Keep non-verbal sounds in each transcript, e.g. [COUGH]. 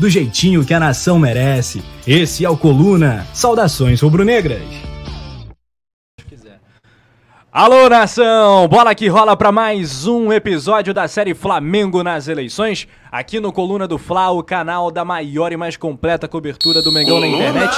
do jeitinho que a nação merece. Esse é o Coluna. Saudações rubro-negras. Alô, nação! Bola que rola para mais um episódio da série Flamengo nas eleições, aqui no Coluna do Fla, o canal da maior e mais completa cobertura do Mengão na internet.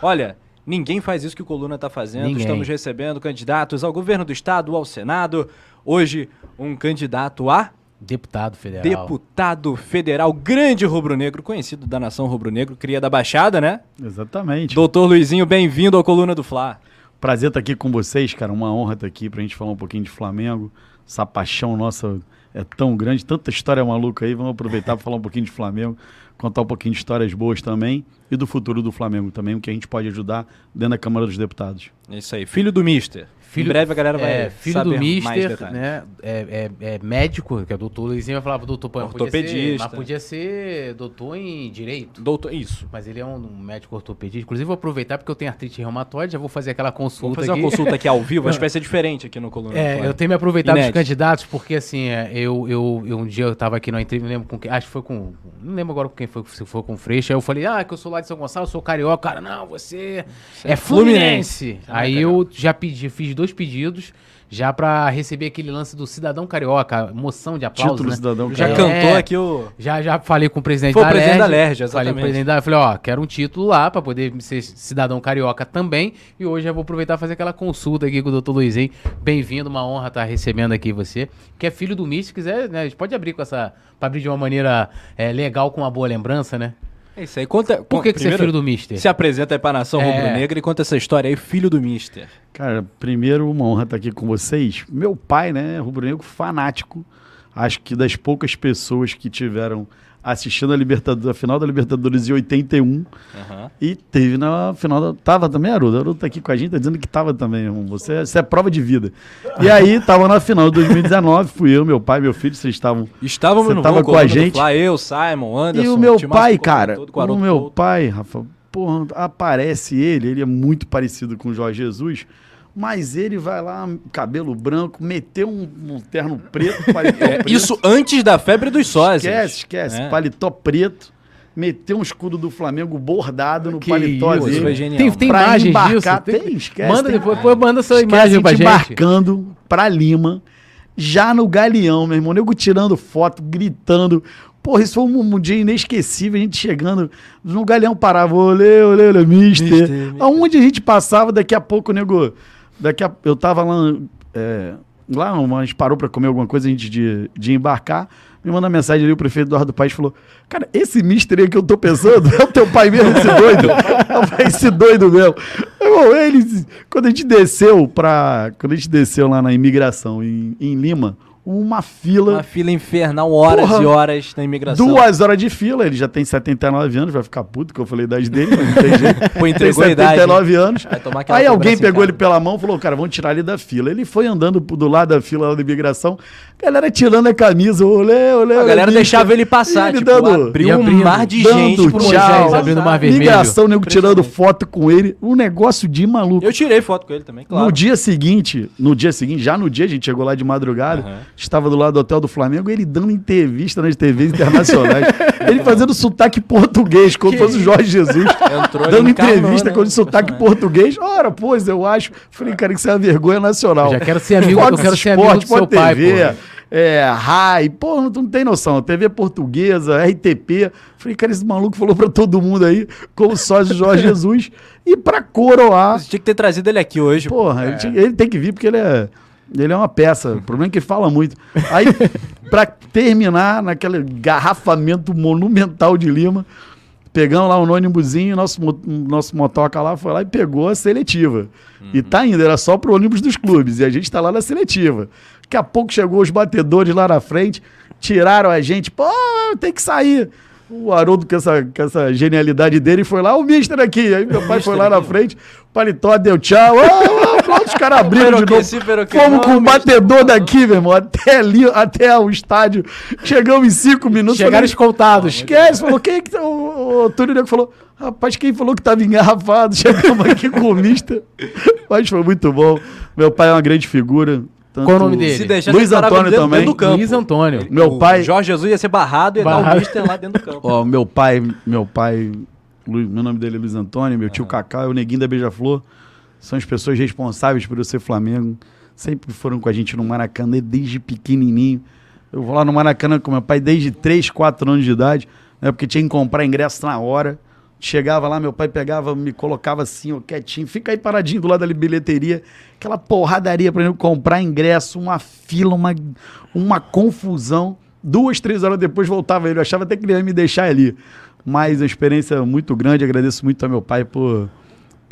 Olha, ninguém faz isso que o Coluna tá fazendo. Ninguém. Estamos recebendo candidatos ao governo do estado, ao Senado. Hoje, um candidato a Deputado federal. deputado federal, grande rubro-negro, conhecido da nação rubro-negro, cria da Baixada, né? Exatamente. Doutor Luizinho, bem-vindo ao Coluna do Fla. Prazer estar aqui com vocês, cara. Uma honra estar aqui pra gente falar um pouquinho de Flamengo. Essa paixão nossa é tão grande, tanta história maluca aí. Vamos aproveitar para falar um pouquinho de Flamengo, contar um pouquinho de histórias boas também e do futuro do Flamengo também, o que a gente pode ajudar dentro da Câmara dos Deputados. É isso aí, filho do Mister. Filho, em breve a galera vai é, filho saber do Mister, né? É, é, é médico, que é doutor Luizinho vai falar, doutor, pô, podia ser, Ortopedista. mas podia ser doutor em direito. Doutor, isso. Mas ele é um, médico ortopedista. Inclusive, vou aproveitar porque eu tenho artrite reumatoide, já vou fazer aquela consulta Vamos fazer aqui. uma consulta aqui ao [LAUGHS] vivo, acho que vai ser diferente aqui no Coluna É, Fla. eu tenho me aproveitado Inédito. dos candidatos, porque assim, é, eu, eu, eu- um dia eu tava aqui numa entrevista, não lembro com quem, acho que foi com, não lembro agora com quem foi, se foi com o Freixo, aí eu falei, ah, que eu sou lá de São Gonçalo, sou carioca, cara, não, você é, é fluminense. Fluminense. Aí carioca. eu já pedi, fiz dois pedidos, já pra receber aquele lance do cidadão carioca, moção de aplauso, Título né? cidadão Já É. carioca. cantou aqui o... Já, já falei com o presidente Foi o da presidente da Lerge, Falei com exatamente. o presidente da Falei, ó, quero um título lá pra poder ser cidadão carioca também. E hoje eu vou aproveitar e fazer aquela consulta aqui com o doutor Luizinho. Bem-vindo, uma honra estar recebendo aqui você. Que é filho do se quiser, né? A gente pode abrir com essa. Pra abrir de uma maneira é, legal, com uma boa lembrança, né? É isso aí, conta... Por que, que você é filho do Mister? Se apresenta aí pra nação É. rubro-negra e conta essa história aí, filho do Mister. Cara, primeiro, uma honra estar aqui com vocês. Meu pai, né, rubro-negro fanático. Acho que das poucas pessoas que tiveram assistindo a, Libertadores, a final da Libertadores em 81 Aham. e teve na final da. Tava também, Haroldo? Haroldo tá aqui com a gente, tá dizendo que tava também, irmão. Você, você é prova de vida. E aí, tava na final de 2019, fui eu, meu pai, meu filho, vocês estavam. Estávamos Você no tava com a gente? Fla, eu, Simon, Anderson. E o meu pai, cara, todo, o Haroldo meu pai, Rafa, porra, aparece ele, ele é muito parecido com o Jorge Jesus, mas ele vai lá, cabelo branco, meteu um, um terno preto, [LAUGHS] paletó É, preto. isso antes da febre dos sósias. Esquece, esquece. É. Paletó preto, meteu um escudo do Flamengo bordado no Que paletó isso, dele. foi genial. Tem, tem Pra imagens embarcar, disso? tem, esquece, Manda tem. depois, depois manda sua imagem a pra gente embarcando pra Lima, já no Galeão, meu irmão. Nego tirando foto, gritando. Porra, isso foi um, um dia inesquecível. A gente chegando no Galeão, parava, olê, olê, olê, mister. Mister, mister. Aonde a gente passava, daqui a pouco, nego. Daqui a, eu tava lá. É, lá, a gente parou pra comer alguma coisa antes de, de embarcar. Me manda mensagem ali, o prefeito Eduardo Paes falou: Cara, esse mister aí que eu tô pensando [LAUGHS] é o teu pai mesmo, esse doido. Falei, esse doido mesmo. Irmão, ele, quando a gente desceu pra. Quando a gente desceu lá na imigração em, em Lima, uma fila. Uma fila infernal, horas Porra. e horas na imigração. Duas horas de fila, ele já tem 79 anos, vai ficar puto que eu falei a idade dele, mas não tem jeito. [LAUGHS] Pô, tem entregou a idade. 79 anos. Vai tomar aquela Aí alguém pegou ele pela mão e falou: Cara, vamos tirar ele da fila. Ele foi andando do lado da fila lá da imigração, galera tirando a camisa, olê, olê. A galera deixava ele passar, Ele tipo, dando- abriu um abrindo, mar de dando gente pro tchau, Moisés. abrindo o mar vermelho. Migração, nego tirando foto com ele. Um negócio de maluco. Eu tirei foto com ele também, claro. No dia seguinte, no dia seguinte, já no dia, a gente chegou lá de madrugada, Aham. Estava do lado do hotel do Flamengo, ele dando entrevista nas TVs internacionais. [LAUGHS] ele fazendo sotaque português, como fosse o Jorge Jesus. Entrou dando entrevista né? com sotaque português. Ora, pois, eu acho. Falei, cara, que isso é uma vergonha nacional. Eu já quero ser amigo- Fox eu quero ser amigo do seu pai, TV, pô. É, RAI, pô, não, tu não tem noção. TV portuguesa, RTP. Falei, cara, esse maluco falou pra todo mundo aí, como sócio Jorge Jesus. E pra coroar, Você tinha que ter trazido ele aqui hoje. pô. Porra, ele, tinha- ele tem que vir porque ele é, ele é uma peça. O problema é que ele fala muito. Aí, [LAUGHS] pra terminar naquele garrafamento monumental de Lima, pegamos lá um ônibusinho, nosso, nosso motoca lá foi lá e pegou a seletiva. E tá indo, era só pro ônibus dos clubes. E a gente tá lá na seletiva. Daqui a pouco chegou os batedores lá na frente, tiraram a gente. Pô, tem que sair. O Haroldo, com essa, com essa genialidade dele, foi lá, o Mister aqui. Aí meu pai foi lá na frente, paletó, deu tchau. Ah, ah, pronto, os caras abriram de novo. Fomos com o batedor daqui, meu irmão, até ali, até o estádio. Chegamos em cinco minutos. Chegaram falei, escoltados. Esquece, falou, quem é que tá? O, o Túlio Nego falou, rapaz, quem falou que tava engarrafado? [LAUGHS] Chegamos aqui com o Mister. Mas foi muito bom. Meu pai é uma grande figura. Tanto- Qual o nome dele? Se deixar, Luiz Antônio dentro, também. dentro do campo. Luiz Antônio. Meu O pai- Jorge Jesus ia ser barrado e ia dar Barrado. um mister lá dentro do campo. Ó, meu pai, meu pai, Lu- meu nome dele é Luiz Antônio, meu tio Cacá, o neguinho da Beija-Flor, são as pessoas responsáveis por eu ser Flamengo. Sempre foram com a gente no Maracanã desde pequenininho. Eu vou lá no Maracanã com meu pai desde 3, 4 anos de idade, né, porque tinha que comprar ingresso na hora. Chegava lá, meu pai pegava, me colocava assim, ó, quietinho, fica aí paradinho do lado da bilheteria, aquela porradaria pra eu comprar ingresso, uma fila, uma, uma confusão. Duas, três horas depois voltava ele, eu achava até que ele ia me deixar ali. Mas a experiência é muito grande, agradeço muito ao meu pai por,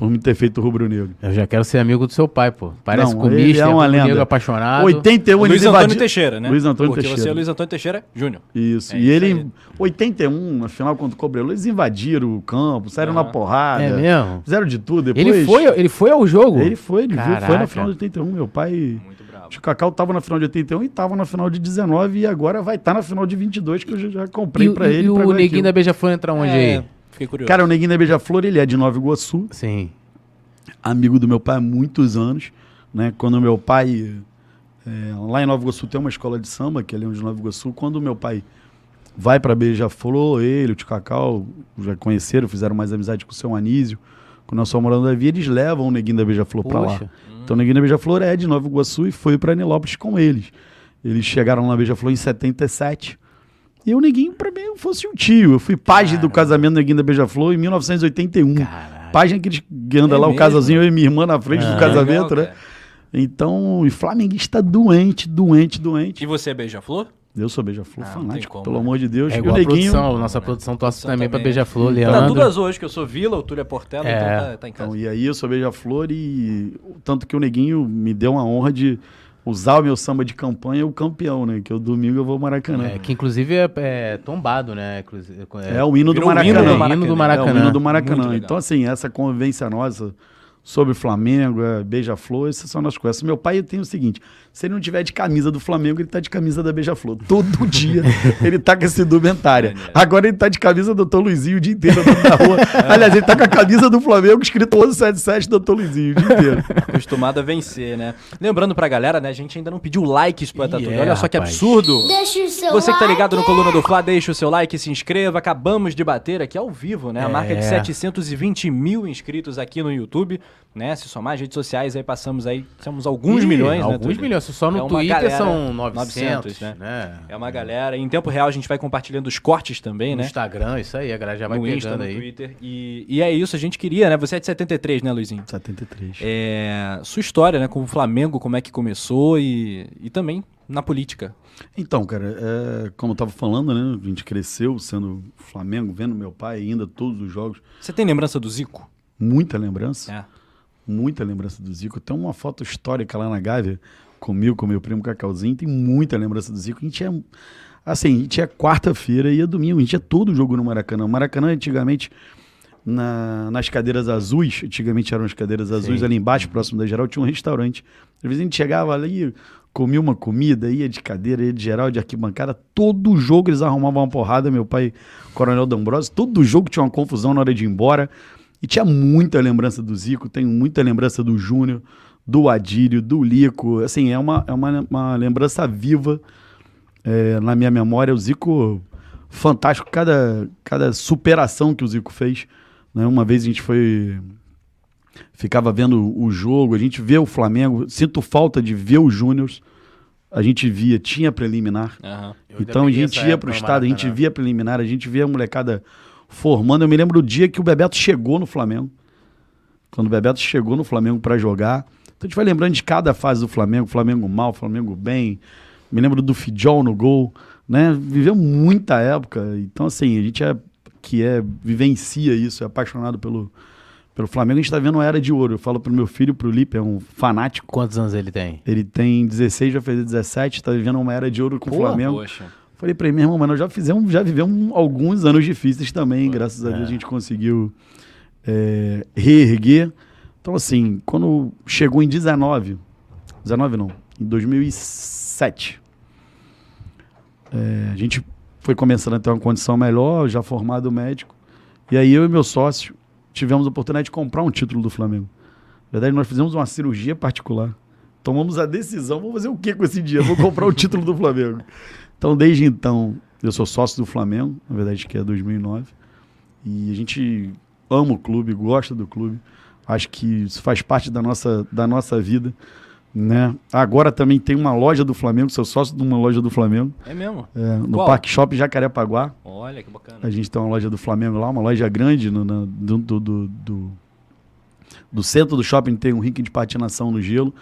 por me ter feito rubro-negro. Eu já quero ser amigo do seu pai, pô. Parece Não, com o ele é uma lenda. apaixonado. 81 Luiz Antônio invadi- Teixeira, né? Luiz Antônio Porque Teixeira. você é Luiz Antônio Teixeira Júnior. Isso. É e isso ele, aí. 81, afinal, quando o Cobreloa, eles invadiram o campo, saíram na porrada. É mesmo? Fizeram de tudo. Depois, Ele foi, ele foi ao jogo? Ele foi, ele viu, foi na final de 81. Meu pai. Muito bravo. O Cacau tava na final de 81 e tava na final de 19 e agora vai estar na final de 22 que eu já, comprei pra e- ele. e o. Neguinho da Beija-Flor entra onde É, aí? Fiquei curioso. Cara, o Neguinho da Beija-Flor, ele é de Nova Iguaçu, Sim. amigo do meu pai há muitos anos, né? Quando meu pai é, lá em Nova Iguaçu tem uma escola de samba, que é Leão de Nova Iguaçu, quando meu pai vai pra Beija-Flor, ele, o Tio Cacau, já conheceram, fizeram mais amizade com o seu Anísio, com o nosso morando da Via, eles levam o Neguinho da Beija-Flor pra lá. Poxa. Então o Neguinho da Beija-Flor é de Nova Iguaçu e foi pra Nilópolis com eles. Eles chegaram na Beija-Flor em 77. E o Neguinho, pra mim, fosse um tio. Eu fui pajem do casamento do Neguinho da Beija-Flor em 1981. Caralho. Página que eles que anda É lá, o mesmo? casalzinho, eu e minha irmã na frente Ah. do casamento, Legal, né? Então, e flamenguista doente, doente, doente. E você é beija-flor? Eu sou beija-flor Ah, fanático, como, pelo né? amor de Deus. É e igual o a Neguinho... produção. Nossa produção torce Produção também pra também. Beija-Flor, Tá Leandro. tudo azul hoje, que eu sou Vila, o Túlio é Portela, É. então tá, tá em casa. Então, e aí eu sou beija-flor e tanto que o Neguinho me deu a honra de usar o meu samba de campanha, o campeão, né? Que o domingo eu vou ao Maracanã. É, que inclusive é, é tombado, né? Inclusive, É, o hino do Virou o Maracanã. hino do É, Maracanã. É, o Maracanã. hino do Maracanã. Então, assim, essa convivência nossa sobre o Flamengo, é, Beija-Flor, essas são as coisas. Meu pai tem o seguinte: se ele não tiver de camisa do Flamengo, ele tá de camisa da Beija-Flor. Todo [LAUGHS] dia ele tá com essa indumentária. Agora ele tá de camisa do Dr. Luizinho o dia inteiro na rua. [LAUGHS] Aliás, ele tá com a camisa do Flamengo escrito 1177 Dr. Luizinho o dia inteiro. Acostumado a vencer, né? Lembrando pra galera, né? A gente ainda não pediu likes pro Etatúlio. é, Olha só que rapaz. absurdo. Deixa o seu Você que tá ligado no like. Coluna do Fla, deixa o seu like, se inscreva. Acabamos de bater aqui ao vivo, né? A É. marca de 720 mil inscritos aqui no YouTube, né? Se somar as redes sociais, aí passamos aí, somos alguns Ih, milhões, né? Alguns Túlio? milhões. Só no É uma Twitter galera- são 900, 900, né? né? É uma galera. Em tempo real a gente vai compartilhando os cortes também, No né? Instagram, isso aí, a galera já vai no pegando Insta, no aí. Twitter. E, e é isso, a gente queria, né? Você é de 73, né, Luizinho? 73. É, sua história, né, com o Flamengo, como é que começou e, e também na política. Então, cara, é, como eu tava falando, né? A gente cresceu sendo Flamengo, vendo meu pai ainda todos os jogos. Você tem lembrança do Zico? Muita lembrança. É. muita lembrança do Zico. Tem uma foto histórica lá na Gávea, comigo, com meu primo Cacauzinho, tem muita lembrança do Zico. A gente é, assim, a gente é quarta-feira e é domingo, a gente é todo jogo no Maracanã. O Maracanã, antigamente, na- nas cadeiras azuis, antigamente eram as cadeiras azuis, Sim. ali embaixo, próximo da geral, tinha um restaurante. Às vezes a gente chegava ali, comia uma comida, ia de cadeira, ia de geral, de arquibancada, todo jogo eles arrumavam uma porrada, meu pai, Coronel D'Ambrosio, todo jogo tinha uma confusão na hora de ir embora. E tinha muita lembrança do Zico, tenho muita lembrança do Júnior, do Adílio, do Lico. Assim, é uma, é uma, uma lembrança viva é, na minha memória. O Zico, fantástico, cada, cada superação que o Zico fez. Né? Uma vez a gente foi. Ficava vendo o jogo, a gente vê o Flamengo. Sinto falta de ver o Júnior. A gente via, tinha preliminar. Ainda Então a gente ia pro no estado, a gente via preliminar, a gente via a molecada formando. Eu me lembro do dia que o Bebeto chegou no Flamengo. Quando o Bebeto chegou no Flamengo para jogar. Então a gente vai lembrando de cada fase do Flamengo, Flamengo mal, Flamengo bem. Me lembro do Fidjol no gol, né? Viveu muita época. Então assim, a gente é que é vivencia isso, é apaixonado pelo pelo Flamengo. A gente tá vendo uma era de ouro. Eu falo pro meu filho, pro Lipe, é um fanático. Quantos anos ele tem? Ele tem 16, vai fazer 17, tá vivendo uma era de ouro com o Pô, Flamengo. Poxa. Falei pra ele, meu irmão, mas nós já fizemos, já vivemos alguns anos difíceis também, graças a Deus a gente conseguiu é, reerguer. Então, assim, quando chegou em 19, 19 não, em 2007, é, a gente foi começando a ter uma condição melhor, já formado médico. E aí eu e meu sócio tivemos a oportunidade de comprar um título do Flamengo. Na verdade, nós fizemos uma cirurgia particular. Tomamos a decisão, vamos fazer o que com esse dia? Vou comprar o título do Flamengo. Então, desde então, eu sou sócio do Flamengo, na verdade, que é 2009. E a gente ama o clube, gosta do clube. Acho que isso faz parte da nossa, da nossa vida. Né? Agora também tem uma loja do Flamengo, sou sócio de uma loja do Flamengo. É mesmo? É, no Qual? Parque Shopping Jacarepaguá. Olha que bacana. A gente tem uma loja do Flamengo lá, uma loja grande no, na- do, do, do- do centro do shopping tem um rink de patinação no gelo.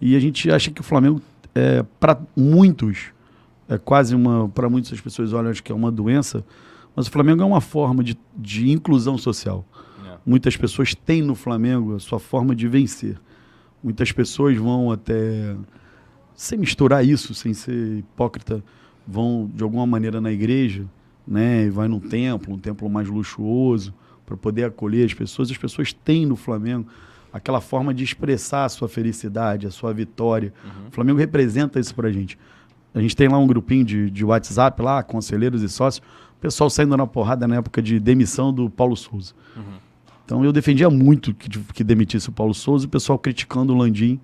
E a gente acha que o Flamengo, é, para muitos, é quase uma. Para muitas as pessoas olham acho que é uma doença, mas o Flamengo é uma forma de, de inclusão social. É. Muitas pessoas têm no Flamengo a sua forma de vencer. Muitas pessoas vão até, sem misturar isso, sem ser hipócrita, vão de alguma maneira na igreja, né? E vai num templo, um templo mais luxuoso, para poder acolher as pessoas. As pessoas têm no Flamengo aquela forma de expressar a sua felicidade, a sua vitória. O Flamengo representa isso pra gente. A gente tem lá um grupinho de, de WhatsApp lá, conselheiros e sócios, o pessoal saindo na porrada na época de demissão do Paulo Souza. Então eu defendia muito que, que demitisse o Paulo Souza, o pessoal criticando o Landim,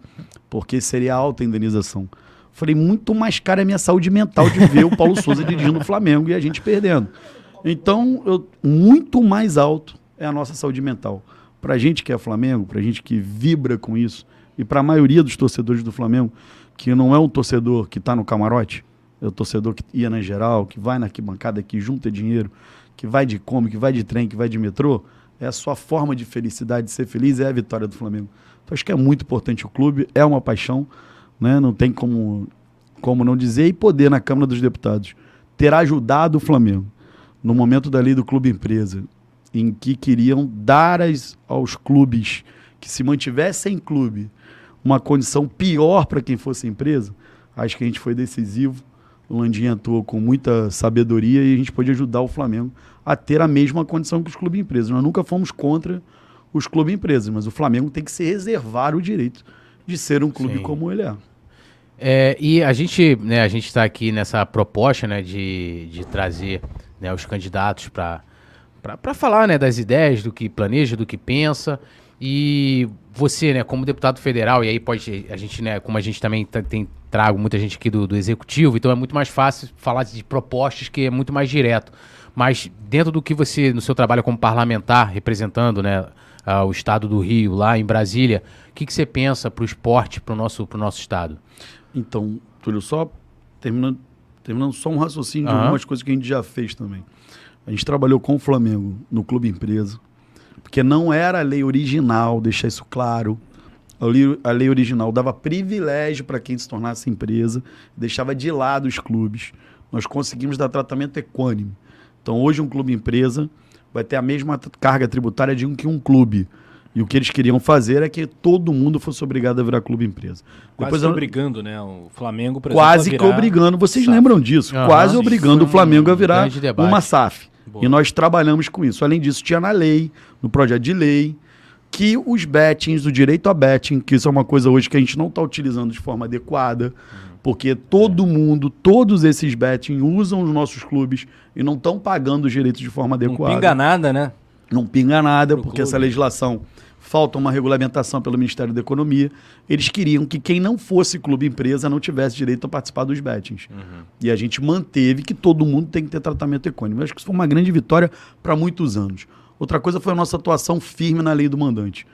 porque seria alta a indenização. Falei, muito mais cara é a minha saúde mental de ver o Paulo [LAUGHS] Souza dirigindo o Flamengo e a gente perdendo. Então, eu- muito mais alto é a nossa saúde mental. Pra gente que é Flamengo, pra gente que vibra com isso, e pra maioria dos torcedores do Flamengo, que não é um torcedor que tá no camarote, é o torcedor que ia na geral, que vai na arquibancada, que junta dinheiro, que vai de come, que vai de trem, que vai de metrô, é a sua forma de felicidade, de ser feliz, é a vitória do Flamengo. Então acho que é muito importante o clube, é uma paixão, né? não tem como, como não dizer, e poder na Câmara dos Deputados ter ajudado o Flamengo no momento da lei do clube empresa, em que queriam dar as- aos clubes que se mantivessem em clube uma condição pior para quem fosse empresa, acho que a gente foi decisivo. O Landim atuou com muita sabedoria e a gente pôde ajudar o Flamengo a ter a mesma condição que os clubes empresas. Nós nunca fomos contra os clubes empresas, mas o Flamengo tem que se reservar o direito de ser um clube Sim. como ele é. É, e a gente, né, a gente está aqui nessa proposta, né, de, de trazer né, os candidatos para para falar, né, das ideias, do que planeja, do que pensa. E você, né, como deputado federal, e aí pode a gente, né, como a gente também tá- tem trago muita gente aqui do, do executivo, então é muito mais fácil falar de propostas que é muito mais direto. Mas dentro do que você, no seu trabalho como parlamentar, representando, né, ah, o estado do Rio, lá em Brasília, o que, que você pensa para o esporte, para o nosso, pro nosso estado? Então, Túlio, só terminando, terminando só um raciocínio de Aham. algumas coisas que a gente já fez também. A gente trabalhou com o Flamengo no Clube Empresa, porque não era a lei original, deixar isso claro. A lei, a lei original dava privilégio para quem se tornasse empresa, deixava de lado os clubes. Nós conseguimos dar tratamento equânime. Então, hoje, um clube empresa vai ter a mesma carga tributária de um que um clube. E o que eles queriam fazer é que todo mundo fosse obrigado a virar clube empresa. Quase Depois obrigando, né? O Flamengo, por quase exemplo, a que virar obrigando, vocês SAF. lembram disso, Aham, quase obrigando foi o Flamengo um a virar uma SAF. Boa. E nós trabalhamos com isso. Além disso, tinha na lei, no projeto de lei, que os bettings, o direito a betting, que isso é uma coisa hoje que a gente não está utilizando de forma adequada, porque todo mundo, todos esses betting usam os nossos clubes e não estão pagando os direitos de forma Não adequada pinga nada, né? não pinga nada, Pro porque clube. essa legislação falta uma regulamentação pelo Ministério da Economia. Eles queriam que quem não fosse clube empresa não tivesse direito a participar dos betings. E a gente manteve que todo mundo tem que ter tratamento econômico. Eu acho que isso foi uma grande vitória para muitos anos. Outra coisa foi a nossa atuação firme na lei do mandante.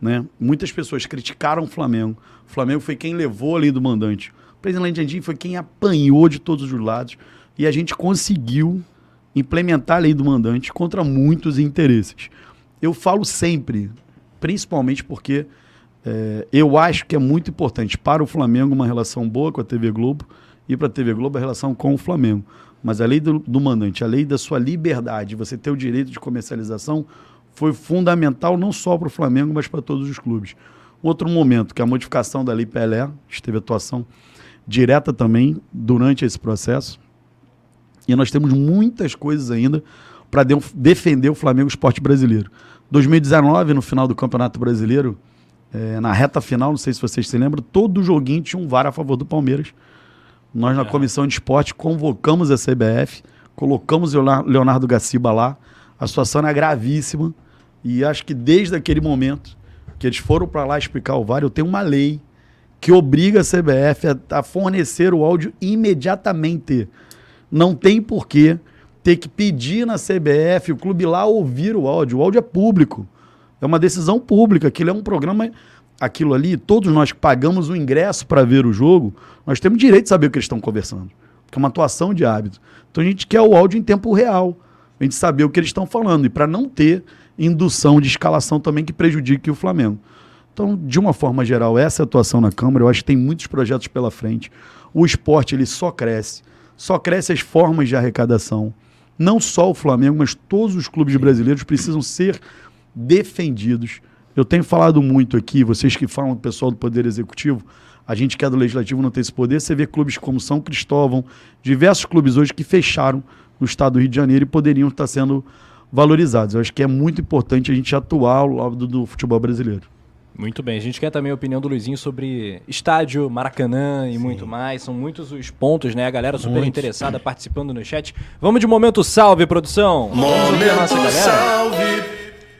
Né? Muitas pessoas criticaram o Flamengo. O Flamengo foi quem levou a lei do mandante. O presidente Landim foi quem apanhou de todos os lados. E a gente conseguiu implementar a lei do mandante contra muitos interesses. Eu falo sempre, principalmente porque eh, eu acho que é muito importante para o Flamengo uma relação boa com a TV Globo e para a TV Globo a relação com o Flamengo. Mas a lei do, do mandante, a lei da sua liberdade, você ter o direito de comercialização, foi fundamental não só para o Flamengo, mas para todos os clubes. Outro momento, que é a modificação da Lei Pelé, esteve atuação direta também durante esse processo. E nós temos muitas coisas ainda para defender o Flamengo Esporte Brasileiro. 2019, no final do Campeonato Brasileiro, é, na reta final, não sei se vocês se lembram, todo joguinho tinha um VAR a favor do Palmeiras. Nós, na é. comissão de esporte, convocamos a CBF, colocamos o Leonardo Gaciba lá. A situação era gravíssima. E acho que desde aquele momento que eles foram para lá explicar o VAR, eu tenho uma lei que obriga a CBF a, a fornecer o áudio imediatamente. Não tem porquê ter que pedir na CBF, o clube lá ouvir o áudio. O áudio é público. É uma decisão pública. Aquilo é um programa. Aquilo ali, todos nós que pagamos o ingresso para ver o jogo, nós temos direito de saber o que eles estão conversando. Porque é uma atuação de hábito. Então a gente quer o áudio em tempo real. A gente saber o que eles estão falando. E para não ter indução de escalação também que prejudique o Flamengo. Então, de uma forma geral, essa é atuação na Câmara, eu acho que tem muitos projetos pela frente. O esporte ele só cresce. Só cresce as formas de arrecadação. Não só o Flamengo, mas todos os clubes brasileiros precisam ser defendidos. Eu tenho falado muito aqui, vocês que falam, o pessoal do Poder Executivo, a gente que é do Legislativo não tem esse poder. Você vê clubes como São Cristóvão, diversos clubes hoje que fecharam no estado do Rio de Janeiro e poderiam estar sendo valorizados. Eu acho que é muito importante a gente atuar ao lado do futebol brasileiro. Muito bem, a gente quer também a opinião do Luizinho sobre estádio, Maracanã e Sim. muito mais. São muitos os pontos, né? A galera super Muitos. interessada participando no chat. Vamos de momento salve, produção! Momento salve!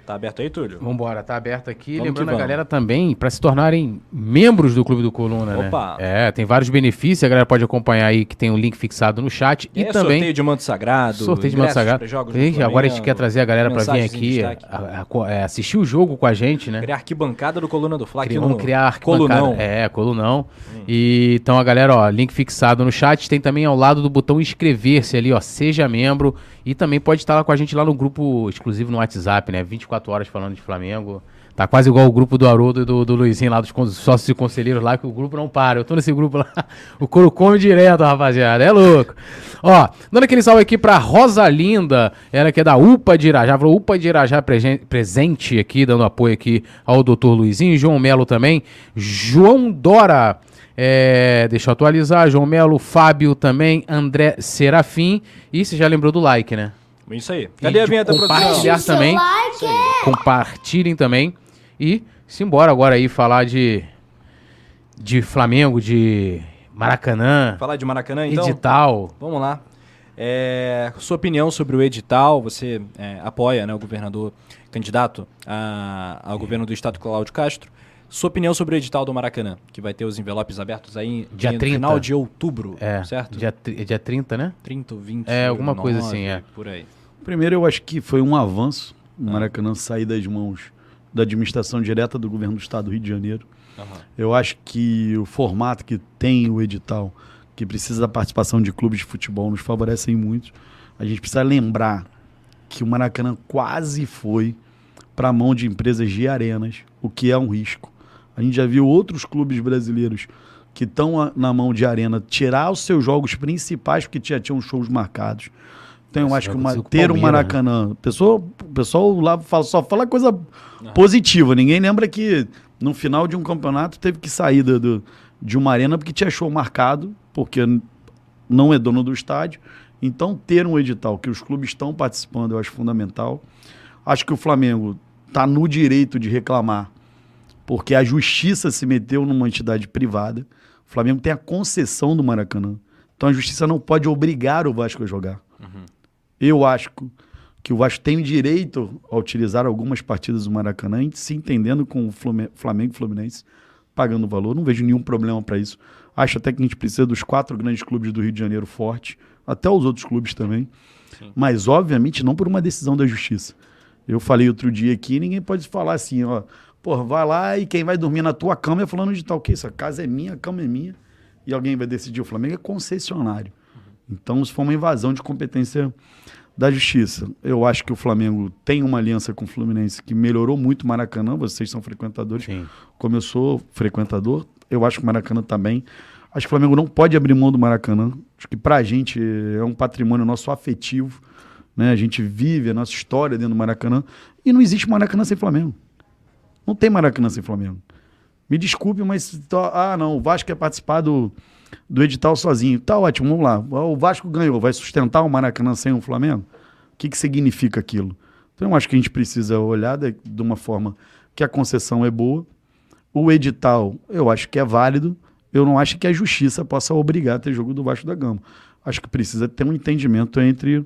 Tá aberto aí, Túlio? Vambora, tá aberto aqui. Vamos Lembrando a galera também para se tornarem membros do Clube do Coluna, né? Opa. né? É, tem vários benefícios, a galera pode acompanhar aí que tem um link fixado no chat. É, e também. Sorteio de manto sagrado. Sorteio de manto sagrado. Tem, agora a gente quer trazer a galera para vir aqui a, a, a, é, assistir o jogo com a gente, né? Criar arquibancada do Coluna do Fla. Vamos criar Colunão. É, Colunão. Hum. E, então a galera, ó, link fixado no chat. Tem também ao lado do botão inscrever-se ali, ó, seja membro. E também pode estar lá com a gente lá no grupo exclusivo no WhatsApp, né? 24 horas falando de Flamengo. Tá quase igual o grupo do Haroldo e do, do Luizinho lá, dos sócios e conselheiros lá, que o grupo não para. Eu tô nesse grupo lá. [LAUGHS] O couro come direto, rapaziada. É louco. Ó, dando aquele salve aqui pra Rosalinda, ela que é da UPA de Irajá. Falou UPA de Irajá presente aqui, dando apoio aqui ao doutor Luizinho. João Melo também. João Dora. É, deixa eu atualizar. João Melo, Fábio também, André Serafim. E você já lembrou do like, né? Isso aí. Cadê a vinheta, Compartilhar também. Like. Compartilhem também. E simbora agora aí falar de, de Flamengo, de Maracanã. Falar de Maracanã, então? Edital. Vamos lá. É, sua opinião sobre o edital, você é, apoia né, o governador candidato a, ao governo do estado, Cláudio Castro. Sua opinião sobre o edital do Maracanã, que vai ter os envelopes abertos aí dia no 30. final de outubro, é, certo? Dia, dia 30, né? 30 ou 20. É, alguma coisa assim, é. Por aí. Primeiro, eu acho que foi um avanço o ah. Maracanã sair das mãos da administração direta do governo do estado do Rio de Janeiro. Uhum. Eu acho que o formato que tem o edital, que precisa da participação de clubes de futebol, nos favorecem muito. A gente precisa lembrar que o Maracanã quase foi para a mão de empresas de arenas, o que é um risco. A gente já viu outros clubes brasileiros que estão na mão de arena tirar os seus jogos principais porque já tinham shows marcados. Então, eu acho que uma, ter um né? Maracanã. Né? Pessoa, o pessoal lá fala, só fala coisa ah. positiva. Ninguém lembra que no final de um campeonato teve que sair do, do, de uma arena porque tinha show marcado, porque não é dono do estádio. Então, ter um edital que os clubes estão participando, eu acho fundamental. Acho que o Flamengo está no direito de reclamar porque a justiça se meteu numa entidade privada. O Flamengo tem a concessão do Maracanã. Então a justiça não pode obrigar o Vasco a jogar. Uhum. Eu acho que o Vasco tem o direito a utilizar algumas partidas do Maracanã, se entendendo com o Flamengo e Fluminense pagando o valor. Não vejo nenhum problema para isso. Acho até que a gente precisa dos quatro grandes clubes do Rio de Janeiro fortes, até os outros clubes também. Sim. Mas, obviamente, não por uma decisão da justiça. Eu falei outro dia aqui, ninguém pode falar assim, ó, Porra, vai lá e quem vai dormir na tua cama é falando de tal que isso, a casa é minha, a cama é minha, e alguém vai decidir. O Flamengo é concessionário. Então, isso foi uma invasão de competência da justiça. Eu acho que o Flamengo tem uma aliança com o Fluminense que melhorou muito o Maracanã. Vocês são frequentadores. Sim. Como eu sou frequentador, eu acho que o Maracanã bem. Acho que o Flamengo não pode abrir mão do Maracanã. Acho que para a gente é um patrimônio nosso afetivo. Né? A gente vive a nossa história dentro do Maracanã. E não existe Maracanã sem Flamengo. Não tem Maracanã sem Flamengo. Me desculpe, mas. Ah, não, o Vasco quer participar do, do edital sozinho. Tá ótimo, vamos lá. O Vasco ganhou, vai sustentar o Maracanã sem o Flamengo? O que, que significa aquilo? Então, eu acho que a gente precisa olhar de, de uma forma que a concessão é boa. O edital, eu acho que é válido. Eu não acho que a justiça possa obrigar a ter jogo do Vasco da Gama. Acho que precisa ter um entendimento entre,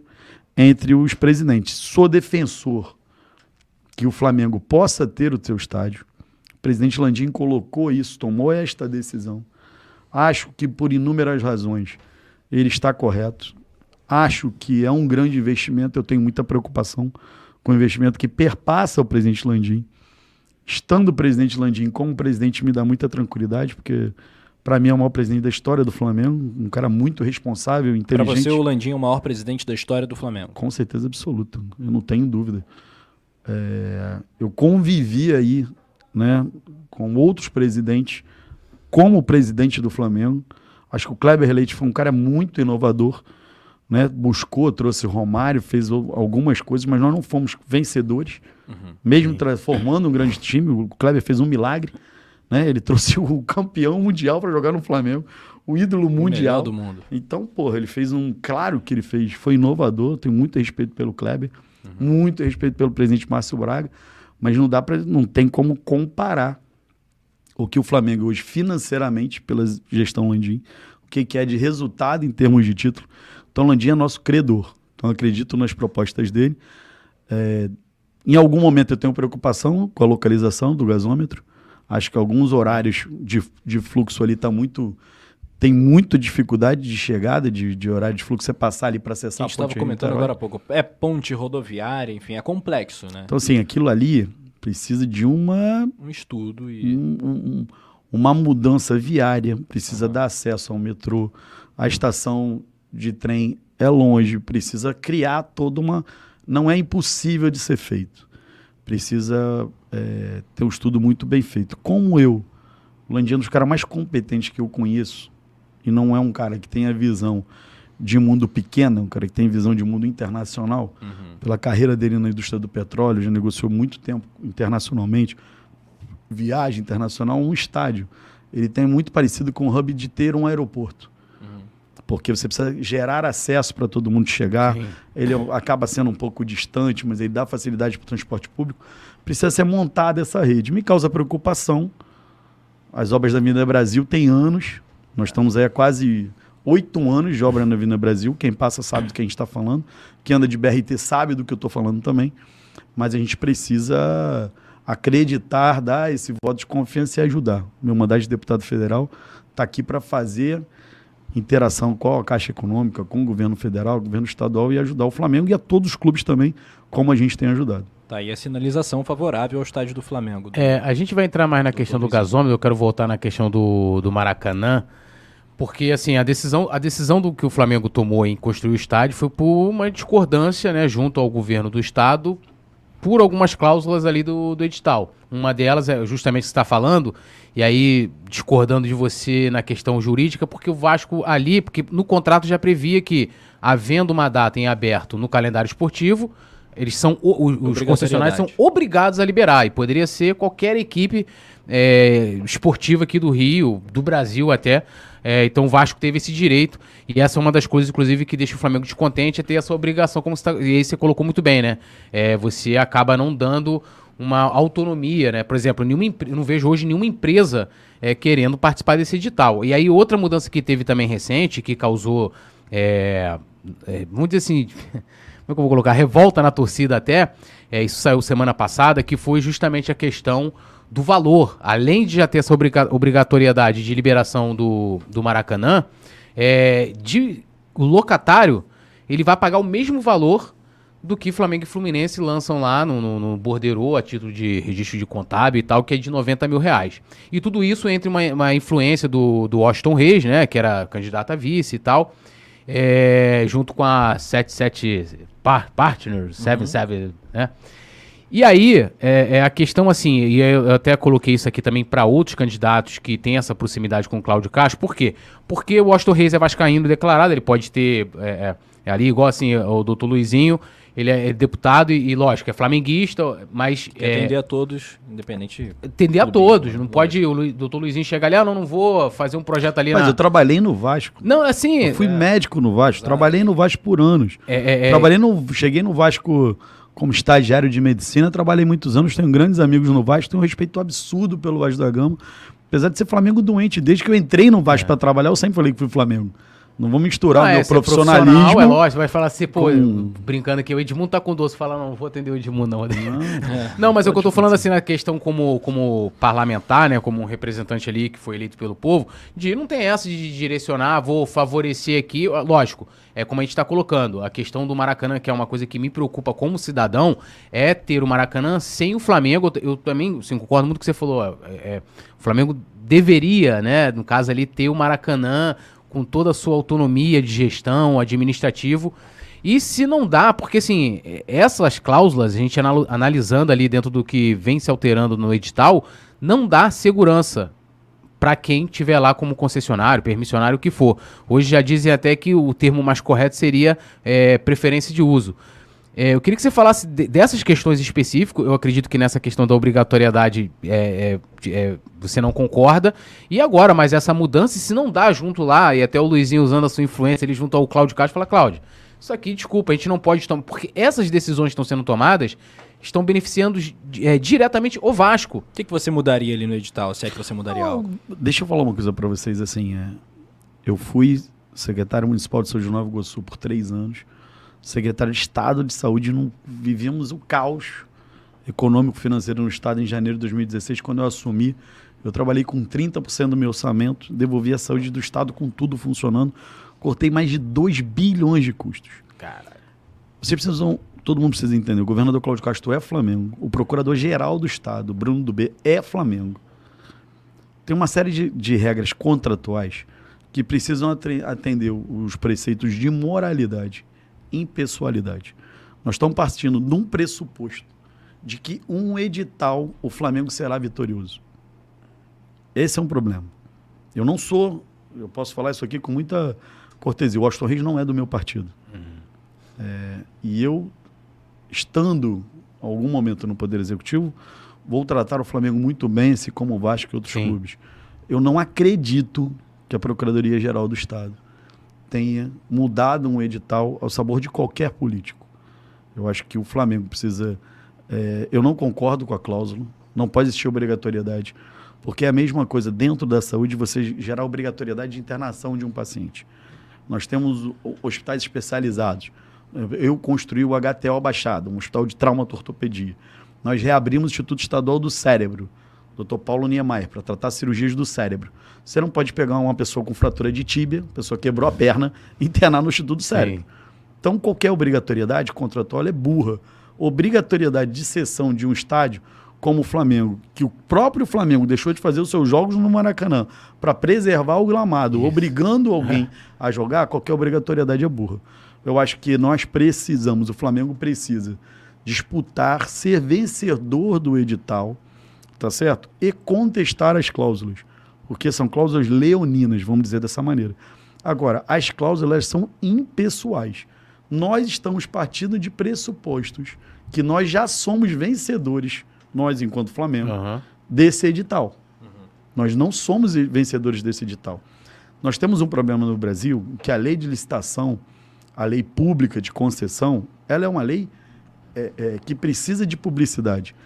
entre os presidentes. Sou defensor que o Flamengo possa ter o seu estádio. O presidente Landim colocou isso, tomou esta decisão. Acho que por inúmeras razões ele está correto. Acho que é um grande investimento. Eu tenho muita preocupação com o investimento que perpassa o presidente Landim. Estando o presidente Landim como presidente me dá muita tranquilidade, porque para mim é o maior presidente da história do Flamengo, um cara muito responsável, inteligente. Para você o Landim é o maior presidente da história do Flamengo? Com certeza absoluta, eu não tenho dúvida. É, eu convivi aí né, com outros presidentes como presidente do Flamengo. Acho que o Kleber Leite foi um cara muito inovador, né? Buscou, trouxe Romário, fez algumas coisas, mas nós não fomos vencedores. Uhum, Mesmo transformando um grande time, o Kleber fez um milagre, né? Ele [LAUGHS] trouxe o campeão mundial para jogar no Flamengo, o ídolo mundial o do mundo. Então, porra, ele fez um, claro que ele fez, foi inovador, tenho muito respeito pelo Kleber, uhum. muito respeito pelo presidente Márcio Braga, mas não dá para, não tem como comparar o que o Flamengo hoje financeiramente, pela gestão Landim, o que, que é de resultado em termos de título. Então, Landim é nosso credor. Então, acredito nas propostas dele. É, em algum momento eu tenho preocupação com a localização do gasômetro. Acho que alguns horários de, de fluxo ali tá muito tem muita dificuldade de chegada de, de horário de fluxo, você passar ali para acessar a, gente a ponte. estava comentando agora há pouco, é ponte rodoviária, enfim, é complexo, né? Então, assim, aquilo ali precisa de uma um estudo e um, um, uma mudança viária, precisa uhum. dar acesso ao metrô, a estação de trem é longe, precisa criar toda uma não é impossível de ser feito. Precisa é, ter um estudo muito bem feito. Como eu, o Landiano é um dos caras mais competentes que eu conheço, e não é um cara que tem a visão de mundo pequeno, um cara que tem visão de mundo internacional, uhum. pela carreira dele na indústria do petróleo, já negociou muito tempo internacionalmente, viagem internacional, um estádio. Ele tem muito parecido com o hub de ter um aeroporto. Uhum. Porque você precisa gerar acesso para todo mundo chegar. Sim. Ele acaba sendo um pouco distante, mas ele dá facilidade para o transporte público. Precisa ser montada essa rede. Me causa preocupação. As obras da Avenida Brasil têm anos. Nós estamos aí há quase oito anos de obra na Avenida Brasil. Quem passa sabe do que a gente está falando. Quem anda de BRT sabe do que eu estou falando também. Mas a gente precisa acreditar, dar esse voto de confiança e ajudar. Meu mandato de deputado federal está aqui para fazer interação com a Caixa Econômica, com o governo federal, o governo estadual e ajudar o Flamengo e a todos os clubes também, como a gente tem ajudado. Tá aí a sinalização favorável ao estádio do Flamengo. É, a gente vai entrar mais na questão do gasômetro, eu quero voltar na questão do, do Maracanã. Porque, assim, a decisão, a decisão do que o Flamengo tomou em construir o estádio foi por uma discordância, né, junto ao governo do estado, por algumas cláusulas ali do, do edital. Uma delas é justamente o que você está falando, e aí discordando de você na questão jurídica, porque o Vasco ali, porque no contrato já previa que, havendo uma data em aberto no calendário esportivo, eles são os concessionários são obrigados a liberar e poderia ser qualquer equipe é, esportiva aqui do Rio, do Brasil até, é, então o Vasco teve esse direito. E essa é uma das coisas, inclusive, que deixa o Flamengo descontente, é ter essa obrigação, como tá, e aí você colocou muito bem, né? É, você acaba não dando uma autonomia, né? Por exemplo, nenhuma, eu não vejo hoje nenhuma empresa é, querendo participar desse edital. E aí outra mudança que teve também recente, que causou, é, é, vamos dizer assim, [LAUGHS] como é que eu vou colocar, revolta na torcida até, é, isso saiu semana passada, que foi justamente a questão do valor, além de já ter essa obriga obrigatoriedade de liberação do, do Maracanã, é, de, o locatário ele vai pagar o mesmo valor do que Flamengo e Fluminense lançam lá no, no, no Bordeiro a título de registro de contábil e tal, que é de 90 mil reais. E tudo isso entre uma, uma influência do, do Washington Reis, né, que era candidato a vice e tal, é, junto com a 77 par Partners, 77, uhum. né? E aí, é, é, a questão assim, e eu até coloquei isso aqui também para outros candidatos que têm essa proximidade com o Cláudio Castro, por quê? Porque o Washington Reis é vascaíno declarado, ele pode ter é, é, ali, igual assim, o doutor Luizinho, ele é deputado e, e lógico, é flamenguista, mas. Quer atender a todos, independente. Atender a do todos. Não pode o doutor Luizinho chegar ali, ah, não, não vou fazer um projeto ali Mas na. eu trabalhei no Vasco. Não, assim. Eu fui médico no Vasco, trabalhei no Vasco por anos. É, é, é, Trabalhei no, cheguei no Vasco como estagiário de medicina, trabalhei muitos anos, tenho grandes amigos no Vasco, tenho um respeito absurdo pelo Vasco da Gama. Apesar de ser Flamengo doente, desde que eu entrei no Vasco pra trabalhar, eu sempre falei que fui Flamengo. Não vou misturar Ah, o é, meu ser profissional, profissionalismo. É lógico, vai falar assim, pô, com- brincando aqui, o Edmundo tá com doce, fala, não, não vou atender o Edmundo, não. [LAUGHS] Não, mas é o que eu tô falando assim na questão como, como parlamentar, né, como um representante ali que foi eleito pelo povo, de não tem essa de direcionar, vou favorecer aqui, lógico, é como a gente tá colocando, a questão do Maracanã, que é uma coisa que me preocupa como cidadão, é ter o Maracanã sem o Flamengo, eu, eu também, assim, concordo muito com o que você falou, é, é, o Flamengo deveria, né, no caso ali, ter o Maracanã com toda a sua autonomia de gestão, administrativo, e se não dá, porque assim, eh, essas cláusulas, a gente anal- analisando ali dentro do que vem se alterando no edital, não dá segurança para quem tiver lá como concessionário, permissionário, o que for. Hoje já dizem até que o termo mais correto seria eh, preferência de uso. Eh, eu queria que você falasse de- dessas questões específicas. Eu acredito que nessa questão da obrigatoriedade eh, eh, eh, você não concorda. E agora, mas essa mudança, se não dá junto lá, e até o Luizinho usando a sua influência, ele junto ao Cláudio Castro, fala, Cláudio, isso aqui, desculpa, a gente não pode tomar. Porque essas decisões que estão sendo tomadas estão beneficiando eh, diretamente o Vasco. O que, que você mudaria ali no edital, se é que você mudaria algo? Deixa eu falar uma coisa pra vocês, assim, é, eu fui secretário municipal de São João Nova Iguaçu por três anos, secretário de Estado de Saúde, não, vivíamos o caos econômico-financeiro no Estado em janeiro de 2016, quando eu assumi, eu trabalhei com 30% do meu orçamento, devolvi a saúde do Estado com tudo funcionando, cortei mais de 2 bilhões de custos. Cara. Vocês precisam, todo mundo precisa entender, o governador Cláudio Castro é Flamengo, o procurador-geral do Estado, Bruno do B, é Flamengo. Tem uma série de, de regras contratuais que precisam atender os preceitos de moralidade, impessoalidade. Nós estamos partindo de um pressuposto de que um edital o Flamengo será vitorioso. Esse é um problema. Eu não sou, eu posso falar isso aqui com muita cortesia. O Washington Reis não é do meu partido. É, e eu, estando algum momento no Poder Executivo, vou tratar o Flamengo muito bem, assim como o Vasco e outros Sim. clubes. Eu não acredito que a Procuradoria-Geral do Estado tenha mudado um edital ao sabor de qualquer político. Eu acho que o Flamengo precisa. é, eu não concordo com a cláusula, não pode existir obrigatoriedade, porque é a mesma coisa dentro da saúde você gerar obrigatoriedade de internação de um paciente. Nós temos hospitais especializados. Eu construí o HTO Baixada, um hospital de traumatortopedia. Nós reabrimos o Instituto Estadual do Cérebro, Dr. Paulo Niemeyer, para tratar cirurgias do cérebro. Você não pode pegar uma pessoa com fratura de tíbia, pessoa quebrou a perna, [LAUGHS] internar no Instituto do Cérebro. Sim. Então, qualquer obrigatoriedade contratual é burra. Obrigatoriedade de cessão de um estádio, como o Flamengo, que o próprio Flamengo deixou de fazer os seus jogos no Maracanã para preservar o gramado, obrigando alguém [LAUGHS] a jogar, qualquer obrigatoriedade é burra. Eu acho que nós precisamos, o Flamengo precisa disputar, ser vencedor do edital, tá certo? E contestar as cláusulas, porque são cláusulas leoninas, vamos dizer dessa maneira. Agora, as cláusulas são impessoais. Nós estamos partindo de pressupostos que nós já somos vencedores, nós enquanto Flamengo, Aham. desse edital. Nós não somos vencedores desse edital. Nós temos um problema no Brasil que a lei de licitação, a lei pública de concessão, ela é uma lei é, é, que precisa de publicidade.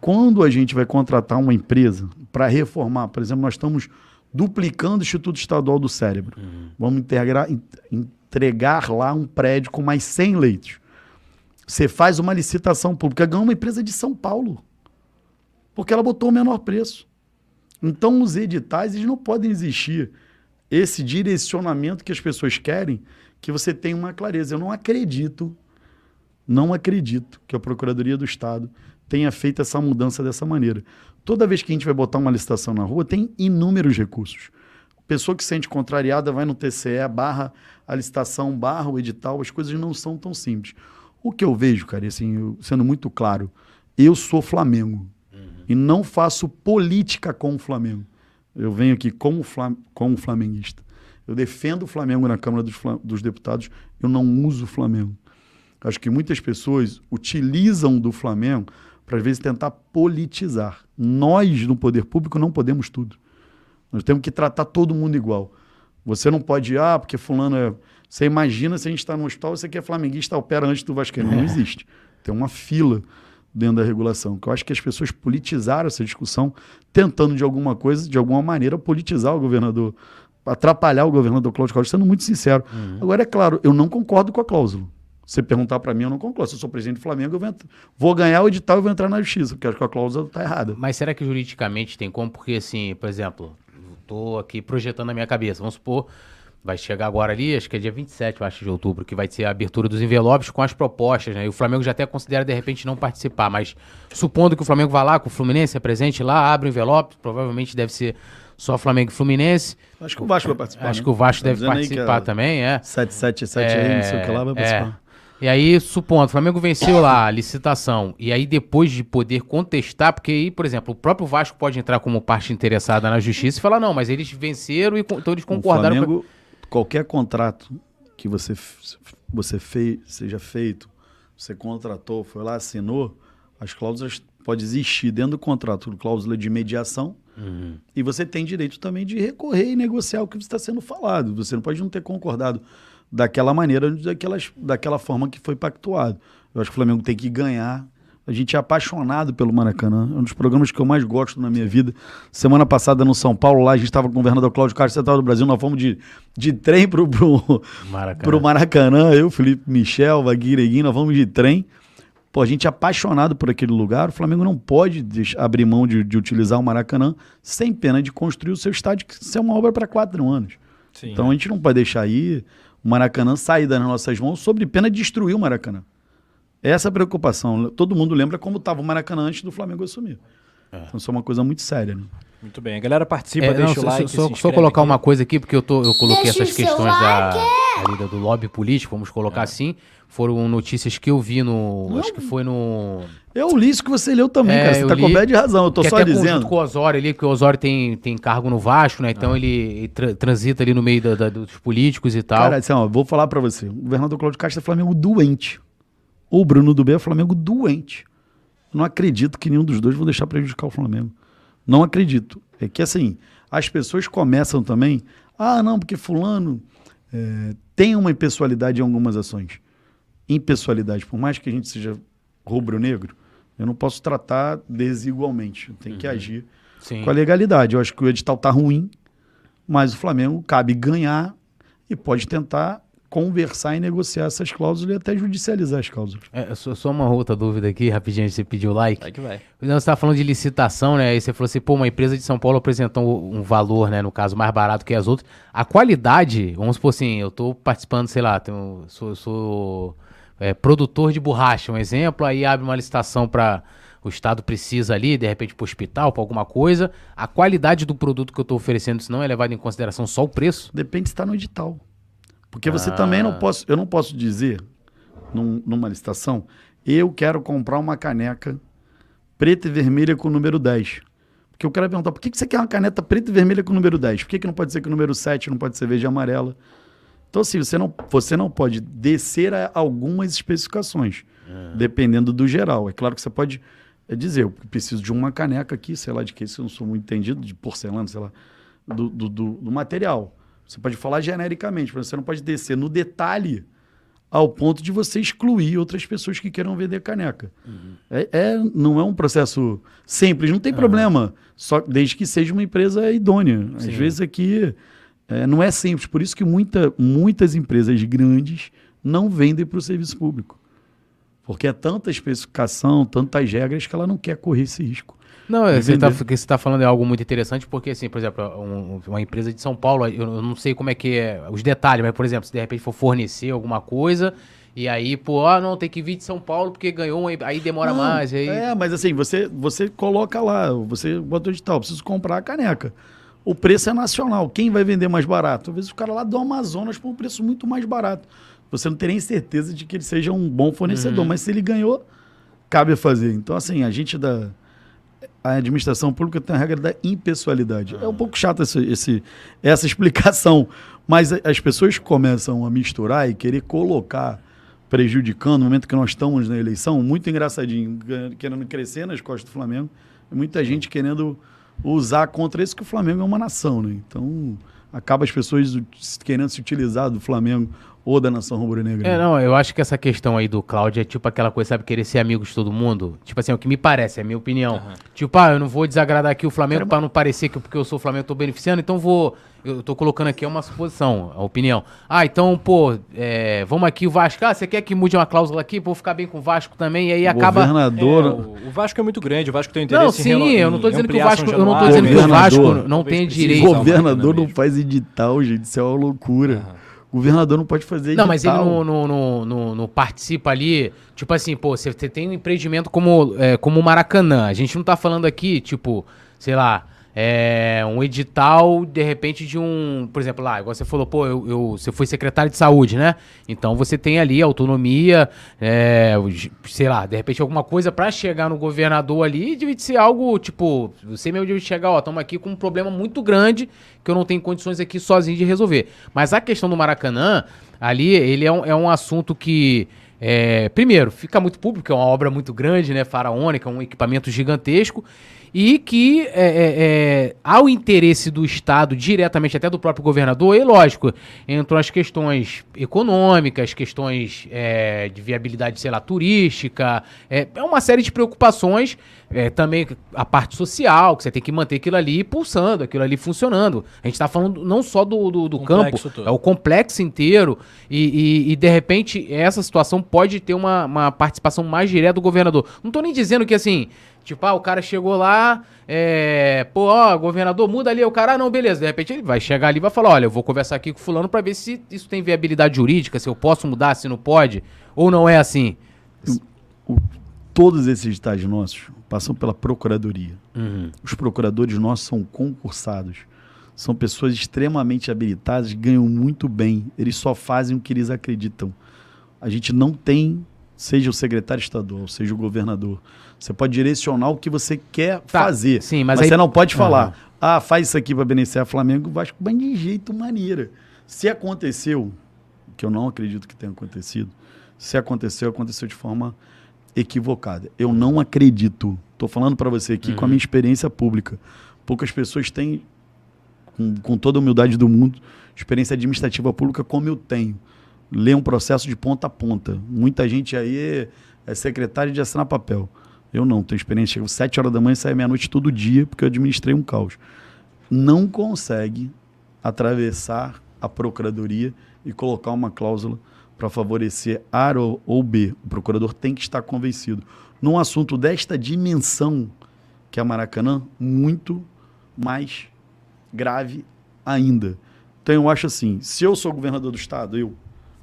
Quando a gente vai contratar uma empresa para reformar, por exemplo, nós estamos duplicando o Instituto Estadual do Cérebro. Vamos integrar, en- entregar lá um prédio com mais 100 leitos. Você faz uma licitação pública, ganha uma empresa de São Paulo porque ela botou o menor preço. Então, os editais eles não podem existir esse direcionamento que as pessoas querem, que você tenha uma clareza. Eu não acredito, não acredito que a Procuradoria do Estado tenha feito essa mudança dessa maneira. Toda vez que a gente vai botar uma licitação na rua, tem inúmeros recursos. Pessoa que se sente contrariada vai no TCE, barra a licitação, barra o edital, as coisas não são tão simples. O que eu vejo, cara, assim, eu- sendo muito claro, eu sou Flamengo e não faço política com o Flamengo. Eu venho aqui como, flam como flamenguista. Eu defendo o Flamengo na Câmara dos, dos Deputados, eu não uso o Flamengo. Acho que muitas pessoas utilizam do Flamengo para, às vezes, tentar politizar. Nós, no poder público, não podemos tudo. Nós temos que tratar todo mundo igual. Você não pode, ah, porque fulano é... Você imagina se a gente está no hospital, você que é flamenguista, opera antes do Vascaíno. Não existe. Tem uma fila dentro da regulação. Que eu acho que as pessoas politizaram essa discussão, tentando de alguma coisa, de alguma maneira, politizar o governador, atrapalhar o governador Cláudio Cláudio, sendo muito sincero. Uhum. Agora, é claro, eu não concordo com a cláusula. Se perguntar para mim, eu não concordo. Se eu sou presidente do Flamengo, eu vou, vou ganhar o edital e vou entrar na justiça, porque acho que a cláusula está errada. Mas será que juridicamente tem como? Porque, assim, por exemplo, estou aqui projetando na minha cabeça. Vamos supor, vai chegar agora ali, acho que é dia 27, eu acho, de outubro, que vai ser a abertura dos envelopes com as propostas, né? E o Flamengo já até considera, de repente, não participar. Mas supondo que o Flamengo vá lá, com o Fluminense é presente lá, abre o envelope, provavelmente deve ser só Flamengo e Fluminense. Acho que o Vasco vai participar. Acho né? que o Vasco deve participar também, é. 777 é, aí, não sei o que lá, vai é. participar. É. E aí, supondo, o Flamengo venceu lá a licitação, e aí depois de poder contestar, porque aí, por exemplo, o próprio Vasco pode entrar como parte interessada na justiça e falar, não, mas eles venceram e então eles concordaram. O Flamengo, pra... qualquer contrato que você, você fez, seja feito, você contratou, foi lá, assinou, as cláusulas pode existir dentro do contrato cláusula de mediação uhum. e você tem direito também de recorrer e negociar o que está sendo falado. Você não pode não ter concordado daquela maneira, daquelas, daquela forma que foi pactuado. Eu acho que o Flamengo tem que ganhar. A gente é apaixonado pelo Maracanã. É um dos programas que eu mais gosto na minha vida. Semana passada no São Paulo, lá a gente estava com o governador Cláudio Castro Central do Brasil. Nós fomos de, de trem para o Maracanã. Pro Maracanã. Eu, Felipe Michel, Vaguireguinho, nós vamos de trem. Pô, a gente é apaixonado por aquele lugar. O Flamengo não pode deixar, abrir mão de, de, utilizar o Maracanã sem pena de construir o seu estádio, que isso é uma obra para quatro anos. Sim, então é. a gente não pode deixar aí o Maracanã sair das nossas mãos sob pena de destruir o Maracanã. Essa é a preocupação. Todo mundo lembra como estava o Maracanã antes do Flamengo assumir. É. Então isso é uma coisa muito séria. Né? Muito bem. A galera participa, é, deixa não, o like. Só, só colocar aqui. uma coisa aqui, porque eu, tô, eu coloquei deixa essas questões da, ali, do lobby político, vamos colocar é. assim. Foram notícias que eu vi no. Não. Acho que foi no. Eu li isso que você leu também, é, cara. Você tá li, com de razão. Eu tô só até dizendo. com o Osório ali, porque o Osório tem, tem cargo no Vasco, né? Então ah. ele tra transita ali no meio da, da, dos políticos e tal. Cara, assim, ó, vou falar para você. O governador Cláudio Castro é Flamengo doente. O Bruno do B é Flamengo doente. Eu não acredito que nenhum dos dois vão deixar prejudicar o Flamengo. Não acredito. É que assim, as pessoas começam também. Ah, não, porque Fulano é, tem uma impessoalidade em algumas ações. Impessoalidade, por mais que a gente seja rubro-negro, eu não posso tratar desigualmente. Tem uhum. que agir Sim. com a legalidade. Eu acho que o edital está ruim, mas o Flamengo cabe ganhar e pode tentar conversar e negociar essas cláusulas e até judicializar as cláusulas. É, só, só uma outra dúvida aqui, rapidinho, você pediu like. Vai que vai. Você estava falando de licitação, né? Aí você falou assim, pô, uma empresa de São Paulo apresentou um valor, né? No caso, mais barato que as outras. A qualidade, vamos supor assim, eu estou participando, sei lá, tenho, sou, sou é, produtor de borracha, um exemplo, aí abre uma licitação para o Estado precisa ali, de repente, para o hospital, para alguma coisa. A qualidade do produto que eu estou oferecendo, isso não é levado em consideração só o preço? Depende se está no edital. Porque você ah. também não posso, eu não posso dizer num, numa licitação, eu quero comprar uma caneca preta e vermelha com o número 10. Porque o cara vai perguntar, por que, que você quer uma caneta preta e vermelha com o número 10? Por que, que não pode ser com o número 7, não pode ser verde e amarela? Então, assim, você não, você não pode descer a algumas especificações, uhum. dependendo do geral. É claro que você pode é, dizer, eu preciso de uma caneca aqui, sei lá de que, se eu não sou muito entendido, de porcelana, sei lá, do, do, do, do material. Você pode falar genericamente, mas você não pode descer no detalhe ao ponto de você excluir outras pessoas que queiram vender caneca. Uhum. É, é, não é um processo simples, não tem uhum. problema, só desde que seja uma empresa idônea. Sim. Às vezes aqui é, não é simples, por isso que muita, muitas empresas grandes não vendem para o serviço público. Porque é tanta especificação, tantas regras que ela não quer correr esse risco. Não, é, você está tá falando é algo muito interessante, porque, assim, por exemplo, um, uma empresa de São Paulo, eu não sei como é que é os detalhes, mas, por exemplo, se de repente for fornecer alguma coisa, e aí, pô, ah, não, tem que vir de São Paulo porque ganhou, aí demora não, mais. Aí... É, mas assim, você, você coloca lá, você bota o edital, preciso comprar a caneca o preço é nacional. Quem vai vender mais barato? Às vezes o cara lá do Amazonas por um preço muito mais barato. Você não tem nem certeza de que ele seja um bom fornecedor, uhum. mas se ele ganhou, cabe fazer. Então, assim, a gente da. A administração pública tem a regra da impessoalidade. Uhum. É um pouco chato esse, esse, essa [LAUGHS] explicação, mas as pessoas começam a misturar e querer colocar prejudicando, no momento que nós estamos na eleição, muito engraçadinho, querendo crescer nas costas do Flamengo, muita gente querendo usar contra isso que o Flamengo é uma nação, né? Então, acaba as pessoas querendo se utilizar do Flamengo ou da nação rubro-negra. É, não, eu acho que essa questão aí do Cláudio é tipo aquela coisa, sabe, querer ser amigo de todo mundo. Tipo assim, é o que me parece, é a minha opinião. Tipo, ah, eu não vou desagradar aqui o Flamengo pra não parecer que porque eu sou o Flamengo eu tô beneficiando, então vou. Eu tô colocando aqui uma suposição, a opinião. Ah, então, pô, é, vamos aqui o Vasco. Ah, você quer que mude uma cláusula aqui? Vou ficar bem com o Vasco também, e aí acaba. Governador. É, o, o Vasco é muito grande, o Vasco tem interesse Não, em sim, reno- eu não tô dizendo que o Vasco. Eu não tô dizendo que o. Vasco não tem direito. uma Governador não faz edital, gente. Isso é uma loucura. Governador não pode fazer edital. Não, mas ele não, não, não, não- participa ali. Tipo assim, pô, você você tem um empreendimento como, é, como o Maracanã. A gente não tá falando aqui, tipo, sei lá, é, um edital, de repente, de um. Por exemplo, lá, igual você falou, pô, eu, eu- você foi secretário de saúde, né? Então você tem ali autonomia, é, sei lá, de repente alguma coisa pra chegar no governador ali, deve ser algo, tipo, você mesmo deve chegar, ó, estamos aqui com um problema muito grande que eu não tenho condições aqui sozinho de resolver. Mas a questão do Maracanã, ali, ele é um, é um assunto que. é, primeiro, fica muito público, é uma obra muito grande, né? Faraônica, um equipamento gigantesco. E que é, é, é, há o interesse do Estado, diretamente até do próprio governador, e lógico, entram as questões econômicas, questões é, de viabilidade, sei lá, turística, é, é uma série de preocupações, é, também a parte social, que você tem que manter aquilo ali pulsando, aquilo ali funcionando. A gente está falando não só do, do, do campo, todo. é o complexo inteiro, e, e- e, de repente essa situação pode ter uma, uma participação mais direta do governador. Não tô nem dizendo que assim, tipo, ah, o cara chegou lá, é, pô, ó, governador, muda ali, o cara, ah, não, beleza. De repente ele vai chegar ali e vai falar, olha, eu vou conversar aqui com o fulano para ver se isso tem viabilidade jurídica, se eu posso mudar, se não pode, ou não é assim. O- todos esses estágios nossos passam pela procuradoria. Os procuradores nossos são concursados. São pessoas extremamente habilitadas, ganham muito bem. Eles só fazem o que eles acreditam. A gente não tem, seja o secretário estadual, seja o governador. Você pode direcionar o que você quer Tá, fazer. sim, mas mas aí- você não pode falar, Aham. ah, faz isso aqui para beneficiar Flamengo, Vasco, mas de jeito maneira. Se aconteceu, que eu não acredito que tenha acontecido, se aconteceu, aconteceu de forma equivocada. Eu não acredito. Estou falando para você aqui com a minha experiência pública. Poucas pessoas têm, com, com toda a humildade do mundo, experiência administrativa pública como eu tenho. Ler um processo de ponta a ponta. Muita gente aí é, é secretário de assinar papel. Eu não, tenho experiência. Chego sete horas da manhã e saio meia-noite todo dia porque eu administrei um caos. Não consegue atravessar a procuradoria e colocar uma cláusula para favorecer A ou, ou B. O procurador tem que estar convencido. Num assunto desta dimensão, que é Maracanã, muito mais grave ainda. Então eu acho assim, se eu sou governador do estado, eu,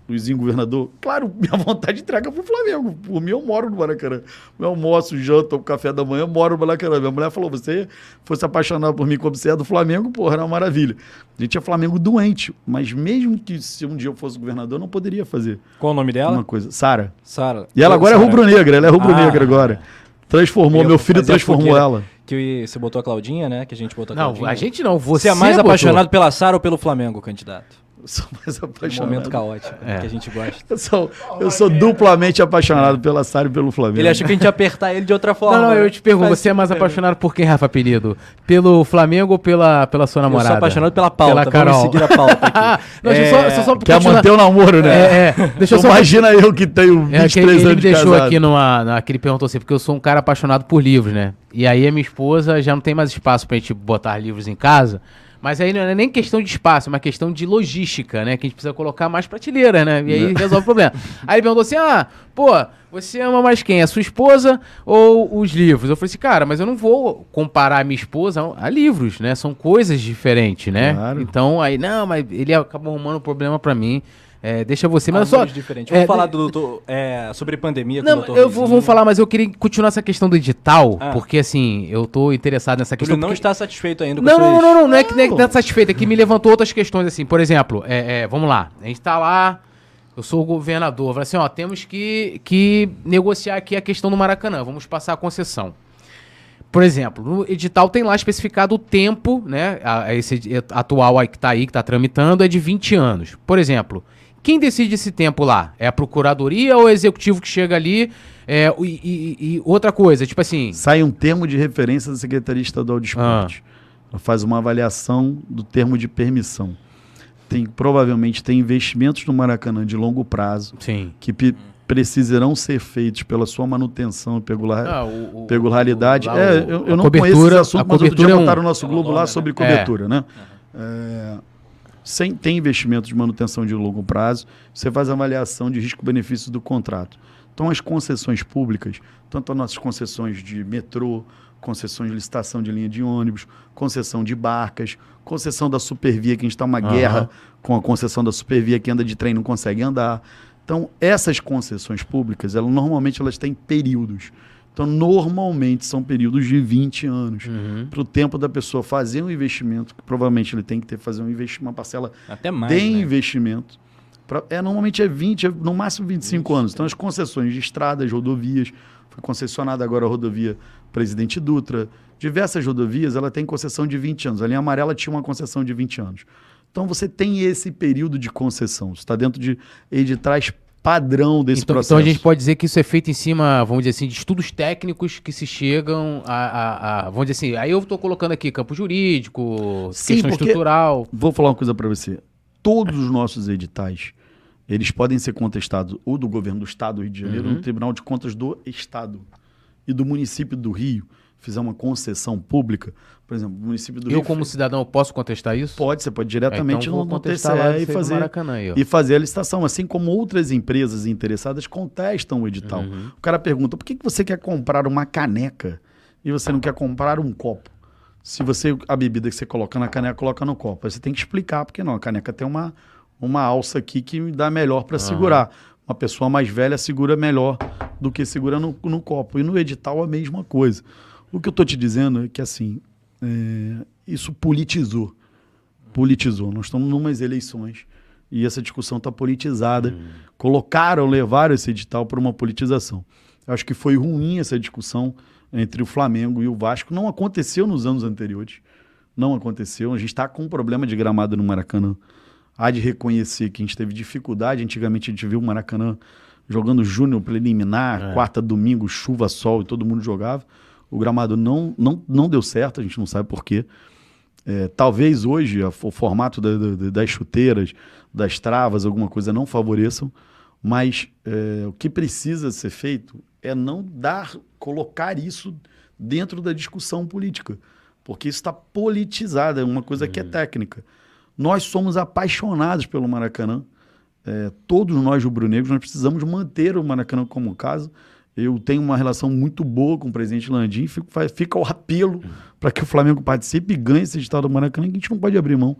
Luizinho governador, claro, [LAUGHS] minha vontade entrega pro Flamengo. Por mim eu moro no Maracanã. Meu almoço, janta, o café da manhã, eu moro no Maracanã. Minha mulher falou, você fosse apaixonado por mim como você é do Flamengo, porra, era uma maravilha. A gente é Flamengo doente, mas mesmo que se um dia eu fosse governador, eu não poderia fazer Qual o nome dela? uma coisa. Sara. Sara. E ela agora é Sara. rubro-negra, ela é rubro-negra Ah. agora. Transformou, Eu meu filho transformou ela. Que você botou a Claudinha, né? Que a gente botou a Não, Claudinha. a gente não, você, Você é mais botou. apaixonado pela Sara ou pelo Flamengo, candidato? Eu sou mais [LAUGHS] Um apaixonado. momento caótico, É. que a gente gosta. Eu sou, eu sou duplamente apaixonado pela Sara e pelo Flamengo. Ele achou que a gente ia apertar ele de outra forma. Não, não, né? eu te pergunto, você é mais apaixonado por quem, Rafa Apelido? Pelo Flamengo ou pela, pela sua Eu namorada? sou apaixonado pela pauta. Pela Carol. Vamos seguir a pauta aqui. [LAUGHS] Não, deixa eu só, eu só Quer continuar- manter o namoro, né? É, é. Deixa eu só Imagina eu que tenho 23 É, que ele, ele anos me de deixou casado. aqui numa, que ele perguntou assim, porque eu sou um cara apaixonado por livros, né? E aí a minha esposa já não tem mais espaço pra gente botar livros em casa. Mas aí não é nem questão de espaço, é uma questão de logística, né? Que a gente precisa colocar mais prateleira, né? E aí resolve o problema. [LAUGHS] Aí ele perguntou assim: ah, pô, você ama mais quem? A sua esposa ou os livros? Eu falei assim, cara, mas eu não vou comparar a minha esposa a livros, né? São coisas diferentes, né? Claro. Então aí, não, mas ele acabou arrumando um problema pra mim. É, deixa você, mas só. Amores diferentes. é, Vamos falar do, doutor- é, sobre pandemia com não, eu vou, vamos falar, mas eu queria continuar essa questão do edital, Ah. porque assim, eu tô interessado nessa questão. não porque- está satisfeito ainda com não, não, suas- não, não, não é que não é que tá satisfeito, é que me levantou outras questões, assim, por exemplo, é, é, vamos lá, a gente tá lá, eu sou o governador, fala assim, ó, temos que, que negociar aqui a questão do Maracanã, vamos passar a concessão. Por exemplo, no edital tem lá especificado o tempo, né? a- a esse atual aí que tá aí, que tá tramitando, é de 20 anos. Por exemplo, Quem decide esse tempo lá? É a procuradoria ou o executivo que chega ali? É, e, e- e outra coisa, tipo assim. Sai um termo de referência da Secretaria Estadual de Esporte. Ah. Ela faz uma avaliação do termo de permissão. Tem, provavelmente tem investimentos no Maracanã de longo prazo Sim. que pe- precisarão ser feitos pela sua manutenção e pegular, Ah, o- o- regularidade. o- É, o- eu, eu não conheço esse assunto, mas outro dia é um- botaram no nosso é Globo lá né? sobre É. cobertura, né? É, sem, tem investimento de manutenção de longo prazo, você faz avaliação de risco-benefício do contrato. Então, as concessões públicas, tanto as nossas concessões de metrô, concessões de licitação de linha de ônibus, concessão de barcas, concessão da supervia, que a gente está uma Aham. guerra com a concessão da supervia, que anda de trem e não consegue andar. Então, essas concessões públicas, elas, normalmente elas têm períodos. Então, normalmente são períodos de 20 anos. Uhum. Para o tempo da pessoa fazer um investimento, que provavelmente ele tem que ter fazer um investimento, uma parcela Até mais, de né? investimento. Pra- é, normalmente é 20, é no máximo 25 anos. Então, as concessões de estradas, rodovias, foi concessionada agora a rodovia Presidente Dutra. Diversas rodovias, ela tem concessão de 20 anos. A linha amarela tinha uma concessão de 20 anos. Então, você tem esse período de concessão. Você está dentro de editais padrão desse Então, processo. então a gente pode dizer que isso é feito em cima, vamos dizer assim, de estudos técnicos que se chegam a. a- a- vamos dizer assim, aí eu estou colocando aqui campo jurídico, Sim, questão estrutural. Vou falar uma coisa para você. Todos os nossos editais, eles podem ser contestados ou do governo do Estado do Rio de Janeiro, Uhum. no Tribunal de Contas do Estado e do município do Rio, fizer uma concessão pública, por exemplo, o município do Eu, Rio como fez- cidadão, posso contestar isso? pode, você pode É, diretamente então no, no TCE isso e fazer aí, e fazer a licitação, assim como outras empresas interessadas contestam o edital. Uhum. O cara pergunta: por que que você quer comprar uma caneca e você não quer comprar um copo? Se você a bebida que você coloca na caneca coloca no copo, aí você tem que explicar porque não. A caneca tem uma uma alça aqui que dá melhor para segurar. Uma pessoa mais velha segura melhor do que segura no, no copo. E no edital a mesma coisa. O que eu estou te dizendo é que assim é, isso politizou politizou. Nós estamos numas eleições e essa discussão está politizada. Colocaram, levaram esse edital para uma politização. Eu acho que foi ruim essa discussão entre o Flamengo e o Vasco. Não aconteceu nos anos anteriores. Não aconteceu. A gente está com um problema de gramado no Maracanã. Há de reconhecer que a gente teve dificuldade. Antigamente a gente viu o Maracanã jogando júnior preliminar, quarta, domingo, chuva, sol e todo mundo jogava. O gramado não, não, não deu certo, a gente não sabe por quê. É, talvez hoje a- o formato da- da- das chuteiras, das travas, alguma coisa não favoreçam, mas é, o que precisa ser feito é não dar, colocar isso dentro da discussão política, porque isso está politizado, é uma coisa que é técnica. Nós somos apaixonados pelo Maracanã, é, todos nós rubro-negros, nós precisamos manter o Maracanã como casa. Eu tenho uma relação muito boa com o presidente Landim, fico- fa- fica o apelo para que o Flamengo participe e ganhe esse estado do Maracanã, que a gente não pode abrir mão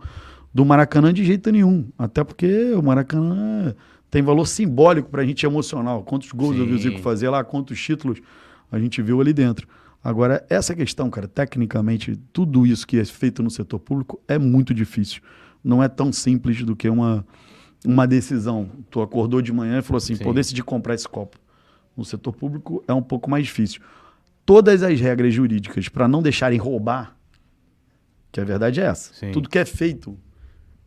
do Maracanã de jeito nenhum. Até porque o Maracanã tem valor simbólico para a gente emocional. Quantos gols eu vi o Sim. Zico fazer lá, quantos títulos a gente viu ali dentro. Agora, essa questão, cara, tecnicamente, tudo isso que é feito no setor público é muito difícil. Não é tão simples do que uma, uma decisão. Tu acordou de manhã e falou assim, Sim. pô, decidi comprar esse copo. No setor público é um pouco mais difícil. Todas as regras jurídicas para não deixarem roubar, que a verdade é essa. Sim. Tudo que é feito,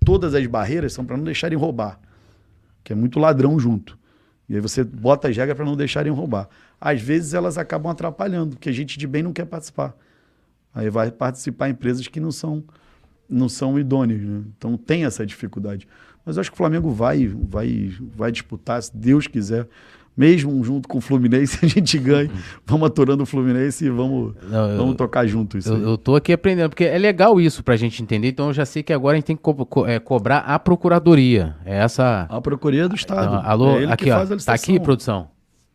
todas as barreiras são para não deixarem roubar. Que é muito ladrão junto. E aí você bota as regras para não deixarem roubar. Às vezes elas acabam atrapalhando, porque gente de bem não quer participar. Aí vai participar empresas que não são não são idôneas, né? Então tem essa dificuldade. Mas eu acho que o Flamengo vai vai vai disputar, se Deus quiser. Mesmo junto com o Fluminense, [LAUGHS] a gente ganha. Vamos aturando o Fluminense e vamos, Não, eu- vamos tocar junto isso Eu, aí. eu tô aqui aprendendo, porque é legal isso pra gente entender, então eu já sei que agora a gente tem que co- co- é, cobrar a procuradoria. É essa. A Procuradoria do Estado. Alô, é aqui, que ó. Tá aqui, produção?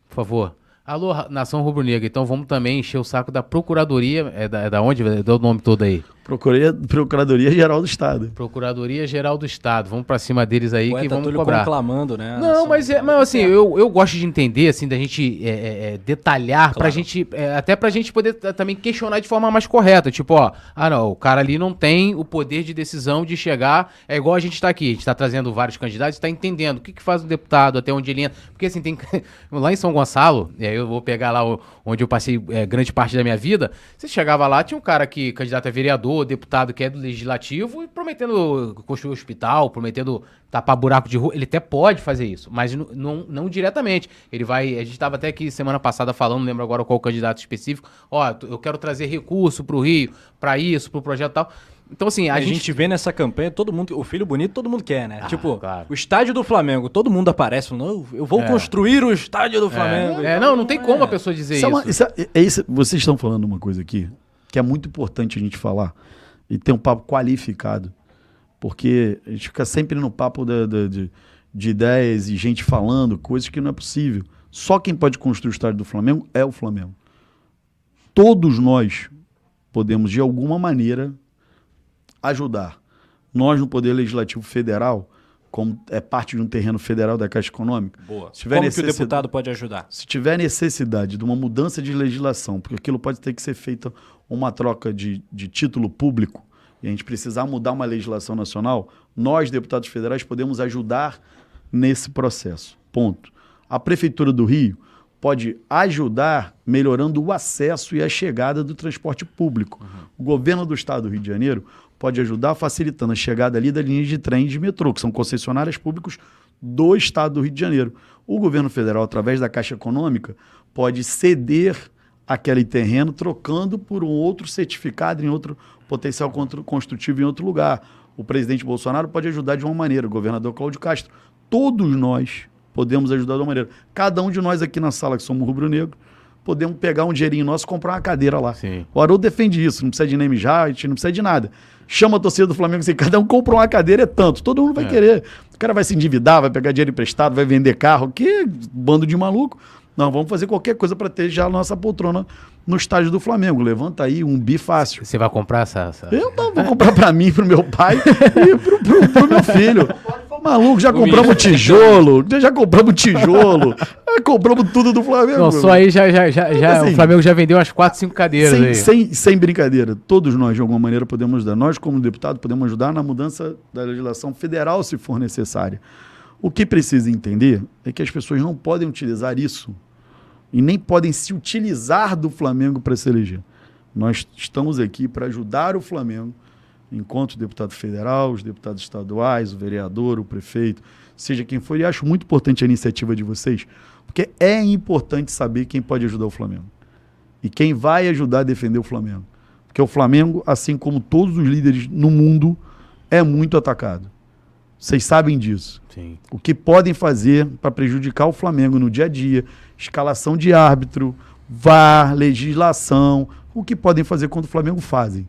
Por favor. Alô, Nação Rubro-Negra. Então vamos também encher o saco da Procuradoria. É da, é da onde? Dá o nome todo aí. Procuradoria, Procuradoria Geral do Estado. Procuradoria Geral do Estado. Vamos pra cima deles aí que Poeta vamos Túlio cobrar. conclamando, né? Não, mas, é, mas assim, eu, eu gosto de entender, assim, da gente é, é, é, detalhar, pra Claro. gente, é, até pra gente poder t- também questionar de forma mais correta. Tipo, ó, ah não, o cara ali não tem o poder de decisão de chegar, é igual a gente tá aqui, a gente tá trazendo vários candidatos, tá entendendo o que que faz um deputado, até onde ele entra. Porque assim, tem, [LAUGHS] lá em São Gonçalo, e aí eu vou pegar lá o- onde eu passei é, grande parte da minha vida, você chegava lá, tinha um cara que, candidato a vereador, senador, deputado que é do legislativo e prometendo construir hospital, prometendo tapar buraco de rua. Ele até pode fazer isso, mas não, não, não diretamente. Ele vai. A gente estava até aqui semana passada falando, não lembro agora qual candidato específico. Ó, eu quero trazer recurso para o Rio, para isso, para o projeto tal. Então, assim, a, A gente. gente vê nessa campanha, todo mundo, o filho bonito todo mundo quer, né? Ah, tipo, claro. o estádio do Flamengo, todo mundo aparece falando, não, eu vou construir o estádio do Flamengo. É, não, não tem como a pessoa dizer Isso isso. é uma- isso é- é isso- vocês estão falando uma coisa aqui que é muito importante a gente falar e ter um papo qualificado. Porque a gente fica sempre no papo de, de ideias e gente falando coisas que não é possível. Só quem pode construir o estádio do Flamengo é o Flamengo. Todos nós podemos, de alguma maneira, ajudar. Nós, no Poder Legislativo Federal, como é parte de um terreno federal da Caixa Econômica, Boa. Se tiver Como que o necessidade- deputado pode ajudar? se tiver necessidade de uma mudança de legislação, porque aquilo pode ter que ser feita uma troca de, de título público, e a gente precisar mudar uma legislação nacional, nós, deputados federais, podemos ajudar nesse processo. Ponto. A Prefeitura do Rio pode ajudar melhorando o acesso e a chegada do transporte público. O governo do estado do Rio de Janeiro pode ajudar facilitando a chegada ali da linha de trem de metrô, que são concessionárias públicas do estado do Rio de Janeiro. O governo federal, através da Caixa Econômica, pode ceder aquele terreno trocando por um outro certificado em outro potencial construtivo em outro lugar. O presidente Bolsonaro pode ajudar de uma maneira, o governador Cláudio Castro. Todos nós podemos ajudar de uma maneira. Cada um de nós aqui na sala, que somos rubro-negro, podemos pegar um dinheirinho nosso e comprar uma cadeira lá. Sim. O Haroldo defende isso, não precisa de name já, não precisa de nada. Chama a torcida do Flamengo assim, cada um compra uma cadeira, é tanto. Todo mundo vai É. querer. O cara vai se endividar, vai pegar dinheiro emprestado, vai vender carro. Que bando de maluco. Não, vamos fazer qualquer coisa para ter já a nossa poltrona no estádio do Flamengo. Levanta aí um bi fácil. Você vai comprar essa. essa- Eu não vou comprar para mim, pro meu pai e pro- pro meu filho. [LAUGHS] Maluco, já compramos tijolo, já, compramos tijolo, [LAUGHS] já compramos tudo do Flamengo. Não, só aí já, já, já, já- Assim, o Flamengo já vendeu umas 4, 5 cadeiras sem, aí. sem, sem brincadeira, todos nós, de alguma maneira, podemos ajudar. Nós, como deputado, podemos ajudar na mudança da legislação federal, se for necessária. O que precisa entender é que as pessoas não podem utilizar isso e nem podem se utilizar do Flamengo para se eleger. Nós estamos aqui para ajudar o Flamengo, enquanto deputado federal, os deputados estaduais, o vereador, o prefeito, seja quem for. E acho muito importante a iniciativa de vocês, porque é importante saber quem pode ajudar o Flamengo e quem vai ajudar a defender o Flamengo. Porque o Flamengo, assim como todos os líderes no mundo, é muito atacado. Vocês sabem disso. Sim. O que podem fazer para prejudicar o Flamengo no dia a dia, escalação de árbitro, VAR, legislação, o que podem fazer quando o Flamengo fazem.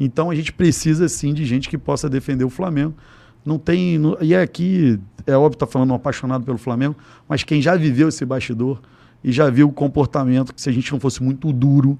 Então a gente precisa sim de gente que possa defender o Flamengo. Não tem. não- e aqui, é óbvio estar falando um apaixonado pelo Flamengo, mas quem já viveu esse bastidor e já viu o comportamento, que se a gente não fosse muito duro,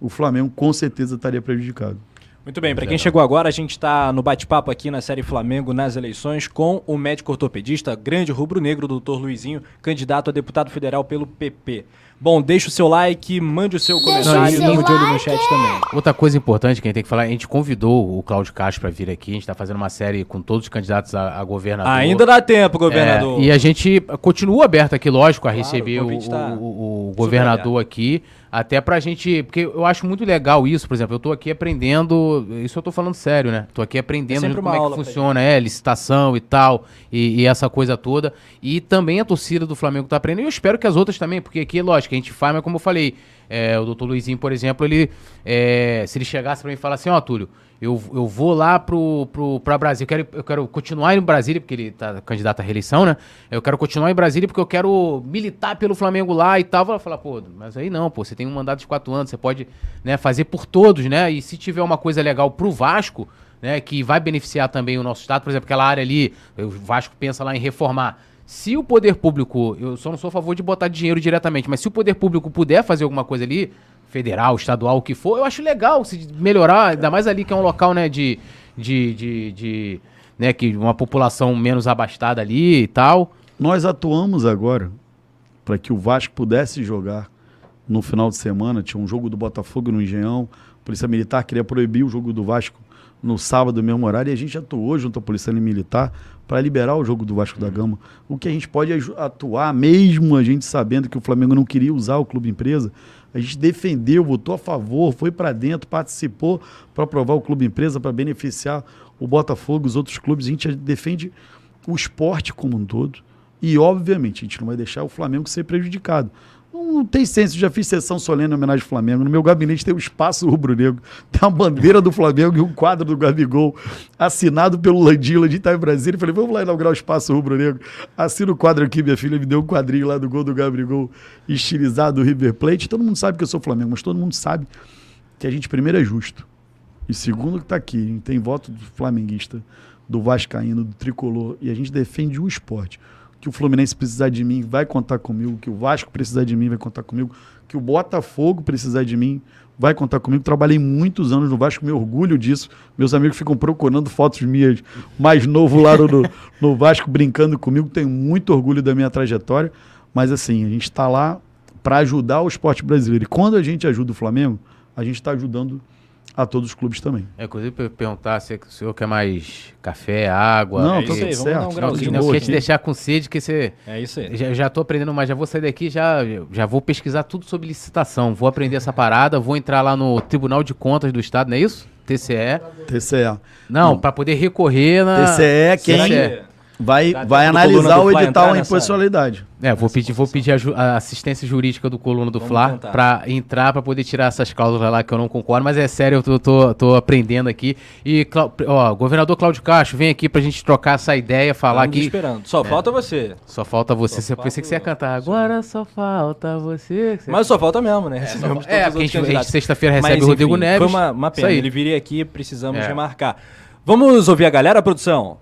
o Flamengo com certeza estaria prejudicado. Muito bem, para quem chegou agora, a gente está no bate-papo aqui na série Flamengo nas eleições com o médico ortopedista, grande rubro-negro, doutor Luizinho, candidato a deputado federal pelo PP. Bom, deixa o seu like, mande o seu comentário, seu estamos de olho no chat também. Outra coisa importante que a gente tem que falar, a gente convidou o Cláudio Castro para vir aqui, a gente está fazendo uma série com todos os candidatos a, a governador. Ainda dá tempo, governador. É, e a gente continua aberto aqui, lógico, a receber o o, tá o- o governador aqui, até pra gente. Porque eu acho muito legal isso, por exemplo, eu tô aqui aprendendo. Isso eu tô falando sério, né? Tô aqui aprendendo sempre como é que funciona, é, licitação e tal, e, e essa coisa toda. E também a torcida do Flamengo tá aprendendo, e eu espero que as outras também, porque aqui, lógico, a gente faz, mas como eu falei, é, o doutor Luizinho, por exemplo, ele. é, se ele chegasse pra mim e falasse assim, ó, Túlio. Eu, eu vou lá pro, pro, pra Brasília. Eu quero, eu quero continuar em Brasília, porque ele tá candidato à reeleição, né? Eu quero continuar em Brasília porque eu quero militar pelo Flamengo lá e tal. Vou falar, pô, mas aí não, pô, você tem um mandato de quatro anos, você pode né, fazer por todos, né? E se tiver uma coisa legal pro Vasco, né, que vai beneficiar também o nosso estado, por exemplo, aquela área ali, o Vasco pensa lá em reformar. Se o poder público, eu só não sou a favor de botar dinheiro diretamente, mas se o poder público puder fazer alguma coisa ali, federal, estadual, o que for, eu acho legal se melhorar, ainda mais ali que é um local, né, de, de, de, de né, que uma população menos abastada ali e tal. Nós atuamos agora para que o Vasco pudesse jogar no final de semana, tinha um jogo do Botafogo no Engenhão, a Polícia Militar queria proibir o jogo do Vasco no sábado, mesmo horário, e a gente atuou junto à Polícia Militar para liberar o jogo do Vasco da Gama. O que a gente pode atuar, mesmo a gente sabendo que o Flamengo não queria usar o clube empresa, a gente defendeu, votou a favor, foi para dentro, participou para aprovar o clube empresa, para beneficiar o Botafogo, os outros clubes. A gente defende o esporte como um todo. E, obviamente, a gente não vai deixar o Flamengo ser prejudicado. Não tem senso, já fiz sessão solene em homenagem ao Flamengo. No meu gabinete tem um espaço rubro-negro, tem a bandeira do Flamengo e um quadro do Gabigol, assinado pelo Landila de Itaí Brasília. Falei, vamos lá inaugurar o espaço rubro-negro. Assina o quadro aqui, minha filha me deu um quadrinho lá do gol do Gabigol, estilizado do River Plate. Todo mundo sabe que eu sou Flamengo, mas todo mundo sabe que a gente, primeiro, é justo. E segundo, que está aqui, tem voto do flamenguista, do vascaíno, do tricolor, e a gente defende o esporte que o Fluminense precisar de mim vai contar comigo, que o Vasco precisar de mim vai contar comigo, que o Botafogo precisar de mim vai contar comigo. Trabalhei muitos anos no Vasco, me orgulho disso. Meus amigos ficam procurando fotos minhas mais novo lá no, no [LAUGHS] Vasco, brincando comigo. Tenho muito orgulho da minha trajetória, mas assim, a gente está lá para ajudar o esporte brasileiro. E quando a gente ajuda o Flamengo, a gente está ajudando a todos os clubes também. É, inclusive, perguntar se o senhor quer mais café, água. Não, é, tô isso aí, certo. vamos dar um grauzinho não, não boa quer te deixar com sede, que você. É isso aí. Já, já tô aprendendo, mas já vou sair daqui já já vou pesquisar tudo sobre licitação. Vou aprender essa parada, vou entrar lá no Tribunal de Contas do Estado, não é isso? TCE. TCE. Não, para poder recorrer na. TCE é quem TCE. Vai, Dá vai analisar o edital em impossibilidade. É, vou pedir, vou pedir aju- a assistência jurídica do Coluna do Vamos Fla pra entrar pra poder tirar essas cláusulas lá que eu não concordo, mas é sério, eu tô, tô, tô aprendendo aqui. E, ó, governador Cláudio Castro, vem aqui pra gente trocar essa ideia, falar Estamos aqui. esperando. Só falta você. Só falta você. Só Você pensei que você ia falta cantar. Agora só falta você. Você- Mas só falta mesmo, né? Recebemos é, todos os porque a gente, a gente sexta-feira recebe Mas, o Rodrigo enfim, Neves. Foi uma, uma pena. Ele viria aqui, precisamos É. remarcar. Vamos ouvir a galera, produção?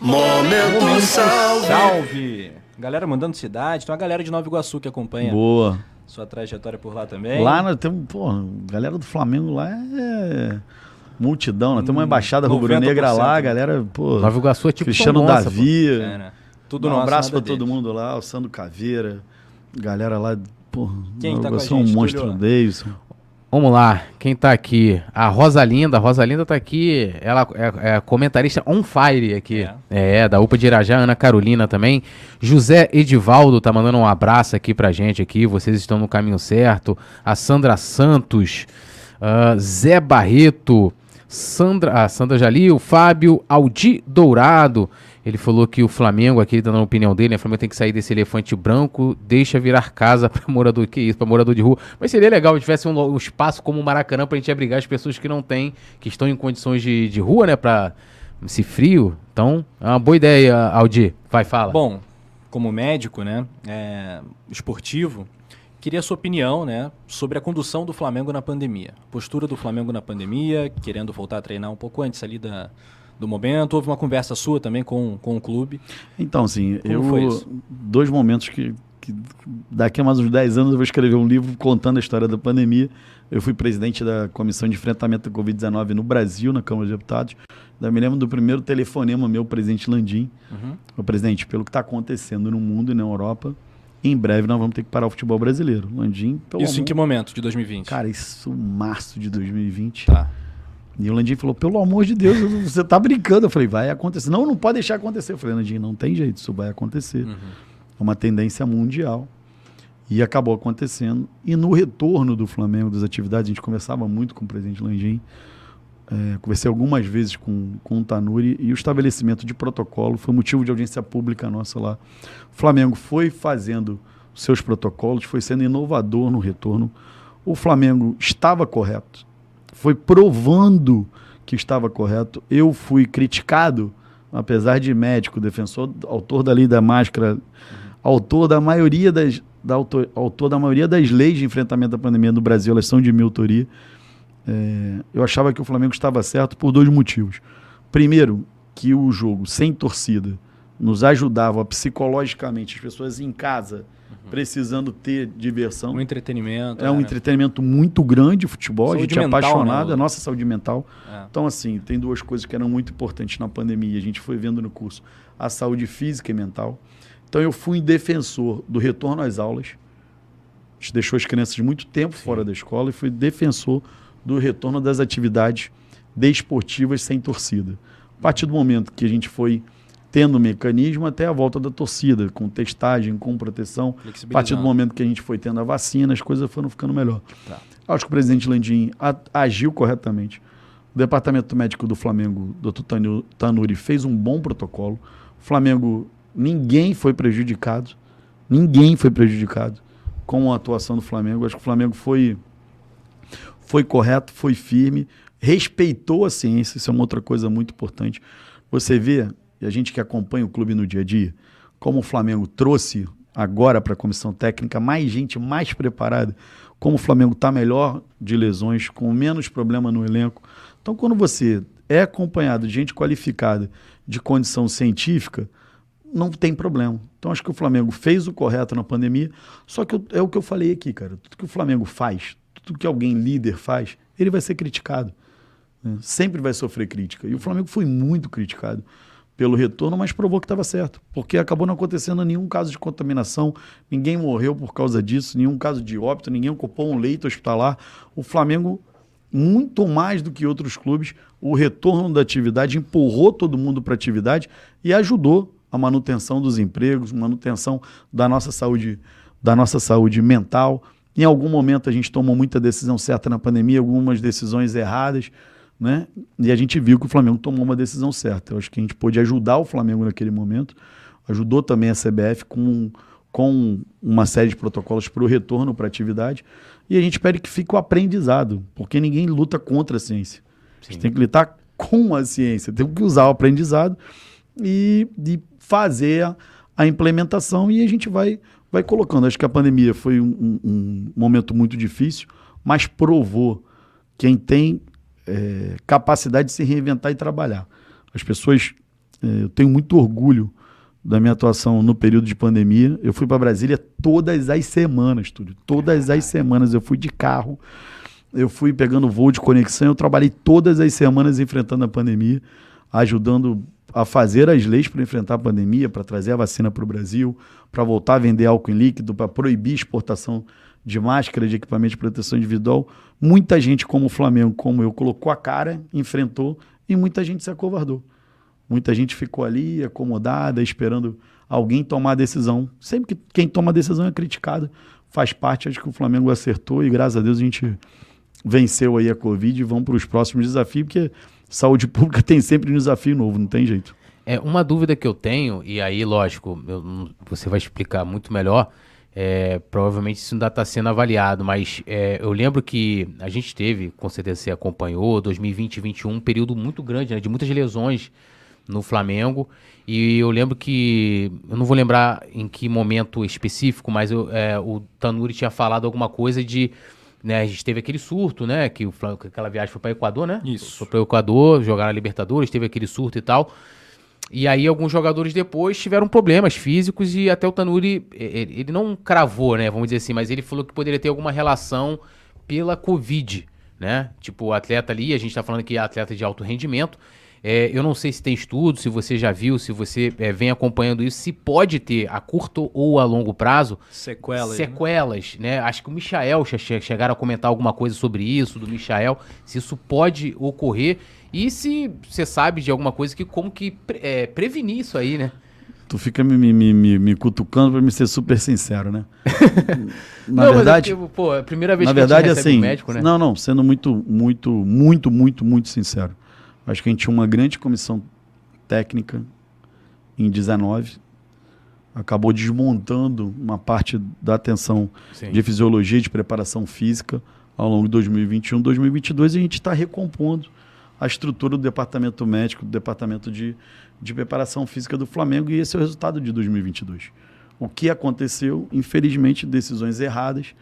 Momento salve. Salve! Galera mandando cidade. Tem uma galera de Nova Iguaçu que acompanha Boa. sua trajetória por lá também. Lá nós temos, pô, galera do Flamengo lá é multidão, nós temos uma embaixada 90%, rubro-negra lá, né? galera, pô, Nova Iguaçu é tipo Cristiano Nossa. Davi, É, né? Tudo um nosso, abraço pra nada todo mundo lá, o Sandro Caveira, galera lá, pô, Quem tá com a você é um monstro, Túlio? Vamos lá, quem tá aqui? A Rosalinda, a Rosalinda tá aqui, ela é, é comentarista on fire aqui. É. da UPA de Irajá, Ana Carolina também. José Edivaldo tá mandando um abraço aqui pra gente aqui, vocês estão no caminho certo. A Sandra Santos, ah, Zé Barreto, Sandra, a Sandra Jalil, Fábio Aldi Dourado. Ele falou que o Flamengo, aqui tá dando a opinião dele, né? O Flamengo tem que sair desse elefante branco, deixa virar casa [LAUGHS] para morador, que isso, para morador de rua. Mas seria legal se tivesse um, um espaço como o Maracanã pra gente abrigar as pessoas que não têm, que estão em condições de, de rua, né, para esse frio. Então, é uma boa ideia, Aldi. Vai, fala. Bom, como médico, né, é, esportivo, queria a sua opinião, né, sobre a condução do Flamengo na pandemia. Postura do Flamengo na pandemia, querendo voltar a treinar um pouco antes ali da, do momento. Houve uma conversa sua também com, com o clube. Então, Como eu. foi isso? Dois momentos que, que daqui a mais uns 10 anos eu vou escrever um livro contando a história da pandemia. Eu fui presidente da Comissão de Enfrentamento da Covid-19 no Brasil, na Câmara de Deputados. Ainda me lembro do primeiro telefonema meu, presidente Landim. Uhum. Ô, presidente, pelo que está acontecendo no mundo e na Europa, em breve nós vamos ter que parar o futebol brasileiro. Landim, pelo Isso em amor- que momento de 2020? Cara, isso março de 2020. Tá. E o Landim falou, pelo amor de Deus, você tá brincando. Eu falei, vai acontecer. Não, não pode deixar acontecer. Eu falei, Landim, não tem jeito, isso vai acontecer. Uhum. É uma tendência mundial. E acabou acontecendo. E no retorno do Flamengo, das atividades, a gente conversava muito com o presidente Landim. É, conversei algumas vezes com, com o Tanuri e o estabelecimento de protocolo foi motivo de audiência pública nossa lá. O Flamengo foi fazendo seus protocolos, foi sendo inovador no retorno. O Flamengo estava correto, foi provando que estava correto. Eu fui criticado, apesar de médico, defensor, autor da lei da máscara, autor da maioria das, da autor, autor da maioria das leis de enfrentamento da pandemia no Brasil, elas são de minha autoria. É, eu achava que o Flamengo estava certo por dois motivos. Primeiro, que o jogo sem torcida nos ajudava psicologicamente, as pessoas em casa precisando ter diversão. Um entretenimento. É um né? entretenimento muito grande o futebol, Saúde a gente é mental, apaixonado, né, é a nossa saúde mental. É. Então, assim, tem duas coisas que eram muito importantes na pandemia, a gente foi vendo no curso, a saúde física e mental. Então, eu fui um defensor do retorno às aulas, A gente deixou as crianças muito tempo fora da escola e foi defensor do retorno das atividades desportivas sem torcida. A partir do momento que a gente foi tendo mecanismo até a volta da torcida, com testagem, com proteção. A partir do momento que a gente foi tendo a vacina, as coisas foram ficando melhor. Tá. Acho que o presidente Landim agiu corretamente. O departamento médico do Flamengo. Tanu- Tanuri, fez um bom protocolo. O Flamengo, ninguém foi prejudicado. Ninguém foi prejudicado com a atuação do Flamengo. Acho que o Flamengo foi, foi correto, foi firme, respeitou a ciência. Isso é uma outra coisa muito importante. Você vê, e a gente que acompanha o clube no dia a dia, como o Flamengo trouxe agora para a comissão técnica mais gente mais preparada, como o Flamengo está melhor de lesões, com menos problema no elenco. Então, quando você é acompanhado de gente qualificada, de condição científica, não tem problema. Então, acho que o Flamengo fez o correto na pandemia, só que é o que eu falei aqui, cara. Tudo que o Flamengo faz, tudo que alguém líder faz, ele vai ser criticado. né? Sempre vai sofrer crítica. E o Flamengo foi muito criticado pelo retorno, mas provou que estava certo. Porque acabou não acontecendo nenhum caso de contaminação, ninguém morreu por causa disso, nenhum caso de óbito, ninguém ocupou um leito hospitalar. O Flamengo, muito mais do que outros clubes, o retorno da atividade empurrou todo mundo para a atividade e ajudou a manutenção dos empregos, manutenção da nossa saúde, da nossa saúde mental. Em algum momento a gente tomou muita decisão certa na pandemia, algumas decisões erradas, né? E a gente viu que o Flamengo tomou uma decisão certa. Eu acho que a gente pôde ajudar o Flamengo naquele momento, ajudou também a CBF com, com uma série de protocolos para o retorno para a atividade. E a gente espera que fique o aprendizado, porque ninguém luta contra a ciência. A gente tem que lutar com a ciência, tem que usar o aprendizado e, e fazer a, a implementação e a gente vai, vai colocando. Acho que a pandemia foi um, um- um momento muito difícil, mas provou quem tem é, capacidade de se reinventar e trabalhar. As pessoas, é, eu tenho muito orgulho da minha atuação no período de pandemia. Eu fui para Brasília todas as semanas, tudo. Todas as semanas eu fui de carro, eu fui pegando voo de conexão, eu trabalhei todas as semanas enfrentando a pandemia, ajudando a fazer as leis para enfrentar a pandemia, para trazer a vacina para o Brasil, para voltar a vender álcool em líquido, para proibir exportação de máscara, de equipamento de proteção individual. Muita gente, como o Flamengo, como eu, colocou a cara, enfrentou e muita gente se acovardou. Muita gente ficou ali acomodada, esperando alguém tomar a decisão. Sempre que quem toma a decisão é criticado, faz parte. Acho que o Flamengo acertou e graças a Deus a gente venceu aí a Covid e vamos para os próximos desafios, porque saúde [LAUGHS] pública tem sempre um desafio novo, não tem jeito. É, uma dúvida que eu tenho, e aí, lógico, eu você vai explicar muito melhor, é, provavelmente isso ainda está sendo avaliado, mas é, eu lembro que a gente teve, com certeza você acompanhou, 2020 e 2021, um período muito grande, né, de muitas lesões no Flamengo, e eu lembro que, eu não vou lembrar em que momento específico, mas eu, é, o Tanuri tinha falado alguma coisa de, né, a gente teve aquele surto, né, que o Fla- que aquela viagem foi para Equador, né? Isso. Foi para o Equador, jogar na Libertadores, teve aquele surto e tal. E aí alguns jogadores depois tiveram problemas físicos e até o Tanuri, ele não cravou, né, vamos dizer assim, mas ele falou que poderia ter alguma relação pela Covid, né? Tipo, o atleta ali, a gente tá falando que é atleta de alto rendimento. É, eu não sei se tem estudo, se você já viu, se você é, vem acompanhando isso, se pode ter a curto ou a longo prazo Sequelas. né? sequelas, né? Acho que o Michael che- chegaram a comentar alguma coisa sobre isso, do Michael, se isso pode ocorrer e se você sabe de alguma coisa que como que é, prevenir isso aí, né? Tu fica me, me, me, me- cutucando para me ser super sincero, né? [LAUGHS] Na Não, mas é verdade, porque, pô, é a primeira vez na que a gente verdade, assim, um médico, né? não, não, sendo muito, muito, muito, muito, muito sincero. Acho que a gente tinha uma grande comissão técnica em 19, acabou desmontando uma parte da atenção Sim. de fisiologia e de preparação física ao longo de 2021, 2022 e a gente está recompondo a estrutura do departamento médico, do departamento de, de preparação física do Flamengo e esse é o resultado de 2022. O que aconteceu, infelizmente, decisões erradas,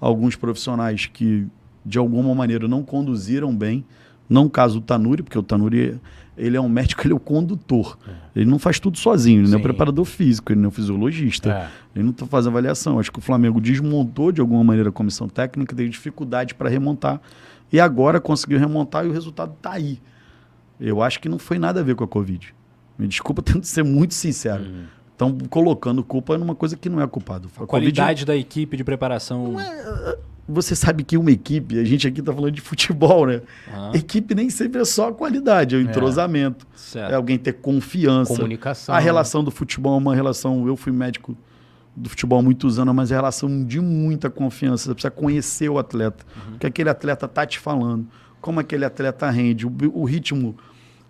alguns profissionais que de alguma maneira não conduziram bem, não o caso do Tanuri, porque o Tanuri ele é um médico, [LAUGHS] ele é o condutor. Ele não faz tudo sozinho, ele não é preparador físico, ele não é fisiologista. É. Ele não tá fazendo avaliação. Acho que o Flamengo desmontou de alguma maneira a comissão técnica, teve dificuldade para remontar. E agora conseguiu remontar e o resultado está aí. Eu acho que não foi nada a ver com a Covid. Me desculpa [LAUGHS] tendo ser muito sincero. Estão colocando culpa numa coisa que não é culpado. A qualidade da equipe de preparação. Você sabe que uma equipe, a gente aqui está falando de futebol, né? Ah. Equipe nem sempre é só a qualidade, é o entrosamento. Certo. É alguém ter confiança. Comunicação. A relação do futebol é uma relação. Eu fui médico do futebol há muitos anos, mas é relação de muita confiança. Você precisa conhecer o atleta. O que aquele atleta tá te falando. Como aquele atleta rende. O, o ritmo,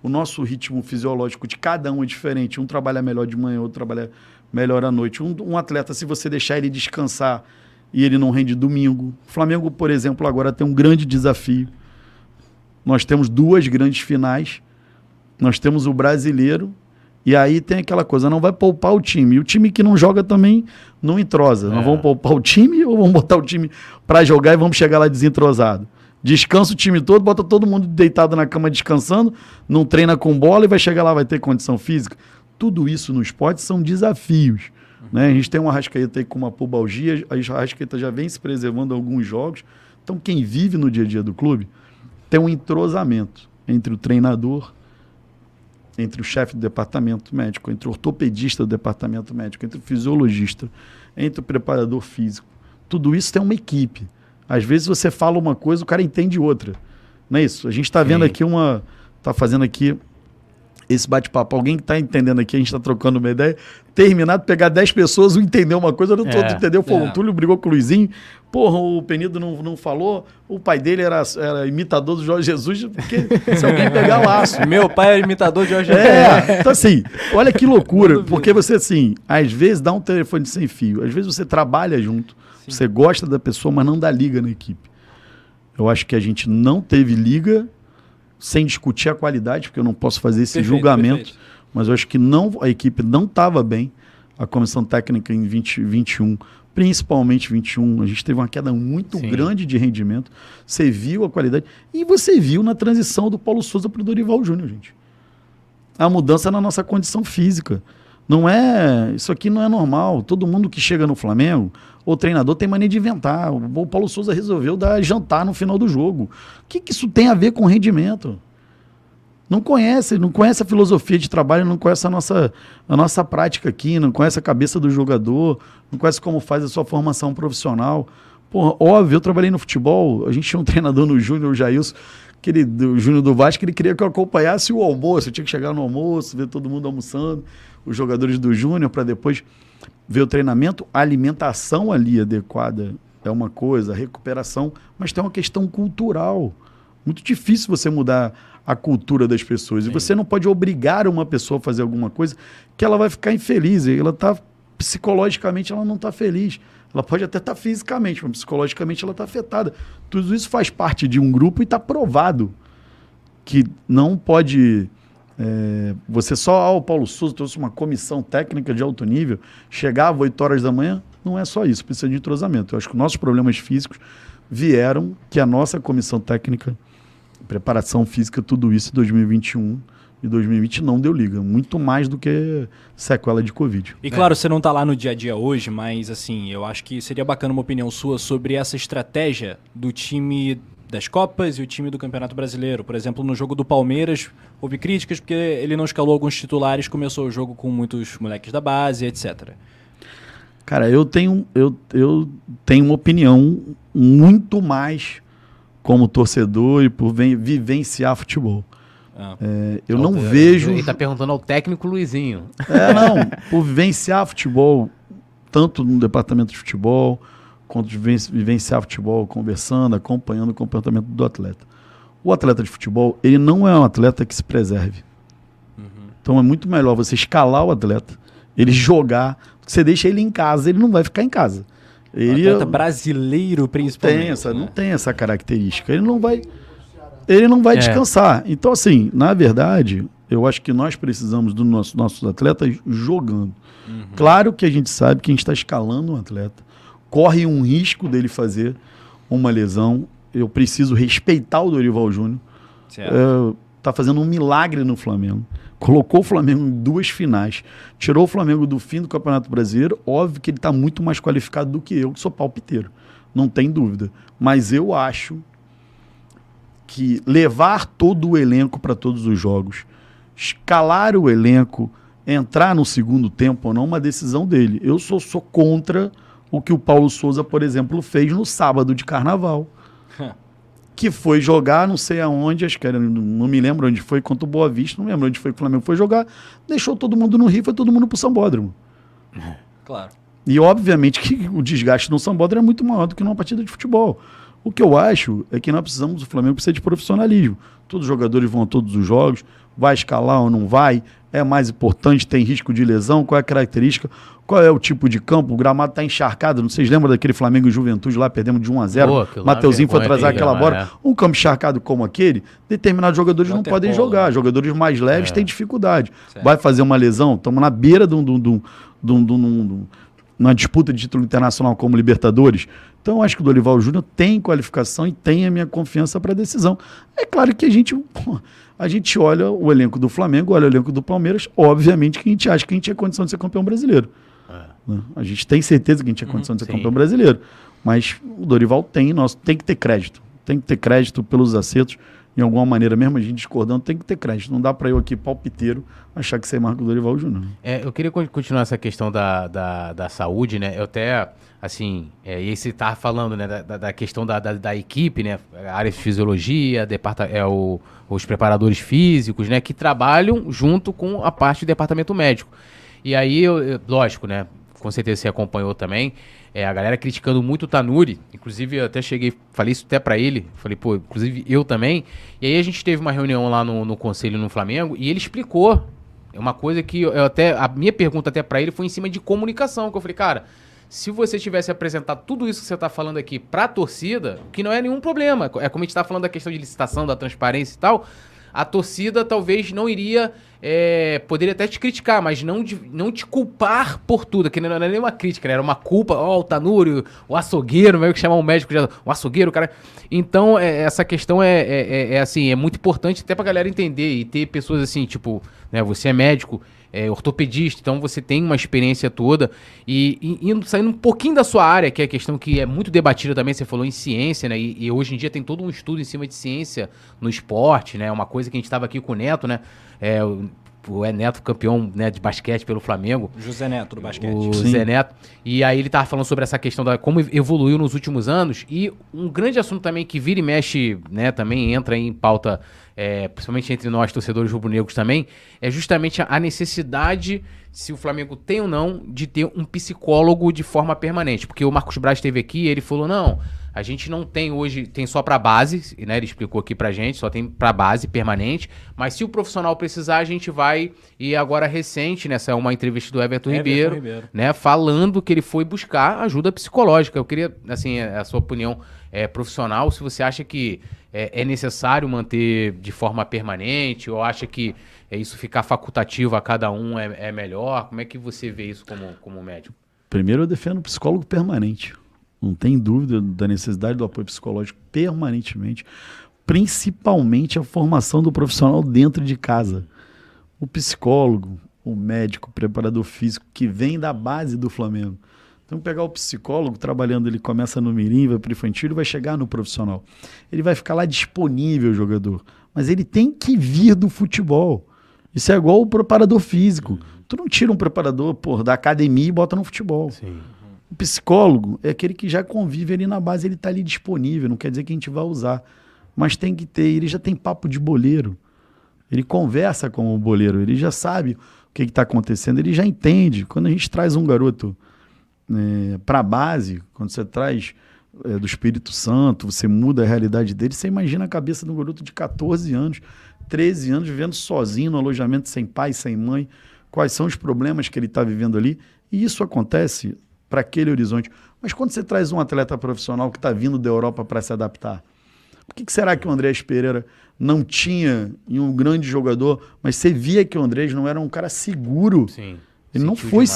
o nosso ritmo fisiológico de cada um é diferente. Um trabalha melhor de manhã, outro trabalha melhor à noite. Um, um atleta, se você deixar ele descansar e ele não rende domingo. O Flamengo, por exemplo, agora tem um grande desafio. Nós temos duas grandes finais. Nós temos o brasileiro e aí tem aquela coisa, não vai poupar o time. E o time que não joga também não entrosa. Nós vamos poupar o time [LAUGHS] ou vamos botar o time para jogar e vamos chegar lá desentrosado? Descansa o time todo, bota todo mundo deitado na cama descansando, não treina com bola e vai chegar lá, vai ter condição física. Tudo isso no esporte são desafios. Né? A gente tem uma Arrascaeta aí com uma pubalgia, a Arrascaeta já vem se preservando alguns jogos. Então, quem vive no dia a dia do clube tem um entrosamento entre o treinador, entre o chefe do departamento médico, entre o ortopedista do departamento médico, entre o fisiologista, entre o preparador físico. Tudo isso tem uma equipe. Às vezes você fala uma coisa, o cara entende outra. Não é isso? A gente está vendo Sim. aqui uma. Está fazendo aqui esse bate-papo. Alguém que está entendendo aqui, a gente está trocando uma ideia. Terminado, pegar 10 pessoas, um entendeu uma coisa, o outro É, entendeu. Pô, é. o Túlio brigou com o Luizinho. Porra, o Penido não, não falou. O pai dele era, era imitador do Jorge Jesus. Porque se alguém pegar laço. Meu pai é imitador de Jorge Jesus. É, então assim, olha que loucura, porque você assim, às vezes dá um telefone sem fio, às vezes você trabalha junto, você gosta da pessoa, mas não dá liga na equipe. Eu acho que a gente não teve liga sem discutir a qualidade, porque eu não posso fazer esse Perfeito, julgamento, perfeito. mas eu acho que não, a equipe não estava bem, a comissão técnica em 2021, principalmente 21, a gente teve uma queda muito Sim. grande de rendimento. Você viu a qualidade e você viu na transição do Paulo Souza para o Dorival Júnior, gente a mudança na nossa condição física. Não é. Isso aqui não é normal. Todo mundo que chega no Flamengo, o treinador tem mania de inventar. O Paulo Souza resolveu dar jantar no final do jogo. O que, que isso tem a ver com rendimento? Não conhece, não conhece a filosofia de trabalho, não conhece a nossa, a nossa prática aqui, não conhece a cabeça do jogador, não conhece como faz a sua formação profissional. Porra, óbvio, eu trabalhei no futebol, a gente tinha um [LAUGHS] treinador no Júnior, o Jailson, que ele, do Júnior do Vasco, ele queria que eu acompanhasse o almoço, eu tinha que chegar no almoço, ver todo mundo almoçando, os jogadores do Júnior, para depois ver o treinamento. A alimentação ali adequada é uma coisa, a recuperação, mas tem uma questão cultural. Muito difícil você mudar a cultura das pessoas. E você não pode obrigar uma pessoa a fazer alguma coisa que ela vai ficar infeliz. Ela tá psicologicamente ela não está feliz. Ela pode até estar fisicamente, mas psicologicamente ela está afetada. Tudo isso faz parte de um grupo e está provado que não pode. É, você só, ah, o Paulo Souza trouxe uma comissão técnica de alto nível, chegava 8 horas da manhã, não é só isso, precisa de entrosamento. Eu acho que nossos problemas físicos vieram que a nossa comissão técnica, preparação física, tudo isso em 2021 e 2020 não deu liga. Muito mais do que sequela de Covid. E claro, você não tá lá no dia a dia hoje, mas assim, eu acho que seria bacana uma opinião sua sobre essa estratégia do time das Copas e o time do Campeonato Brasileiro. Por exemplo, no jogo do Palmeiras, houve críticas porque ele não escalou alguns titulares, começou o jogo com muitos moleques da base, etc. Cara, eu tenho, eu, eu tenho uma opinião muito mais como torcedor e por ven- vivenciar futebol. Ah. É, eu não vejo. Ele tá perguntando ao técnico Luizinho. É, não. Por vivenciar futebol, tanto no departamento de futebol, quanto de viven- vivenciar futebol, conversando, acompanhando o comportamento do atleta. O atleta de futebol, ele não é um atleta que se preserve. Então é muito melhor você escalar o atleta, ele jogar, você deixa ele em casa, ele não vai ficar em casa. O Ele atleta brasileiro, principalmente. tem essa, né? não tem essa característica. Ele não vai, ele não vai É. descansar. Então, assim, na verdade, eu acho que nós precisamos dos nosso, nossos atletas jogando. Claro que a gente sabe que a gente está escalando um atleta, corre um risco dele fazer uma lesão. Eu preciso respeitar o Dorival Júnior. Certo. É, tá fazendo um milagre no Flamengo. Colocou o Flamengo em duas finais. Tirou o Flamengo do fim do Campeonato Brasileiro. Óbvio que ele está muito mais qualificado do que eu, que sou palpiteiro. Não tem dúvida. Mas eu acho que levar todo o elenco para todos os jogos, escalar o elenco entrar no segundo tempo ou não, uma decisão dele. Eu sou, sou contra o que o Paulo Souza, por exemplo, fez no sábado de carnaval. [LAUGHS] que foi jogar, não sei aonde, acho que era, não me lembro onde foi, contra o Boa Vista, não lembro onde foi que o Flamengo foi jogar, deixou todo mundo no Rio, foi todo mundo pro Sambódromo. [LAUGHS] Claro. E obviamente que o desgaste no Sambódromo é muito maior do que numa partida de futebol. O que eu acho é que nós precisamos, o Flamengo precisa de profissionalismo. Todos os jogadores vão a todos os jogos, vai escalar ou não vai, é mais importante, tem risco de lesão, qual é a característica, qual é o tipo de campo, o gramado está encharcado, não vocês lembram daquele Flamengo e Juventude lá, perdemos de 1 a 0 Pô, aquilo lá Mateuzinho foi vergonha trazer aquele aquela gramado, bola. Um campo encharcado como aquele, determinados jogadores não podem Waterpolo, jogar, né? jogadores mais leves É. têm dificuldade. Certo. Vai fazer uma lesão, estamos na beira de um- de um- de um- de um- um- um- uma disputa de título internacional como Libertadores. Então, eu acho que o Dorival Júnior tem qualificação e tem a minha confiança para a decisão. É claro que a gente, pô, a gente olha o elenco do Flamengo, olha o elenco do Palmeiras, obviamente que a gente acha que a gente tinha condição de ser campeão brasileiro. né? A gente tem certeza que a gente tinha condição de ser sim. campeão brasileiro. Mas o Dorival tem, nós, tem que ter crédito. Tem que ter crédito pelos acertos. Em alguma maneira, mesmo a gente discordando, tem que ter crédito. Não dá para eu aqui, palpiteiro, achar que você marca o Dorival Júnior. É, eu queria con- continuar essa questão da, da, da saúde, né? Eu até, assim, é, e você tava falando, né, da, da- questão da, da, da equipe, né? A área de fisiologia, departa, é, o, os preparadores físicos, né? Que trabalham junto com a parte do departamento médico. E aí, eu- lógico, né? Com certeza você acompanhou também. É, a galera criticando muito o Tanuri. Inclusive, eu até cheguei, falei isso até pra ele. Falei, pô, inclusive eu também. E aí a gente teve uma reunião lá no, no conselho no Flamengo e ele explicou. É uma coisa que eu até. A minha pergunta até pra ele foi em cima de comunicação. Que eu falei, cara, se você tivesse apresentado tudo isso que você tá falando aqui pra torcida, que não é nenhum problema. É como a gente tá falando da questão de licitação, da transparência e tal. A torcida talvez não iria. é, poderia até te criticar, mas não, de- não te culpar por tudo. Que não era nem uma crítica, né? era uma culpa. Ó, o Tanúrio, o açougueiro, meio que chamar um médico já. O açougueiro, o cara. Então, é, essa questão é, é, é- é, assim, é muito importante até pra galera entender e ter pessoas assim, tipo, né? Você é médico, é ortopedista, então você tem uma experiência toda. E, e indo, saindo um pouquinho da sua área, que é a questão que é muito debatida também, você falou em ciência, né? E, e hoje em dia tem todo um estudo em cima de ciência no esporte, né? Uma coisa que a gente estava aqui com o Neto, né? É, o, é Neto campeão né, de basquete pelo Flamengo. José Neto do basquete. O Sim. Zé Neto. E aí ele tava falando sobre essa questão da como evoluiu nos últimos anos. E um grande assunto também que vira e mexe, né, também entra em pauta, é, principalmente entre nós, torcedores rubro-negros também, é justamente a- necessidade, se o Flamengo tem ou não, de ter um psicólogo de forma permanente. Porque o Marcos Braz esteve aqui e ele falou: não. A gente não tem hoje, tem só pra base, né? Ele explicou aqui pra gente, só tem pra base permanente. Mas se o profissional precisar, a gente vai. E agora recente, nessa é uma entrevista do Everton, Everton Ribeiro, Ribeiro. né? Falando que ele foi buscar ajuda psicológica. Eu queria, assim, a sua opinião é, profissional, se você acha que é, é necessário manter de forma permanente, ou acha que é, isso ficar facultativo a cada um é, é melhor? Como é que você vê isso como, como médico? Primeiro, eu defendo o psicólogo permanente. Não tem dúvida da necessidade do apoio psicológico permanentemente, principalmente a formação do profissional dentro de casa. O psicólogo, o médico, o preparador físico que vem da base do Flamengo. Então, pegar o psicólogo trabalhando, ele começa no mirim, vai para o infantil, ele vai chegar no profissional. Ele vai ficar lá disponível, jogador. Mas ele tem que vir do futebol. Isso é igual o preparador físico. Tu não tira um preparador por, da academia e bota no futebol. Sim. O psicólogo é aquele que já convive ali na base, ele está ali disponível, não quer dizer que a gente vai usar. Mas tem que ter, ele já tem papo de boleiro. Ele conversa com o boleiro, ele já sabe o que está acontecendo, ele já entende. Quando a gente traz um garoto para a base, quando você traz é, do Espírito Santo, você muda a realidade dele, você imagina a cabeça de um garoto de 14 anos, 13 anos, vivendo sozinho no alojamento, sem pai, sem mãe, quais são os problemas que ele está vivendo ali. E isso acontece para aquele horizonte. Mas quando você traz um atleta profissional que está vindo da Europa para se adaptar, por que, que será que o Andrés Pereira não tinha em um grande jogador, mas você via que o Andrés não era um cara seguro? Sim. Ele não foi demais,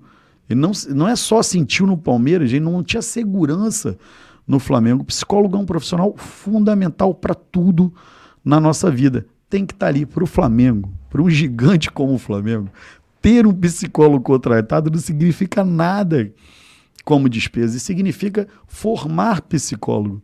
né? Ele não, não é só sentiu no Palmeiras, ele não tinha segurança no Flamengo. O psicólogo é um profissional fundamental para tudo na nossa vida. Tem que estar ali para o Flamengo, para um gigante como o Flamengo. Ter um psicólogo contratado não significa nada como despesa, isso significa formar psicólogo.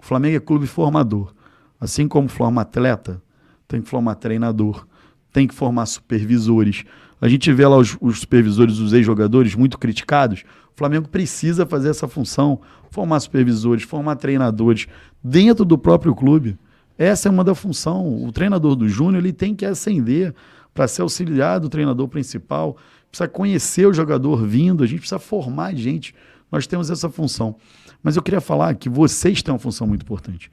O Flamengo é clube formador. Assim como forma atleta, tem que formar treinador, tem que formar supervisores. A gente vê lá os, os supervisores, os ex-jogadores muito criticados. O Flamengo precisa fazer essa função, formar supervisores, formar treinadores dentro do próprio clube. Essa é uma da função. O treinador do Júnior ele tem que ascender para ser auxiliar do treinador principal. Precisa conhecer o jogador vindo, a gente precisa formar gente. Nós temos essa função. Mas eu queria falar que vocês têm uma função muito importante.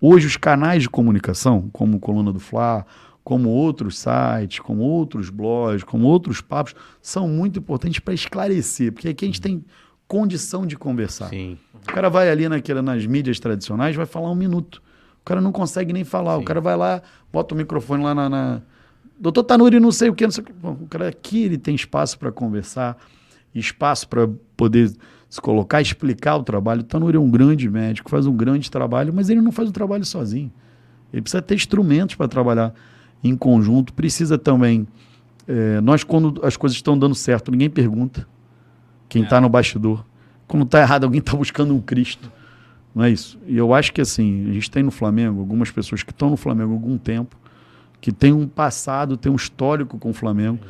Hoje, os canais de comunicação, como Coluna do Fla, como outros sites, como outros blogs, como outros papos, são muito importantes para esclarecer, porque aqui a gente tem condição de conversar. Sim. O cara vai ali naquela, nas mídias tradicionais, vai falar um minuto. O cara não consegue nem falar. Sim. O cara vai lá, bota o microfone lá na. na... Doutor Tanuri, não sei o que, não sei o que. Bom, o cara aqui ele tem espaço para conversar, espaço para poder se colocar, explicar o trabalho. O Tanuri é um grande médico, faz um grande trabalho, mas ele não faz o trabalho sozinho. Ele precisa ter instrumentos para trabalhar em conjunto. Precisa também. é, nós, quando as coisas estão dando certo, ninguém pergunta quem está no bastidor. Quando está errado, alguém está buscando um Cristo. Não é isso? E eu acho que assim, a gente tem no Flamengo algumas pessoas que estão no Flamengo há algum tempo, que tem um passado, tem um histórico com o Flamengo.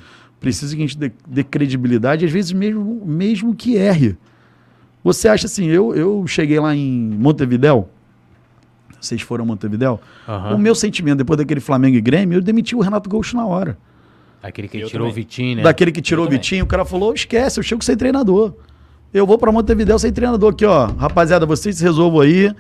Precisa que a gente dê, dê credibilidade, às vezes mesmo, mesmo que erre. Você acha assim, eu, eu cheguei lá em Montevidéu, vocês foram a Montevidéu, Aham. o meu sentimento depois daquele Flamengo e Grêmio, eu demiti o Renato Gaúcho na hora. Aquele que Eu tirou também. o Vitinho, né? Daquele que tirou o. Vitinho, o cara falou: esquece, eu chego sem treinador. Eu vou pra Montevidéu sem treinador aqui, ó. Rapaziada, vocês se resolvam aí.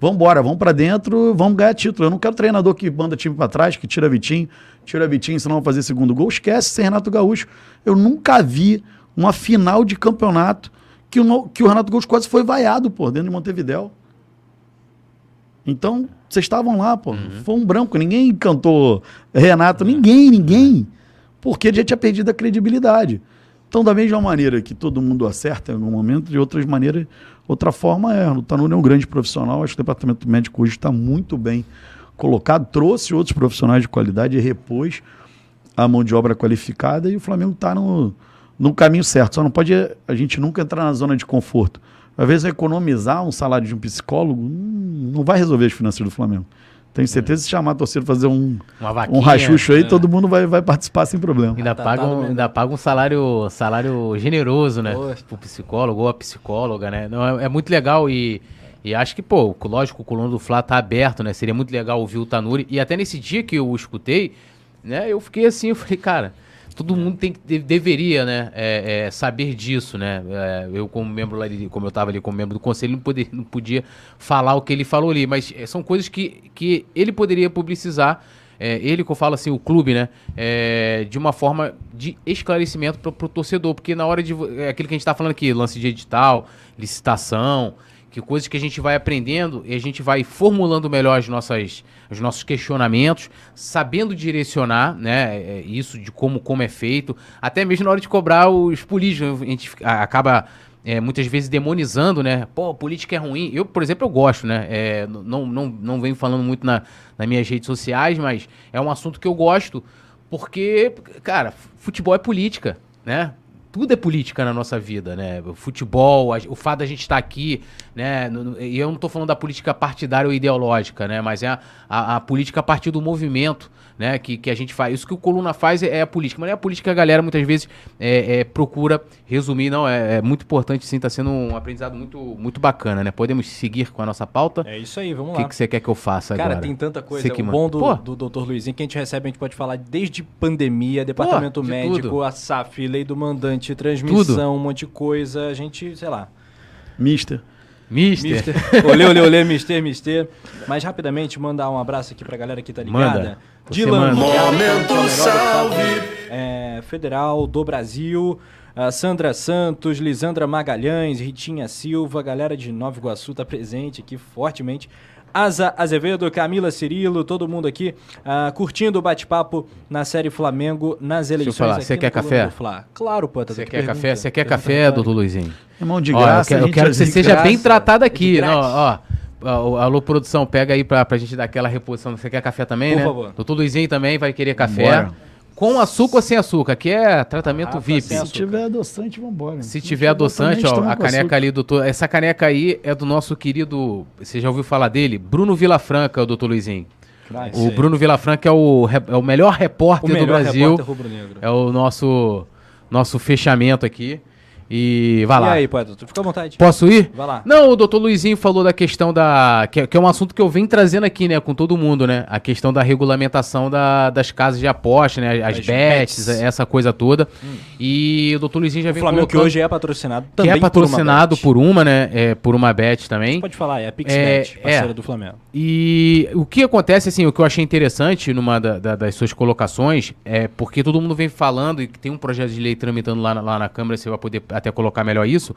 Vambora, vamos pra dentro, vamos ganhar título. Eu não quero treinador que manda time pra trás, que tira Vitinho, tira Vitinho, senão vai fazer segundo gol. Esquece sem Renato Gaúcho. Eu nunca vi uma final de campeonato que o, que o Renato Gaúcho quase foi vaiado, pô, dentro de Montevidéu. Então, vocês estavam lá, pô. Foi um branco. Ninguém cantou Renato, ninguém, ninguém. Porque ele já tinha perdido a credibilidade. Então, da mesma maneira que todo mundo acerta em algum momento, de outras maneiras, outra forma é. O Tanuri é um grande profissional, acho que o departamento médico hoje está muito bem colocado, trouxe outros profissionais de qualidade e repôs a mão de obra qualificada e o Flamengo está no, no caminho certo. Só não pode a gente nunca entrar na zona de conforto. Às vezes, economizar um salário de um psicólogo hum, não vai resolver as finanças do Flamengo. Tenho certeza que se chamar a torcida fazer um, vaquinha. um rachucho aí, todo mundo vai, vai participar sem problema. Ainda Tá paga, dado um, ainda paga um salário, salário generoso, né? Poxa. Pro psicólogo ou a psicóloga, né? Não, é, é muito legal e, e acho que, pô, lógico, o Coluna do Fla tá aberto, né? Seria muito legal ouvir o Tanuri. E até nesse dia que eu o escutei, né? Eu fiquei assim, eu falei, cara, todo mundo tem que, de- deveria, né? é, é, saber disso, né? É, eu como membro lá, como eu tava ali como membro do conselho, não, poder, não podia falar o que ele falou ali, mas é, são coisas que, que ele poderia publicizar é, ele que eu falo assim, o clube, né? é, de uma forma de esclarecimento para o torcedor, porque na hora de. É aquilo que a gente tá falando aqui, lance de edital, licitação, que coisas que a gente vai aprendendo e a gente vai formulando melhor as nossas, os nossos questionamentos, sabendo direcionar, né? é, isso de como, como é feito, até mesmo na hora de cobrar os políticos. A gente acaba é, muitas vezes demonizando, né? Pô, política é ruim. Eu, por exemplo, eu gosto, né? É, não, não, não venho falando muito na, nas minhas redes sociais, mas é um assunto que eu gosto, porque, cara, futebol é política, né? Tudo é política na nossa vida, né? O futebol, a- o fato da gente estar aqui, né? E eu não estou falando da política partidária ou ideológica, né? Mas é a, a, a política a partir do movimento, né? Que, que a gente faz. Isso que o Coluna faz é, é a política. Mas não é a política que a galera muitas vezes é, é, procura resumir. Não, é, é muito importante sim, está sendo um aprendizado muito, muito bacana, né? Podemos seguir com a nossa pauta. É isso aí, vamos O lá. que, que você quer que eu faça Cara, agora? tem tanta coisa. Que o bom do, Pô. do Dr. Luizinho que a gente recebe, a gente pode falar desde pandemia, departamento de médico, tudo. a SAF, lei do mandante, transmissão, um monte de coisa. A gente, sei lá. Mister. Mister. Mister. olê, olê, olê, mister, mister. Mas rapidamente, mandar um abraço aqui pra galera que tá ligada. Manda. Dylan, manda. Momento é salve. é, federal do Brasil. a Sandra Santos, Lisandra Magalhães, Ritinha Silva, galera de Nova Iguaçu tá presente aqui fortemente. Asa Azevedo, Camila Cirilo, todo mundo aqui ah, curtindo o bate-papo na série Flamengo nas eleições. falar, aqui você no quer café? Claro, pô. tá Você quer pergunta. café? Você quer Pergunta café, doutor Luizinho? Irmão de Ó, graça. eu quero, eu quero que você seja graça. bem tratado aqui. Não, grátis. ó, ó, alô, produção, pega aí pra, pra gente dar aquela reposição. Você quer café também, Por né? favor. Doutor Luizinho também vai querer café. Bora. Com açúcar ou sem açúcar? Aqui é tratamento Rafa, VIP. sem Se açúcar. tiver adoçante, vambora. Se tiver adoçante, ó, a caneca ali, doutor. Essa caneca aí é do nosso querido. Você já ouviu falar dele? Bruno Vilafranca, o doutor Luizinho. O Bruno Vilafranca é o, é o melhor O repórter do melhor Brasil. repórter. É o nosso, nosso fechamento aqui. E vai E lá. aí, poeta, tu fica à vontade. Posso ir? Vai lá. Não, o doutor Luizinho falou da questão da. Que, é- que é um assunto que eu venho trazendo aqui, né, com todo mundo, né? A questão da regulamentação da- das casas de aposta, né? As As bets, bets. essa coisa toda. E o doutor Luizinho já O vem Flamengo que hoje é patrocinado que também é patrocinado por por uma, né? É, por uma bet também. Pode falar, é a É, PixBet, parceira é. do Flamengo. E o que acontece, assim, o que eu achei interessante numa da- da- das suas colocações é porque todo mundo vem falando e que tem um projeto de lei tramitando lá na, lá na Câmara, você vai poder até colocar melhor isso.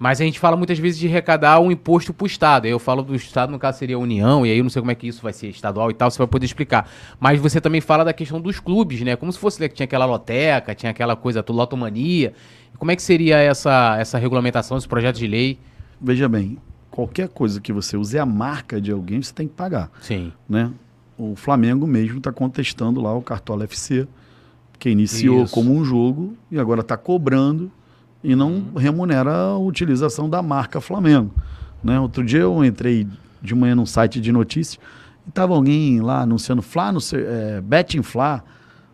Mas a gente fala muitas vezes de arrecadar um imposto pro Estado. Aí eu falo do Estado, no caso seria a União, e aí eu não sei como é que isso vai ser estadual e tal, você vai poder explicar. Mas você também fala da questão dos clubes, né? Como se fosse né, que tinha aquela loteca, tinha aquela coisa, lotomania. Como é que seria essa, essa regulamentação, esse projeto de lei? Veja bem, qualquer coisa que você use a marca de alguém, você tem que pagar. Sim. né? O Flamengo mesmo está contestando lá o Cartola FC, que iniciou Isso. como um jogo e agora está cobrando e não remunera a utilização da marca Flamengo. Né? Outro dia eu entrei de manhã num site de notícias e estava alguém lá anunciando Fla, no é, Betting Fla.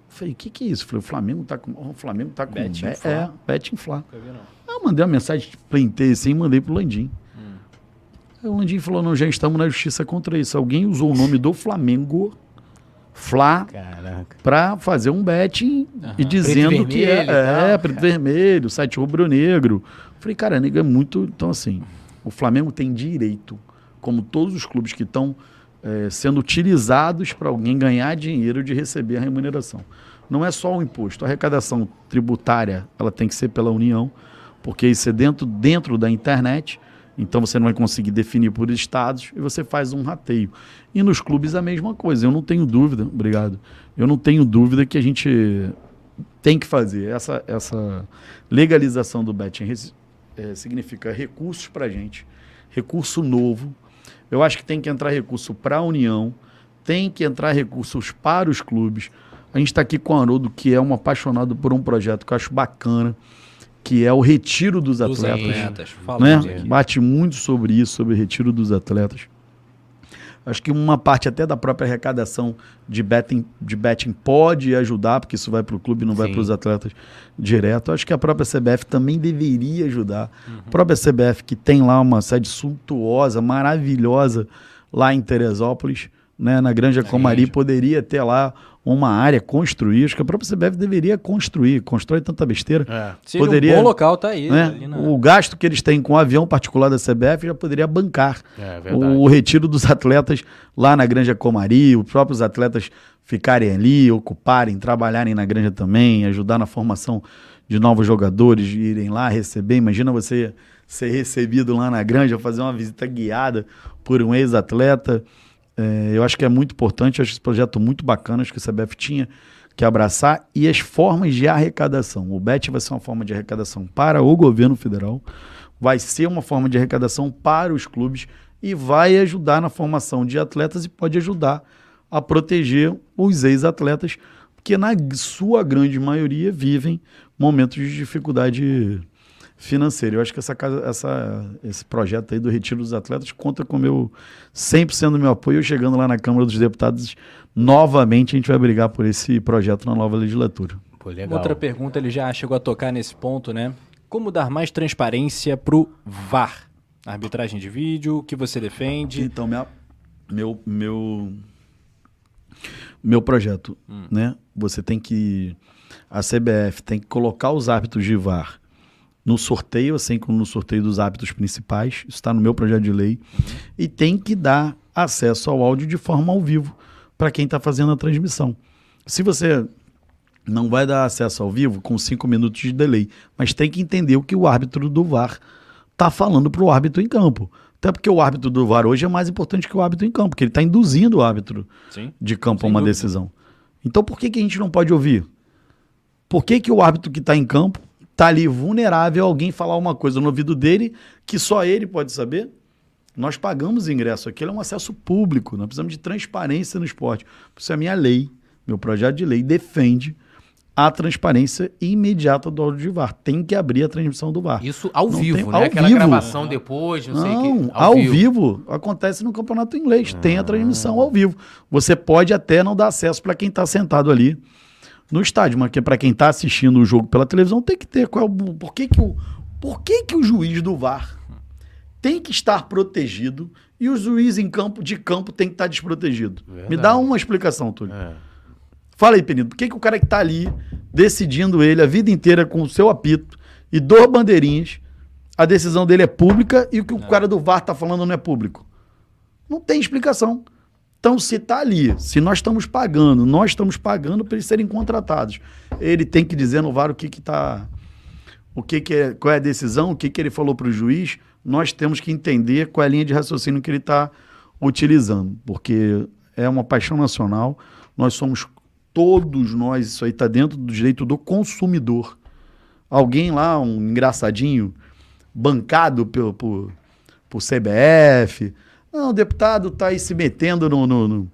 Falei, o que, que é isso? Falei, o Flamengo tá com. O Flamengo tá com. Betting Be- Fla? É, Betting eu mandei uma mensagem, printei assim e mandei pro Landim. Aí o Landim falou: não, já estamos na justiça contra isso. Alguém usou o nome do Flamengo, Fla, para fazer um betting e dizendo Preto que é, vermelho tal. é preto vermelho, site rubro-negro. Falei, cara, nego é muito. Então, assim, o Flamengo tem direito, como todos os clubes que estão eh, sendo utilizados para alguém ganhar dinheiro de receber a remuneração. Não é só o imposto, a arrecadação tributária ela tem que ser pela União, porque isso é dentro, dentro da internet. Então você não vai conseguir definir por estados e você faz um rateio. E nos clubes a mesma coisa. Eu não tenho dúvida, obrigado. Eu não tenho dúvida que a gente tem que fazer. Essa, essa legalização do betting eh, significa recursos para a gente, recurso novo. Eu acho que tem que entrar recurso para a União, tem que entrar recursos para os clubes. A gente está aqui com o Haroldo, que é um apaixonado por um projeto que eu acho bacana, que é o retiro dos, Dos atletas atletas. né? Aqui. Bate muito sobre isso, sobre o retiro dos atletas. Acho que uma parte até da própria arrecadação de betting, de betting pode ajudar, porque isso vai para o clube, não vai Sim. para os atletas direto. Acho que a própria CBF também deveria ajudar. Uhum. A própria CBF, que tem lá uma sede suntuosa, maravilhosa, lá em Teresópolis, né, na Granja Comari, poderia ter lá uma área construir. Acho que a própria CBF deveria construir. Constrói tanta besteira É. Seria poderia- um bom local, tá aí. né? ali na- O gasto que eles têm com o avião particular da CBF já poderia bancar É verdade. o retiro dos atletas lá na Granja Comari, os próprios atletas ficarem ali, ocuparem, trabalharem na granja também, ajudar na formação de novos jogadores, irem lá receber. Imagina você ser recebido lá na granja, fazer uma visita guiada por um ex-atleta. É, eu acho que é muito importante, acho esse projeto muito bacana, acho que o CBF tinha que abraçar. E as formas de arrecadação. O BET vai ser uma forma de arrecadação para o governo federal, vai ser uma forma de arrecadação para os clubes e vai ajudar na formação de atletas e pode ajudar a proteger os ex-atletas, que na sua grande maioria vivem momentos de dificuldade financeira. Eu acho que essa casa, essa, esse projeto aí do Retiro dos Atletas conta com o meu 100% do meu apoio. Eu chegando lá na Câmara dos Deputados, novamente a gente vai brigar por esse projeto na nova legislatura. Pô, legal. Outra pergunta, ele já chegou a tocar nesse ponto, né? Como dar mais transparência pro VAR? Arbitragem de vídeo, o que você defende? Então, minha- meu, meu, meu projeto, né? Você tem que. A CBF tem que colocar os árbitros de VAR no sorteio, assim como no sorteio dos árbitros principais. Isso está no meu projeto de lei. E tem que dar acesso ao áudio de forma ao vivo para quem está fazendo a transmissão. Se você não vai dar acesso ao vivo com cinco minutos de delay, mas tem que entender o que o árbitro do VAR está falando para o árbitro em campo. Até porque o árbitro do VAR hoje é mais importante que o árbitro em campo, porque ele está induzindo o árbitro Sim. de campo a uma dúvida. decisão. Então por que, que a gente não pode ouvir? Por que, que o árbitro que está em campo está ali vulnerável a alguém falar uma coisa no ouvido dele que só ele pode saber? Nós pagamos ingresso, aquilo é um acesso público, nós precisamos de transparência no esporte. Isso é a minha lei, meu projeto de lei defende a transparência imediata do áudio de VAR. Tem que abrir a transmissão do VAR. Isso ao Não vivo, tem- né? ao Aquela vivo. gravação depois, não, sei o Não, que. ao, vivo. acontece no campeonato inglês. Tem a transmissão ao vivo. Você pode até não dar acesso para quem está sentado ali no estádio, mas para quem está assistindo o jogo pela televisão tem que ter. Qual é o, por que, que, o, por que, que o juiz do VAR tem que estar protegido e o juiz em campo de campo tem que estar desprotegido? Me Verdade. dá uma explicação, Túlio. É. Fala aí, Penido, por que, que o cara que tá ali decidindo ele a vida inteira com o seu apito e duas bandeirinhas, a decisão dele é pública e o que o cara do VAR tá falando não é público? Não tem explicação. Então, se tá ali, se nós estamos pagando, nós estamos pagando para eles serem contratados, ele tem que dizer no VAR o que que tá o que, que é, qual é a decisão, o que, que ele falou para o juiz, nós temos que entender qual é a linha de raciocínio que ele está utilizando, porque é uma paixão nacional, nós somos todos nós, isso aí está dentro do direito do consumidor. Alguém lá, um engraçadinho, bancado pelo, por, por CBF, não, o deputado está aí se metendo no, no, no,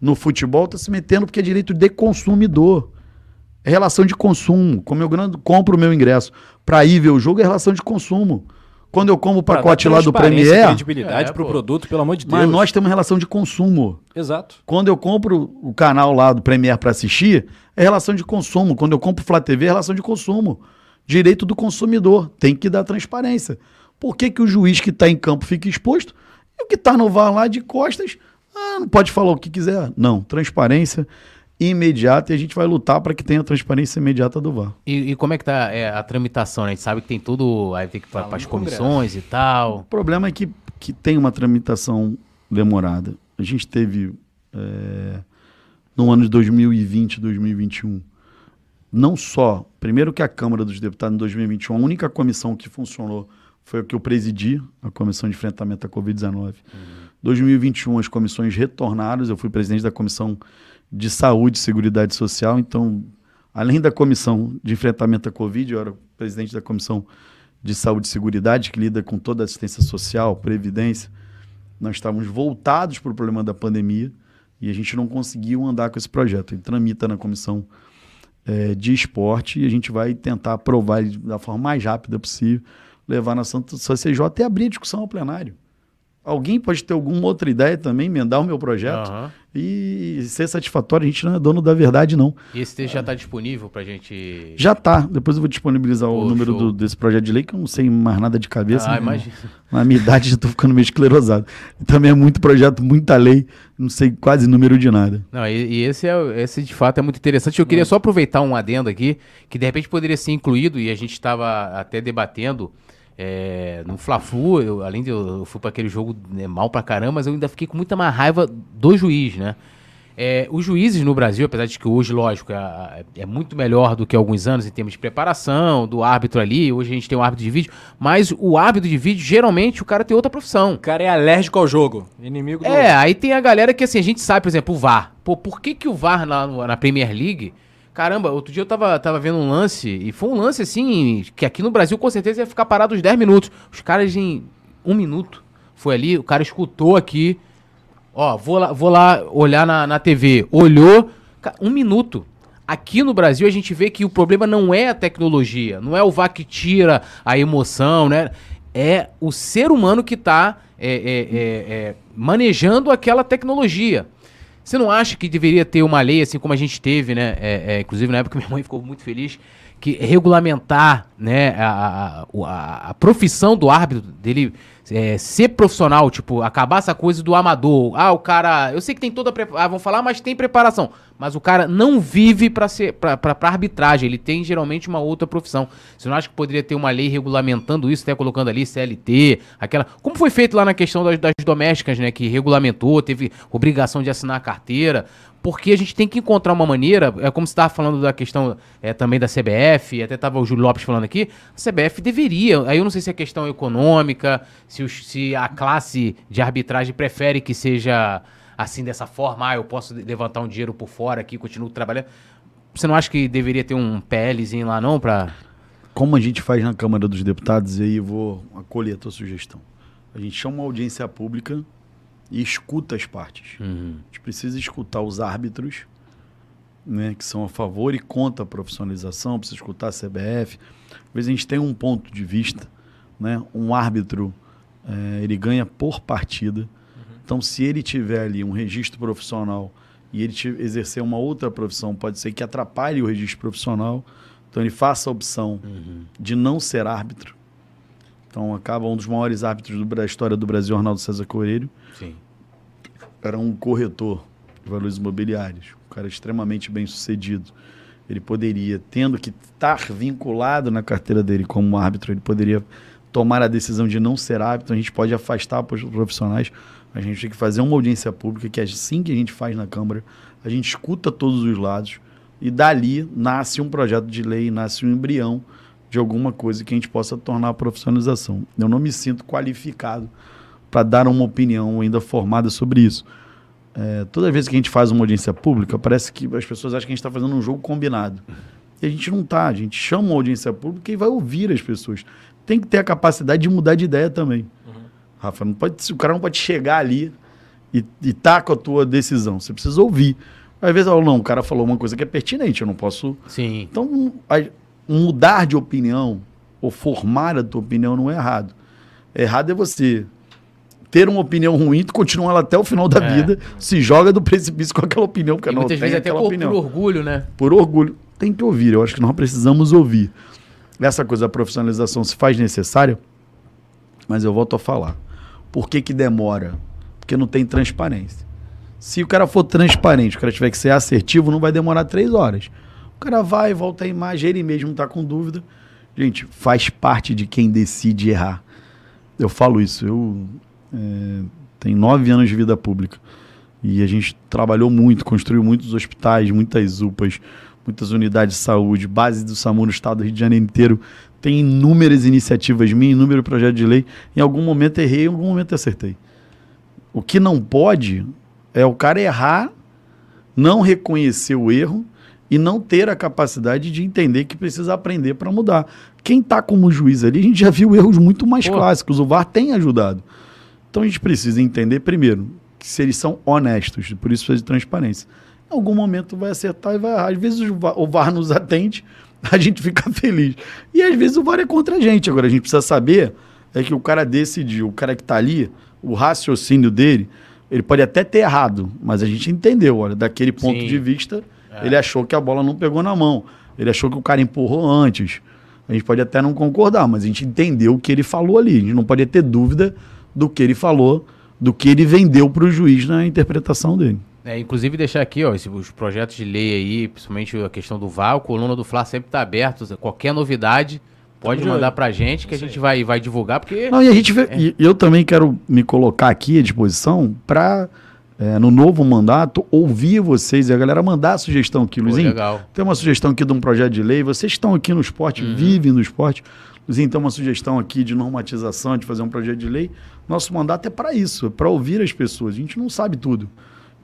no futebol, está se metendo porque é direito de consumidor. É relação de consumo. Como eu grande- compro o meu ingresso para ir ver o jogo, é relação de consumo. Quando eu como o pacote lá do e Premier, credibilidade É, pro pô. produto, pelo amor de Deus. mas nós temos relação de consumo. Exato. Quando eu compro o canal lá do Premier para assistir, é relação de consumo. Quando eu compro o Flá TV, é relação de consumo. Direito do consumidor. Tem que dar transparência. Por que, que o juiz que está em campo fica exposto e o que está no VAR lá de costas ah, não pode falar o que quiser? Não. Transparência imediata e a gente vai lutar para que tenha transparência imediata do VAR. E, e como é que tá é, a tramitação, né? A gente sabe que tem tudo. Aí tem que para as no Congresso. comissões e tal. O problema é que, que tem uma tramitação demorada. A gente teve, é, no ano de 2020, 2021, não só, primeiro que a Câmara dos Deputados em 2021, a única comissão que funcionou foi a que eu presidi, a Comissão de Enfrentamento à Covid-19. 2021, as comissões retornaram, eu fui presidente da Comissão de Saúde e Seguridade Social, então, além da Comissão de Enfrentamento à Covid, eu era presidente da Comissão de Saúde e Seguridade, que lida com toda a assistência social, previdência. Nós estávamos voltados para o problema da pandemia e a gente não conseguiu andar com esse projeto. Ele tramita na comissão eh, de esporte e a gente vai tentar aprovar da forma mais rápida possível, levar na Santa CCJ e abrir a discussão ao plenário. Alguém pode ter alguma outra ideia também, emendar o meu projeto Aham. e ser satisfatório. A gente não é dono da verdade, não. E esse texto já tá disponível pra gente. Já tá. Depois eu vou disponibilizar o Pô, número show. do- desse projeto de lei, que eu não sei mais nada de cabeça. Ah, né? imagina. Na minha idade [LAUGHS] já tô ficando meio esclerosado. Também é muito projeto, muita lei, não sei quase número de nada. Não, e, e esse, é, esse de fato é muito interessante. Eu queria só aproveitar um adendo aqui, que de repente poderia ser incluído, e a gente estava até debatendo é, no Fla-Flu, eu- além de eu, eu fui para aquele jogo né, mal pra caramba, mas eu ainda fiquei com muita mais raiva do juiz, né? É, os juízes no Brasil, apesar de que hoje, lógico, é, é muito melhor do que alguns anos em termos de preparação, do árbitro ali, hoje a gente tem um árbitro de vídeo, mas o árbitro de vídeo, geralmente, o cara tem outra profissão. O cara é alérgico ao jogo. Inimigo do É, aí tem a galera que assim, a gente sabe, por exemplo, o VAR. Pô, por que, que o VAR na, na Premier League. Caramba, outro dia eu tava, tava vendo um lance, e foi um lance assim, que aqui no Brasil com certeza ia ficar parado uns 10 minutos. Os caras em um minuto. Foi ali, o cara escutou aqui. Ó, vou lá, vou lá olhar na, na TV. Olhou, um minuto. Aqui no Brasil a gente vê que o problema não é a tecnologia, não é o VAR que tira a emoção, né? É o ser humano que está manejando aquela tecnologia. Você não acha que deveria ter uma lei, assim como a gente teve, né? É, é, inclusive, na época, [LAUGHS] minha mãe ficou muito feliz, que regulamentar né, a, a, a- a profissão do árbitro, dele é, ser profissional, tipo, acabar essa coisa do amador. Ah, o cara. Eu sei que tem toda a preparação. Ah, vão falar, mas tem preparação. Mas o cara não vive pra ser pra, pra, pra arbitragem. Ele tem geralmente uma outra profissão. Você não acha que poderia ter uma lei regulamentando isso, até colocando ali CLT, aquela. Como foi feito lá na questão das, das domésticas, né? Que regulamentou, teve obrigação de assinar a carteira. Porque a gente tem que encontrar uma maneira, é como você estava falando da questão é, também da CBF, até estava o Júlio Lopes falando aqui, a CBF deveria, aí eu não sei se é questão econômica, se, os- se a classe de arbitragem prefere que seja assim, dessa forma, ah, eu posso levantar um dinheiro por fora aqui, continuo trabalhando. Você não acha que deveria ter um PLzinho lá não, pra... Como a gente faz na Câmara dos Deputados, e aí eu vou acolher a tua sugestão. A gente chama uma audiência pública e escuta as partes. Uhum. A gente precisa escutar os árbitros né, que são a favor e contra a profissionalização, precisa escutar a CBF. Às vezes a gente tem um ponto de vista, né, um árbitro, é, ele ganha por partida. Então, se ele tiver ali um registro profissional e ele exercer uma outra profissão, pode ser que atrapalhe o registro profissional. Então, ele faça a opção uhum. de não ser árbitro. Então, acaba um dos maiores árbitros do, da história do Brasil, Arnaldo César Coelho. Sim. Era um corretor de valores imobiliários, um cara extremamente bem sucedido. Ele poderia, tendo que estar vinculado na carteira dele como árbitro, ele poderia tomar a decisão de não ser árbitro. A gente pode afastar os profissionais a gente tem que fazer uma audiência pública, que é assim que a gente faz na Câmara. A gente escuta todos os lados e dali nasce um projeto de lei, nasce um embrião de alguma coisa que a gente possa tornar a profissionalização. Eu não me sinto qualificado para dar uma opinião ainda formada sobre isso. É, toda vez que a gente faz uma audiência pública, parece que as pessoas acham que a gente está fazendo um jogo combinado. E a gente não está. A gente chama uma audiência pública e vai ouvir as pessoas. Tem que ter a capacidade de mudar de ideia também. Rafa. Não pode, o cara não pode chegar ali e, e tá com a tua decisão. Você precisa ouvir. Às vezes, eu, não, o cara falou uma coisa que é pertinente, eu não posso. Sim. Então, mudar de opinião ou formar a tua opinião não é errado. Errado é você ter uma opinião ruim, tu continua ela até o final da é. vida, se joga do precipício com aquela opinião, porque e não muitas vezes até por, opinião. por orgulho, né? Por orgulho. Tem que ouvir, eu acho que nós precisamos ouvir. Essa coisa da profissionalização se faz necessária, mas eu volto a falar. Por que, que demora? Porque não tem transparência. Se o cara for transparente, o cara tiver que ser assertivo, não vai demorar três horas. O cara vai, volta a imagem, ele mesmo está com dúvida. Gente, faz parte de quem decide errar. Eu falo isso. Eu é, tenho nove anos de vida pública. E a gente trabalhou muito, construiu muitos hospitais, muitas UPAs, muitas unidades de saúde, base do SAMU no estado do Rio de Janeiro inteiro tem inúmeras iniciativas minhas, inúmeros projetos de lei. Em algum momento errei, em algum momento acertei. O que não pode é o cara errar, não reconhecer o erro e não ter a capacidade de entender que precisa aprender para mudar. Quem está como juiz ali, a gente já viu erros muito mais Pô. clássicos. O VAR tem ajudado. Então a gente precisa entender, primeiro, que se eles são honestos, por isso precisa de transparência. Em algum momento vai acertar e vai errar. Às vezes o VAR, nos atende, [LAUGHS] a gente fica feliz. E às vezes o VAR é contra a gente. Agora, a gente precisa saber é que o cara decidiu, o cara que está ali, o raciocínio dele, ele pode até ter errado, mas a gente entendeu, olha, daquele ponto Sim. de vista, é. ele achou que a bola não pegou na mão. Ele achou que o cara empurrou antes. A gente pode até não concordar, mas a gente entendeu o que ele falou ali. A gente não pode ter dúvida do que ele falou, do que ele vendeu para o juiz na interpretação dele. É, inclusive deixar aqui, ó, os projetos de lei aí, principalmente a questão do VAR, o Coluna do Fla sempre está aberto. Qualquer novidade, pode mandar pra gente que a gente vai, vai divulgar, porque. Não, e a gente vê, é. eu também quero me colocar aqui à disposição para é, no novo mandato, ouvir vocês e a galera mandar a sugestão aqui, Luizinho. legal. Tem uma sugestão aqui de um projeto de lei. Vocês estão aqui no esporte, uhum. vivem no esporte. Luizinho, tem uma sugestão aqui de normatização, de fazer um projeto de lei. Nosso mandato é para isso, é para ouvir as pessoas. A gente não sabe tudo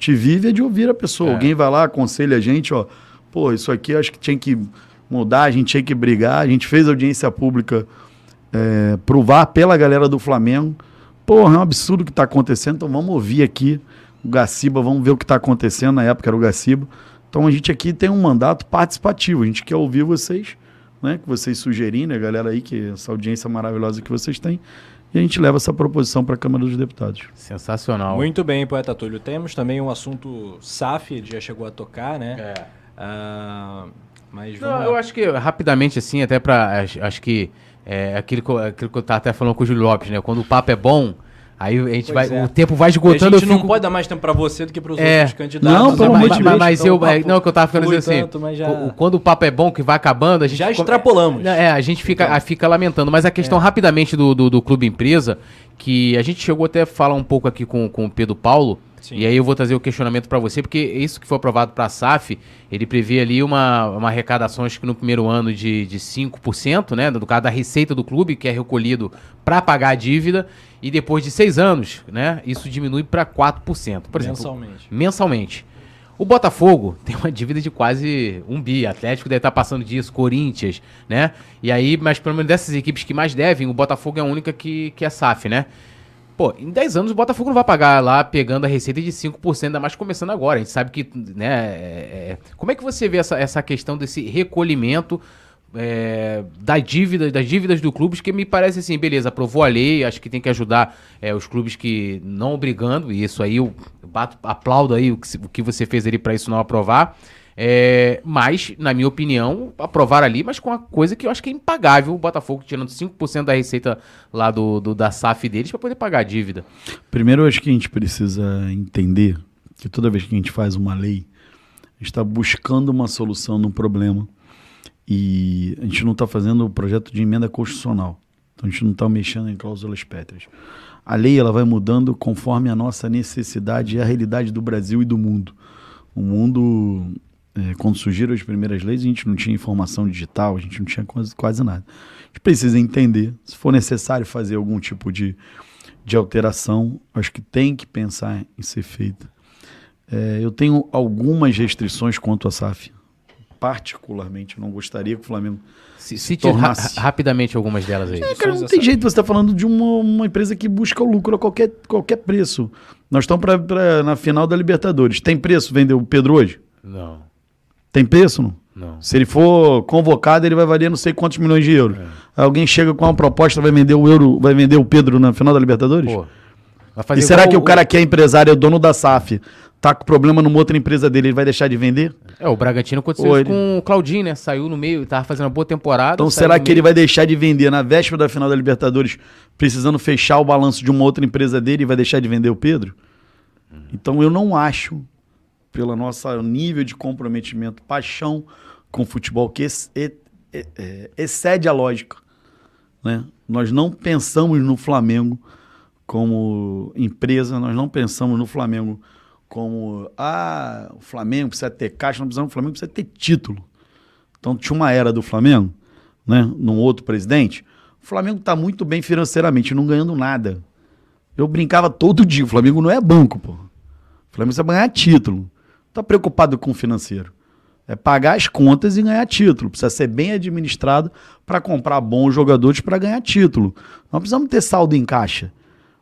te vive é de ouvir a pessoa. É. Alguém vai lá, aconselha a gente, ó, pô, isso aqui acho que tinha que mudar, a gente tinha que brigar. A gente fez audiência pública é, provar pela galera do Flamengo. Porra, é um absurdo o que está acontecendo, então vamos ouvir aqui o Gaciba, vamos ver o que está acontecendo. Na época era o Gaciba. Então a gente aqui tem um mandato participativo, a gente quer ouvir vocês, né? Que vocês sugerirem, né, galera aí, que essa audiência maravilhosa que vocês têm e a gente leva essa proposição para a Câmara dos Deputados. Sensacional. Muito bem, poeta Túlio. Temos também um assunto SAF, já chegou a tocar, né? É. Uh, mas Não, eu acho que rapidamente, assim, até para. Acho, acho, que é aquilo, aquilo que eu estava até falando com o Júlio Lopes, né? Quando o papo é bom, Aí a gente vai, é. o tempo vai esgotando. a gente não fico... pode dar mais tempo para você do que para os é. outros candidatos. Não, pelo amor de Deus. Mas eu, é, não, que eu tava falando assim, tanto, já... quando o papo é bom, que vai acabando, a gente... Já extrapolamos. É, a gente fica, então. fica lamentando. Mas a questão é. rapidamente do, do, do, Clube Empresa, que a gente chegou até a falar um pouco aqui com, com o Pedro Paulo, Sim. E aí eu vou trazer o questionamento para você, porque isso que foi aprovado para a SAF, ele prevê ali uma, uma arrecadação, acho que no primeiro ano de, de 5%, né? Do caso da receita do clube, que é recolhido para pagar a dívida, e depois de seis anos, né? Isso diminui para 4%. Por exemplo, mensalmente. Mensalmente. O Botafogo [LAUGHS] tem uma dívida de quase um bi. Atlético deve estar passando disso, Corinthians, né? E aí, mas pelo menos dessas equipes que mais devem, o Botafogo é a única que, que é SAF, né? Pô, em 10 anos o Botafogo não vai pagar lá pegando a receita de 5%, ainda mais começando agora. A gente sabe que, né, é- é- como é que você vê essa, essa questão desse recolhimento é, da dívida, das dívidas do clube, que me parece assim, beleza, aprovou a lei, acho que tem que ajudar é, os clubes que não obrigando, e isso aí eu bato, aplaudo aí o que, o que você fez ali para isso não aprovar. É, mas, na minha opinião, aprovar ali, mas com uma coisa que eu acho que é impagável o Botafogo tirando 5% da receita lá do, do- da SAF deles para poder pagar a dívida. Primeiro, eu acho que a gente precisa entender que toda vez que a gente faz uma lei, a gente está buscando uma solução num problema e a gente não está fazendo o projeto de emenda constitucional. Então, a gente não está mexendo em cláusulas pétreas. A lei ela vai mudando conforme a nossa necessidade e a realidade do Brasil e do mundo. O mundo, quando surgiram as primeiras leis, a gente não tinha informação digital, a gente não tinha quase, quase nada. A gente precisa entender, se for necessário fazer algum tipo de, de alteração, acho que tem que pensar em ser feita. Eh, eu tenho algumas restrições quanto à SAF. Particularmente, eu não gostaria que o Flamengo Se, cite ra- tornasse. rapidamente algumas delas aí. é, cara, não tem jeito, você está falando de uma, uma empresa que busca o lucro a qualquer, qualquer preço. Nós estamos pra, pra- na final da Libertadores. Tem preço vender o Pedro hoje? Não, Tem preço? Não? não. Se ele for convocado, ele vai valer não sei quantos milhões de euros. Alguém chega com uma proposta, vai vender o euro, vai vender o Pedro na final da Libertadores? Pô, e será que o cara que é empresário, é dono da SAF, tá com problema numa outra empresa dele, ele vai deixar de vender? É, o Bragantino aconteceu Ou isso ele- com o Claudinho, né? Saiu no meio, tava fazendo uma boa temporada. Então será que ele meio. vai deixar de vender na véspera da final da Libertadores, precisando fechar o balanço de uma outra empresa dele e vai deixar de vender o Pedro? Então eu não acho, pelo nosso nível de comprometimento, paixão com o futebol, que ex- é, excede a lógica. Né? Nós não pensamos no Flamengo como empresa, nós não pensamos no Flamengo como ah, o Flamengo precisa ter caixa, não precisamos, o Flamengo precisa ter título. Então tinha uma era do Flamengo, né, num outro presidente, o Flamengo está muito bem financeiramente, não ganhando nada. Eu brincava todo dia, o Flamengo não é banco, pô. O Flamengo precisa ganhar título. Não tá preocupado com o financeiro. É pagar as contas e ganhar título. Precisa ser bem administrado para comprar bons jogadores para ganhar título. Não precisamos ter saldo em caixa.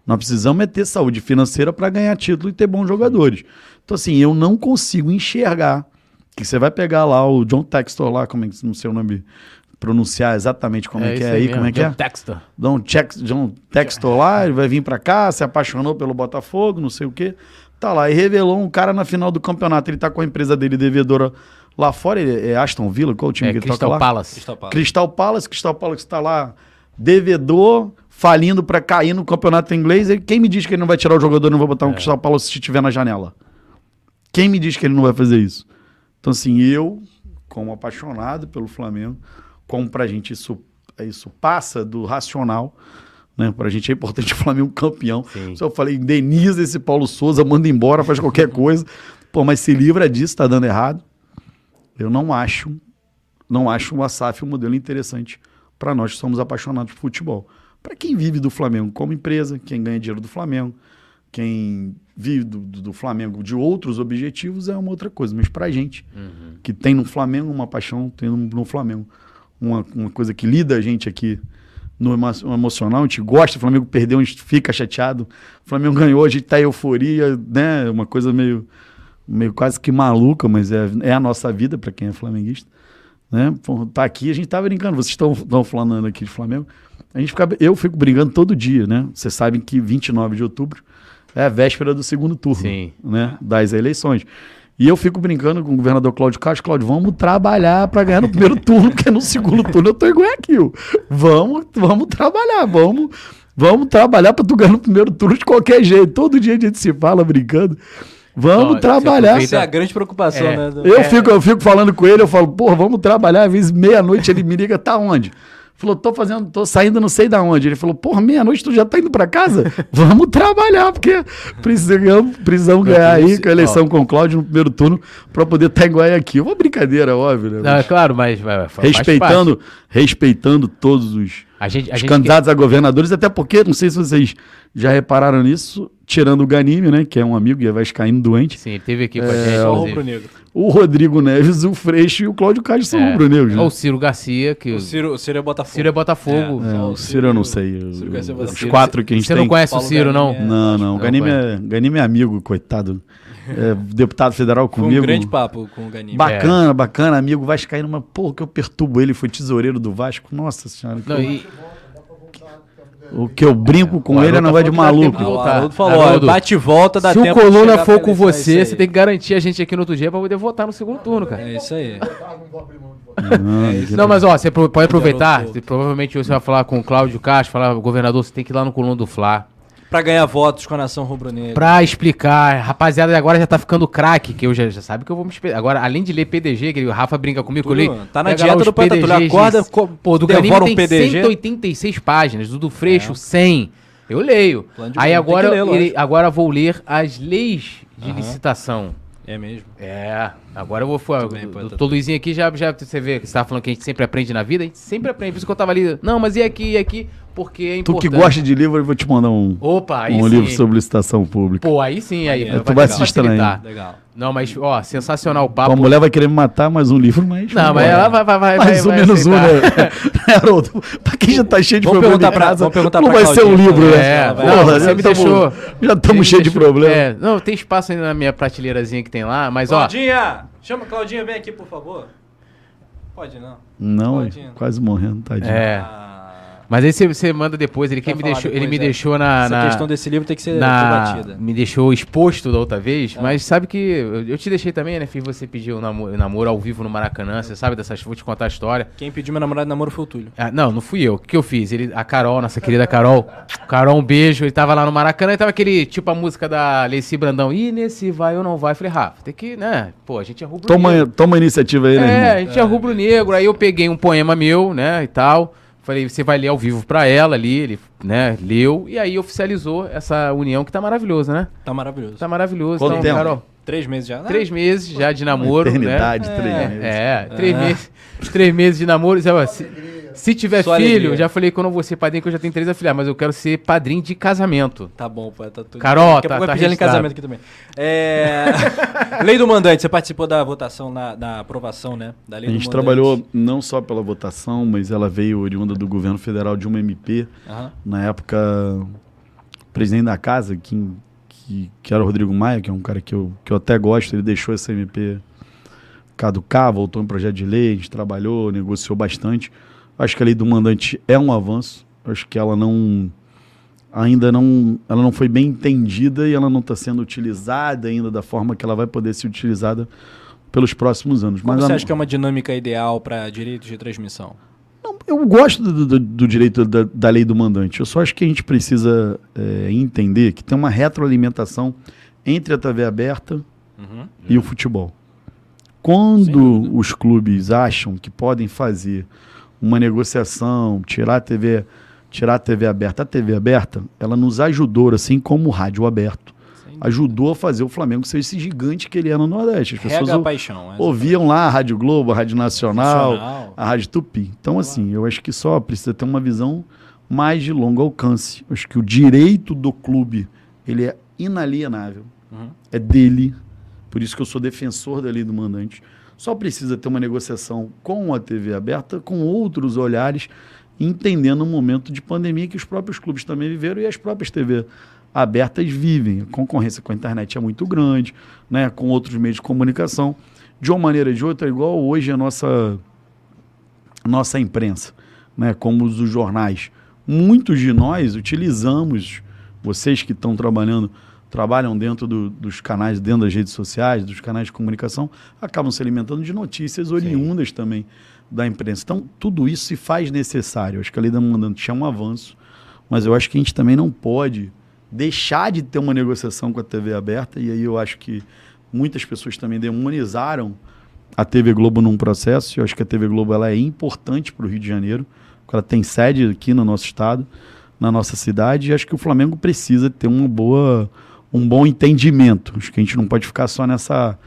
Nós precisamos é ter saúde financeira para ganhar título e ter bons jogadores. Então, assim, eu não consigo enxergar que você vai pegar lá o John Textor lá, como é que não sei o nome, pronunciar exatamente como é, que isso é aí, mesmo, como é que John é? Textor. John, Tex, John Textor lá, ele vai vir pra cá, se apaixonou pelo Botafogo, não sei o quê. Tá lá, e revelou um cara na final do campeonato. Ele tá com a empresa dele devedora lá fora. Ele é Aston Villa, qual o time É, que ele Crystal toca lá? Palace. Crystal Palace. Crystal Palace, Crystal Palace está lá devedor, falindo pra cair no campeonato inglês. Ele- Quem me diz que ele não vai tirar o jogador e não vai botar um Crystal Palace se estiver na janela? Quem me diz que ele não vai fazer isso? Então, assim, eu, como apaixonado pelo Flamengo, como pra gente isso, isso passa do racional, né? Pra gente é importante [LAUGHS] o Flamengo campeão. Sim. Só eu falei, indeniza esse Paulo Souza, manda embora, faz qualquer [LAUGHS] coisa. Pô, mas se livra disso, tá dando errado. Eu não acho, não acho o Asaf um modelo interessante para nós que somos apaixonados por futebol. Para quem vive do Flamengo como empresa, quem ganha dinheiro do Flamengo, quem vive do, do- Flamengo de outros objetivos é uma outra coisa. Mas para gente que tem no Flamengo uma paixão, tem no, no Flamengo uma, uma coisa que lida a gente aqui no emo- no emocional, a gente gosta, o Flamengo perdeu, a gente fica chateado. O Flamengo ganhou, a gente tá em euforia, né? Uma coisa meio, meio quase que maluca, mas é, é a nossa vida para quem é flamenguista. Né? Tá aqui, a gente tá brincando. Vocês estão estão falando aqui de Flamengo. A gente fica, eu fico brigando todo dia, né? Vocês sabem que 29 de outubro é a véspera do segundo turno Sim. né? das eleições. E eu fico brincando com o governador Cláudio Castro, Cláudio, vamos trabalhar para ganhar no primeiro [LAUGHS] turno, porque no segundo turno eu tô igual aqui. Vamos, vamos trabalhar, vamos, vamos trabalhar para tu ganhar no primeiro turno de qualquer jeito. Todo dia a gente se fala brincando. Vamos você trabalhar. Essa é a grande preocupação, É. né? do- Eu, fico, eu fico falando com ele, eu falo, porra, vamos trabalhar. Às vezes, meia-noite, ele me liga, tá onde? Falou, tô fazendo, tô saindo não sei da onde. Ele falou, porra, meia-noite tu já tá indo pra casa? [LAUGHS] vamos trabalhar, porque precisamos, precisamos ganhar aí com a eleição com o Cláudio no primeiro turno pra poder estar em Guayaquil. Uma brincadeira, óbvio, né? Não, é Mas claro, mas faz respeitando, respeitando todos os, A gente, a os gente candidatos a governadores, até porque, não sei se vocês já repararam nisso, tirando o Ganime, né, que é um amigo e é vascaíno doente, Sim, ele teve aqui com a É, gente. Só o o Rodrigo Neves, o Freixo e o Cláudio Castro são É. rubro-negros, né? Ou o Ciro Garcia, que O o Ciro, o Ciro é Botafogo. Ciro é Botafogo. É, Só o Ciro eu não sei. o- Ciro Garcia os Botafogo. quatro que a gente Você tem. não conhece Paulo o Ciro, não? Ganime, Não, não. O Não Ganime é, Ganime é amigo, coitado. É, deputado federal Foi comigo. um grande papo com o Ganime. Bacana, bacana, amigo vascaíno, mas porra, que eu perturbo ele, foi tesoureiro do Vasco. Nossa senhora. que Não, eu- e- O que eu brinco com O ele é negócio de maluco. tempo de o voltar. Haroldo falou, Haroldo, bate e volta, dá se o Coluna for com é você, você tem que garantir a gente aqui no outro dia pra poder votar no segundo turno, cara. É isso aí. Não, Não, mas ó, você pode aproveitar. Você- provavelmente você vai falar com o Cláudio Castro, falar, governador, você tem que ir lá no Coluna do Fla. Pra ganhar votos com a nação rubro-negra. Pra explicar, rapaziada, agora já tá ficando craque, que eu já, já sabe que eu vou me esperar. Agora, além de ler PDG, que o Rafa brinca comigo, que eu Tudo, li. tá na dieta do Túlio, PDGs acorda, Pô, do Ganime um tem PDG. 186 páginas, do do Freixo 100. Eu leio. Aí agora, ler, agora vou ler as leis de licitação. É mesmo. É, agora eu vou. Bem, o doutor Luizinho aqui já, já. Você vê que você tava falando que a gente sempre aprende na vida, a gente sempre aprende. Por isso que eu tava ali. Não, mas e aqui, e aqui? Porque é Tu importante. que gosta de livro, eu vou te mandar um, Opa, aí um sim. livro sobre licitação pública. Pô, aí sim, aí. Aí, tu vai se facilitar. distrair. Legal. Não, mas, ó, sensacional o papo. mulher vai querer me matar mais um livro, mas. Não, mas ela vai, vai, vai. Mais vai, um vai menos um, aceitar. né? [LAUGHS] Haroldo, pra quem já tá cheio de Vamos problema perguntar em pra- casa, vamos perguntar não pra vai ser um livro, né? É, não, Porra, você já me tamo- deixou. Já estamos cheios de problema. É, não, tem espaço ainda na minha prateleirazinha que tem lá, mas ó. Claudinha! Chama Claudinha, vem aqui, por favor. Pode não. Não, Claudinha. quase morrendo, tadinho. É. Ah, Mas aí você, manda depois. Ele, quem me deixou, ele depois, me é. deixou na. Essa na- questão desse livro tem que ser na- debatida. me deixou exposto da outra vez, mas sabe que eu, eu te deixei também, né? Fiz você pedir um namoro, namoro ao vivo no Maracanã, você sabe dessas, vou te contar a história. Quem pediu meu namorado de namoro foi o Túlio. Ah, não, não fui eu. O que eu fiz? Ele, a Carol, nossa querida Carol. Carol, um beijo. Ele tava lá no Maracanã e tava aquele, tipo a música da Leci Brandão. Ih, nesse vai ou não vai? Eu falei, Rafa, tem que, né? Pô, a gente é rubro Toma, toma a iniciativa aí, né, é, a irmão? gente é rubro negro. Aí eu peguei um poema meu, né, e tal. Falei, você vai ler ao vivo pra ela ali, ele, né, leu. E aí oficializou essa união que tá maravilhosa, né? Tá maravilhoso. Tá maravilhoso. Quanto então, tempo? Carol, Três meses já. três meses já de namoro, né? Eternidade, três É, meses. é, três, meses, três meses de namoro. sabe, Se, tiver Só filho, alegria. já falei que eu não vou ser padrinho, que eu já tenho três afilhados, mas eu quero ser padrinho de casamento. Tá bom, pô, tá tudo. Carol, Daqui a tá- pouco tá vai em casamento aqui também. É... [LAUGHS] lei do mandante, você participou da votação, na, da aprovação, né? Da lei A gente trabalhou não só pela votação, mas ela veio oriunda do governo federal de uma MP. Aham. Na época, o presidente da casa, que, que, que era o Rodrigo Maia, que é um cara que eu, que eu até gosto, ele deixou essa MP caducar, voltou em projeto de lei, a gente trabalhou, negociou bastante. Acho que a lei do mandante é um avanço. Acho que ela não ainda não ela não foi bem entendida e ela não está sendo utilizada ainda da forma que ela vai poder ser utilizada pelos próximos anos. Qual Mas você acha que é uma dinâmica ideal para direitos de transmissão? não, eu gosto do, do- do direito da, da lei do mandante. Eu só acho que a gente precisa é, entender que tem uma retroalimentação entre a TV aberta Uhum. e o futebol. Quando os clubes acham que podem fazer uma negociação, tirar a TV, tirar a TV aberta, a TV aberta, ela nos ajudou, assim como o rádio aberto, ajudou a fazer o Flamengo ser esse gigante que ele é no Nordeste. As pessoas ou- paixão. ouviam lá a Rádio Globo, a Rádio Nacional, Nacional. a Rádio Tupi. Então, assim, eu acho que só precisa ter uma visão mais de longo alcance. Eu acho que o direito do clube, ele é inalienável. Uhum. É dele. Por isso que eu sou defensor da lei do mandante. Só precisa ter uma negociação com a TV aberta, com outros olhares, entendendo o momento de pandemia que os próprios clubes também viveram e as próprias TV abertas vivem. A concorrência com a internet é muito grande, né, com outros meios de comunicação. De uma maneira ou de outra, igual hoje a nossa, nossa imprensa, né, como os jornais. Muitos de nós utilizamos, vocês que estão trabalhando, trabalham dentro do- dos canais, dentro das redes sociais, dos canais de comunicação, acabam se alimentando de notícias oriundas também da imprensa. Então, tudo isso se faz necessário. Acho que a lei da mandante é um avanço, mas eu acho que a gente também não pode deixar de ter uma negociação com a TV aberta, e aí eu acho que muitas pessoas também demonizaram a TV Globo num processo. Eu acho que a TV Globo ela é importante para o Rio de Janeiro, porque ela tem sede aqui no nosso estado, na nossa cidade, e acho que o Flamengo precisa ter uma boa, um bom entendimento. Acho que a gente não pode ficar só nessa,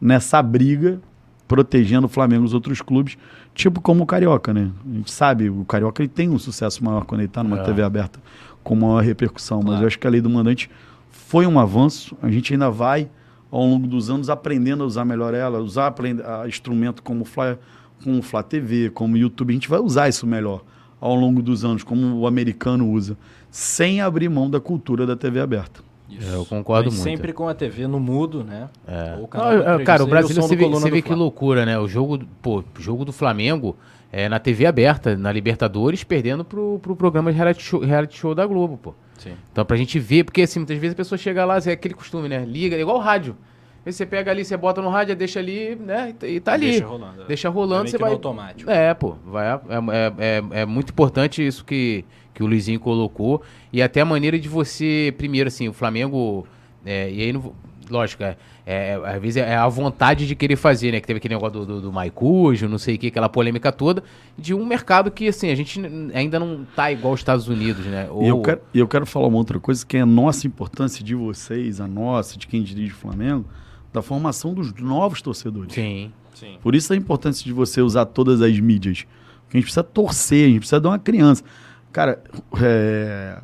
nessa briga, protegendo o Flamengo e os outros clubes, tipo como o Carioca, né? A gente sabe, o Carioca ele tem um sucesso maior quando ele está numa É. TV aberta, com maior repercussão, mas Claro. eu acho que a lei do mandante foi um avanço, a gente ainda vai, ao longo dos anos, aprendendo a usar melhor ela, usar aprend- a instrumento como o Fly, como o Flá TV, como o YouTube, a gente vai usar isso melhor ao longo dos anos, como o americano usa, sem abrir mão da cultura da TV aberta. Isso. É, eu concordo Mas muito. Sempre com a TV no mudo, né? É. Ou Não, canal é, cara, o Brasil, você vê, você vê que loucura, né? O jogo, pô, o jogo do Flamengo é na TV aberta, na Libertadores, perdendo pro, pro programa de reality show, reality show da Globo, pô. Sim. Então, pra gente ver, porque assim, muitas vezes a pessoa chega lá, é aquele costume, né? Liga, igual o rádio. Aí você pega ali, você bota no rádio, deixa ali, né? E tá ali. Deixa rolando. Deixa É rolando, meio você vai. automático. É, pô. Vai, é, é, é, é muito importante isso que, que o Luizinho colocou. E até a maneira de você, primeiro, assim, o Flamengo. é, e aí, não, lógico, é, é, às vezes é a vontade de querer fazer, né? Que teve aquele negócio do, do, do Maicujo, não sei o que, aquela polêmica toda, de um mercado que, assim, a gente ainda não tá igual os Estados Unidos, né? E eu Ou- quero, eu quero falar uma outra coisa, que é a nossa importância de vocês, a nossa, de quem dirige o Flamengo, da formação dos novos torcedores. Sim. Sim. Por isso a importância de você usar todas as mídias. Porque a gente precisa torcer, a gente precisa dar uma criança. Cara, é,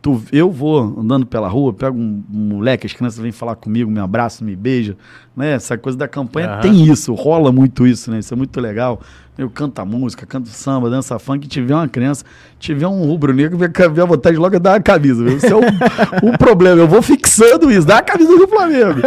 tu- eu vou andando pela rua, pego um, um moleque, as crianças vêm falar comigo, me abraçam, me beijam. Né? Essa coisa da campanha Aham. tem isso, rola muito isso, né? Isso é muito legal. Eu canto a música, canto samba, dança funk, tiver uma criança, tiver um rubro-negro, vem a vontade logo de dar uma camisa. viu? Esse é o, o problema. Eu vou fixando isso, dá a camisa do Flamengo.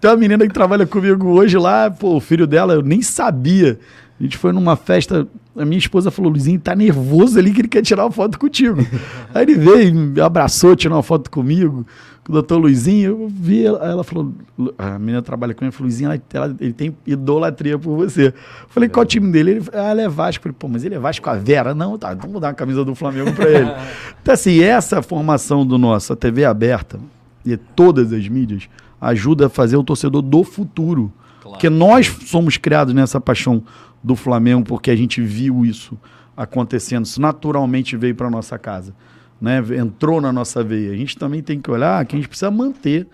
Tem uma menina que trabalha comigo hoje lá, pô, o filho dela, eu nem sabia. A gente foi numa festa, a minha esposa falou, Luizinho, tá nervoso ali que ele quer tirar uma foto contigo. [LAUGHS] Aí ele veio, me abraçou, tirou uma foto comigo, com o doutor Luizinho, eu vi, ela, ela falou, a menina trabalha com ele, falou, Luizinho, ela, ela- ele tem idolatria por você. Eu Falei, qual o time dele? Ele, ah, ela é Vasco. Eu Falei, pô, mas ele é Vasco a Vera? Não, tá, então vou dar uma camisa do Flamengo pra ele. [LAUGHS] então assim, essa formação do nosso, a TV aberta, e todas as mídias, ajuda a fazer o torcedor do futuro. Claro. Porque nós somos criados nessa paixão do Flamengo, porque a gente viu isso acontecendo. Isso naturalmente veio para nossa casa. Né? Entrou na nossa veia. A gente também tem que olhar que a gente precisa manter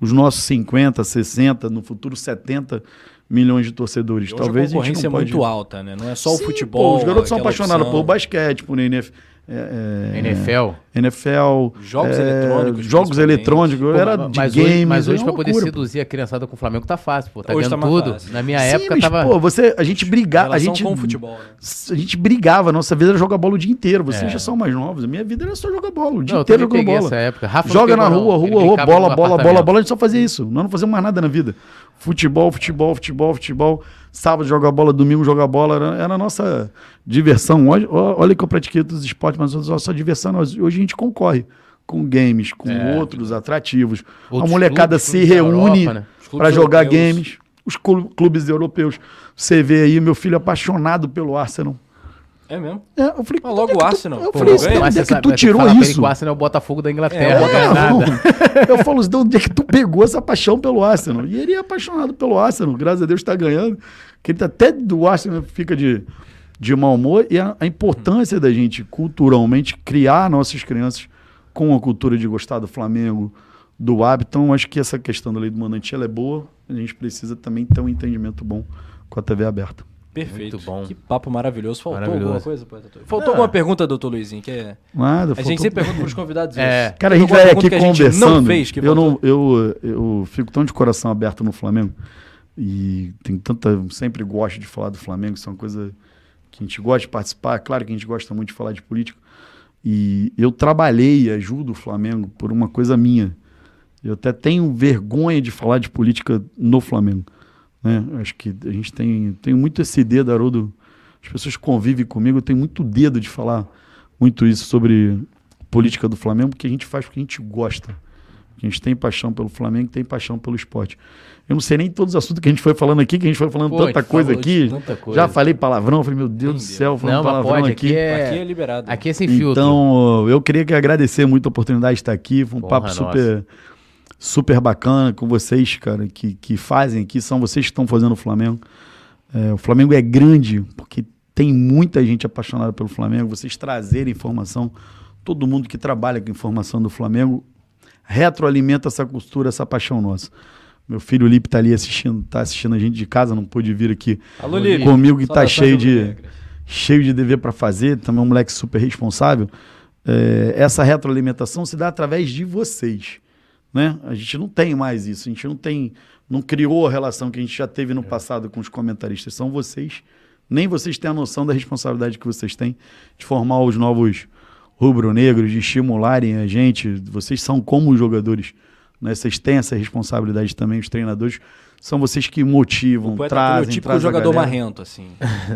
os nossos 50, 60, no futuro 70 milhões de torcedores. Hoje Talvez a concorrência gente não é muito pode... alta, né? Não é só o Sim, futebol. pô, os garotos são apaixonados opção. por basquete, por NF, é, é, NFL. NFL, Jogos é, eletrônicos, Jogos eletrônicos, Pô, era de mas games. hoje, mas é hoje pra poder seduzir a criançada com o Flamengo tá fácil, pô. Tá Hoje vendo tá tudo. fácil. Na minha Sim, época mas, tava. pô, você, a gente brigava, a gente, com o futebol, né? a gente brigava, nossa vida era jogar bola o dia inteiro. Vocês É. já são mais novos, a minha vida era só jogar bola, o dia Não, inteiro jogando bola. essa época. Rafa não Joga na rua, rua, rua, bola, bola, bola, bola, a gente só fazia isso. Nós não fazíamos mais nada na vida. Futebol, futebol, futebol, futebol. Sábado jogar bola, domingo jogar bola, era, era a nossa diversão. Hoje, ó, olha que eu pratiquei outros esportes, mas a nossa diversão, nós- hoje a gente concorre com games, com É. outros atrativos. Outros a molecada clubes, se reúne né? Para jogar europeus. games. Os clu- clubes europeus. Você vê aí, meu filho apaixonado pelo Arsenal. É mesmo? É, eu falei, Ah, logo o tu- Arsenal. Eu falei? "Onde Mas é que tu tirou isso? o Arsenal é o Botafogo da Inglaterra. é nada. Eu falo assim, de onde é que tu pegou essa paixão pelo Arsenal? E ele é apaixonado pelo Arsenal, graças a Deus está ganhando. Que ele tá até do Arsenal fica de, de mau humor. E a, a importância da gente, culturalmente, criar nossas crianças com a cultura de gostar do Flamengo, do hábito. Então, acho que essa questão da lei do mandante ela é boa. A gente precisa também ter um entendimento bom com a TV aberta. Perfeito. Muito bom. Que papo maravilhoso. Faltou Maravilhoso. alguma coisa, Poeta Túlio? Faltou alguma pergunta, doutor Luizinho? Que é... Nada, A gente sempre pergunta para os convidados [LAUGHS] É. isso. Cara, a gente vai aqui que a gente conversando. Não fez, que eu, não, eu, eu fico tão de coração aberto no Flamengo. E tem tanta. Sempre gosto de falar do Flamengo, isso é uma coisa que a gente gosta de participar. Claro que a gente gosta muito de falar de política. E eu trabalhei e ajudo o Flamengo por uma coisa minha. Eu até tenho vergonha de falar de política no Flamengo. Né? Acho que a gente tem, tem muito esse dedo, Haroldo. As pessoas que convivem comigo, eu tenho muito dedo de falar muito isso sobre política do Flamengo, porque a gente faz porque a gente gosta. A gente tem paixão pelo Flamengo, tem paixão pelo esporte. Eu não sei nem todos os assuntos que a gente foi falando aqui, que a gente foi falando Pô, tanta coisa aqui. tanta coisa. Já falei palavrão, falei, meu Deus do Entendeu. céu, falando Não, palavrão pode, aqui. aqui é... Aqui é liberado. Aqui é sem filtro. Então, eu queria que agradecer muito a oportunidade de estar aqui. Foi um Honra papo nossa. super, super bacana com vocês, cara, que, que fazem aqui. São vocês que estão fazendo o Flamengo. É, o Flamengo é grande porque tem muita gente apaixonada pelo Flamengo. Vocês trazerem informação, todo mundo que trabalha com informação do Flamengo retroalimenta essa costura, essa paixão nossa. Meu filho Lipe tá ali assistindo, tá assistindo a gente de casa, não pôde vir aqui Alô, Lipe. comigo que tá cheio de, rubro-negras. cheio de dever para fazer, também é um moleque super responsável. É, essa retroalimentação se dá através de vocês, né? A gente não tem mais isso, a gente não tem, não criou a relação que a gente já teve no passado com os comentaristas. São vocês, nem vocês têm a noção da responsabilidade que vocês têm de formar os novos rubro-negros, de estimularem a gente. Vocês são como os jogadores, né? Vocês têm essa responsabilidade também, os treinadores. São vocês que motivam, O poeta trazem, é o típico trazem a jogador marrento, assim.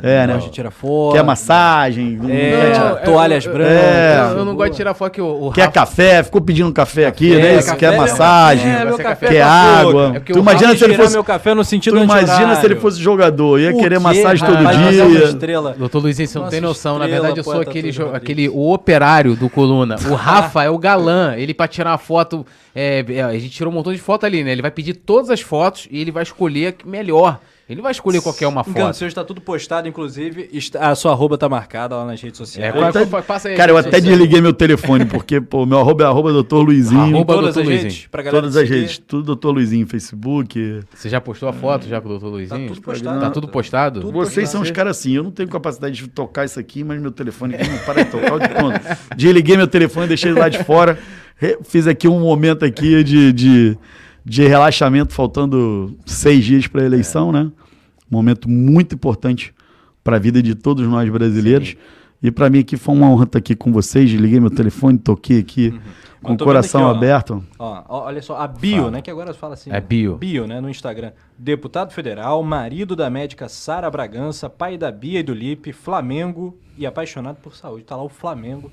É, né? Gosta de tirar foto. Quer massagem, não É, quer, toalhas eu- brancas. É. Eu, eu não gosto de tirar foto que o, o quer Rafa- café, ficou pedindo café aqui, É, né? Isso, café, quer massagem, é, café quer com água. É porque tu o imagina se ele fosse, meu café no sentido tu imagina se ele fosse jogador, ia O querer quê, massagem todo dia. estrela. Doutor Luizinho, você não tem noção. Na verdade, eu sou aquele, aquele o operário do Coluna. O [LAUGHS] Rafa é o galã. Ele, pra tirar uma foto. é, é, a gente tirou um montão de foto ali, né? Ele vai pedir todas as fotos e ele vai escolher a que melhor. Ele vai escolher qualquer uma Engano, foto. seu está tudo postado, inclusive. está- a sua arroba tá marcada lá nas redes É, sociais. qual- até- qual- passa aí, Cara, eu até desliguei meu telefone, porque, pô, meu arroba é arroba doutor Luizinho. Arroba Todas Dr. as Luizinho. redes, pra galera Todas as seguir. redes, tudo doutor Luizinho, Facebook. Você já postou a foto já com o doutor Luizinho? tudo postado. Tá tudo postado? Tudo Vocês são os postado. caras assim, eu não tenho capacidade de tocar isso aqui, mas meu telefone aqui não para de tocar. de pronto. Desliguei meu telefone, deixei ele lá de fora. Fiz aqui um momento aqui de, de, de relaxamento, faltando seis dias para a eleição, né? Um momento muito importante para a vida de todos nós brasileiros. E para mim aqui foi uma honra estar aqui com vocês. Liguei meu telefone, toquei aqui com Eu o coração aqui, ó. aberto. Ó, ó, olha só, a bio, né? Que agora fala assim. É bio. Bio, né? No Instagram. Deputado federal, marido da médica Sara Bragança, pai da Bia e do Lipe, Flamengo e apaixonado por saúde. Tá lá o Flamengo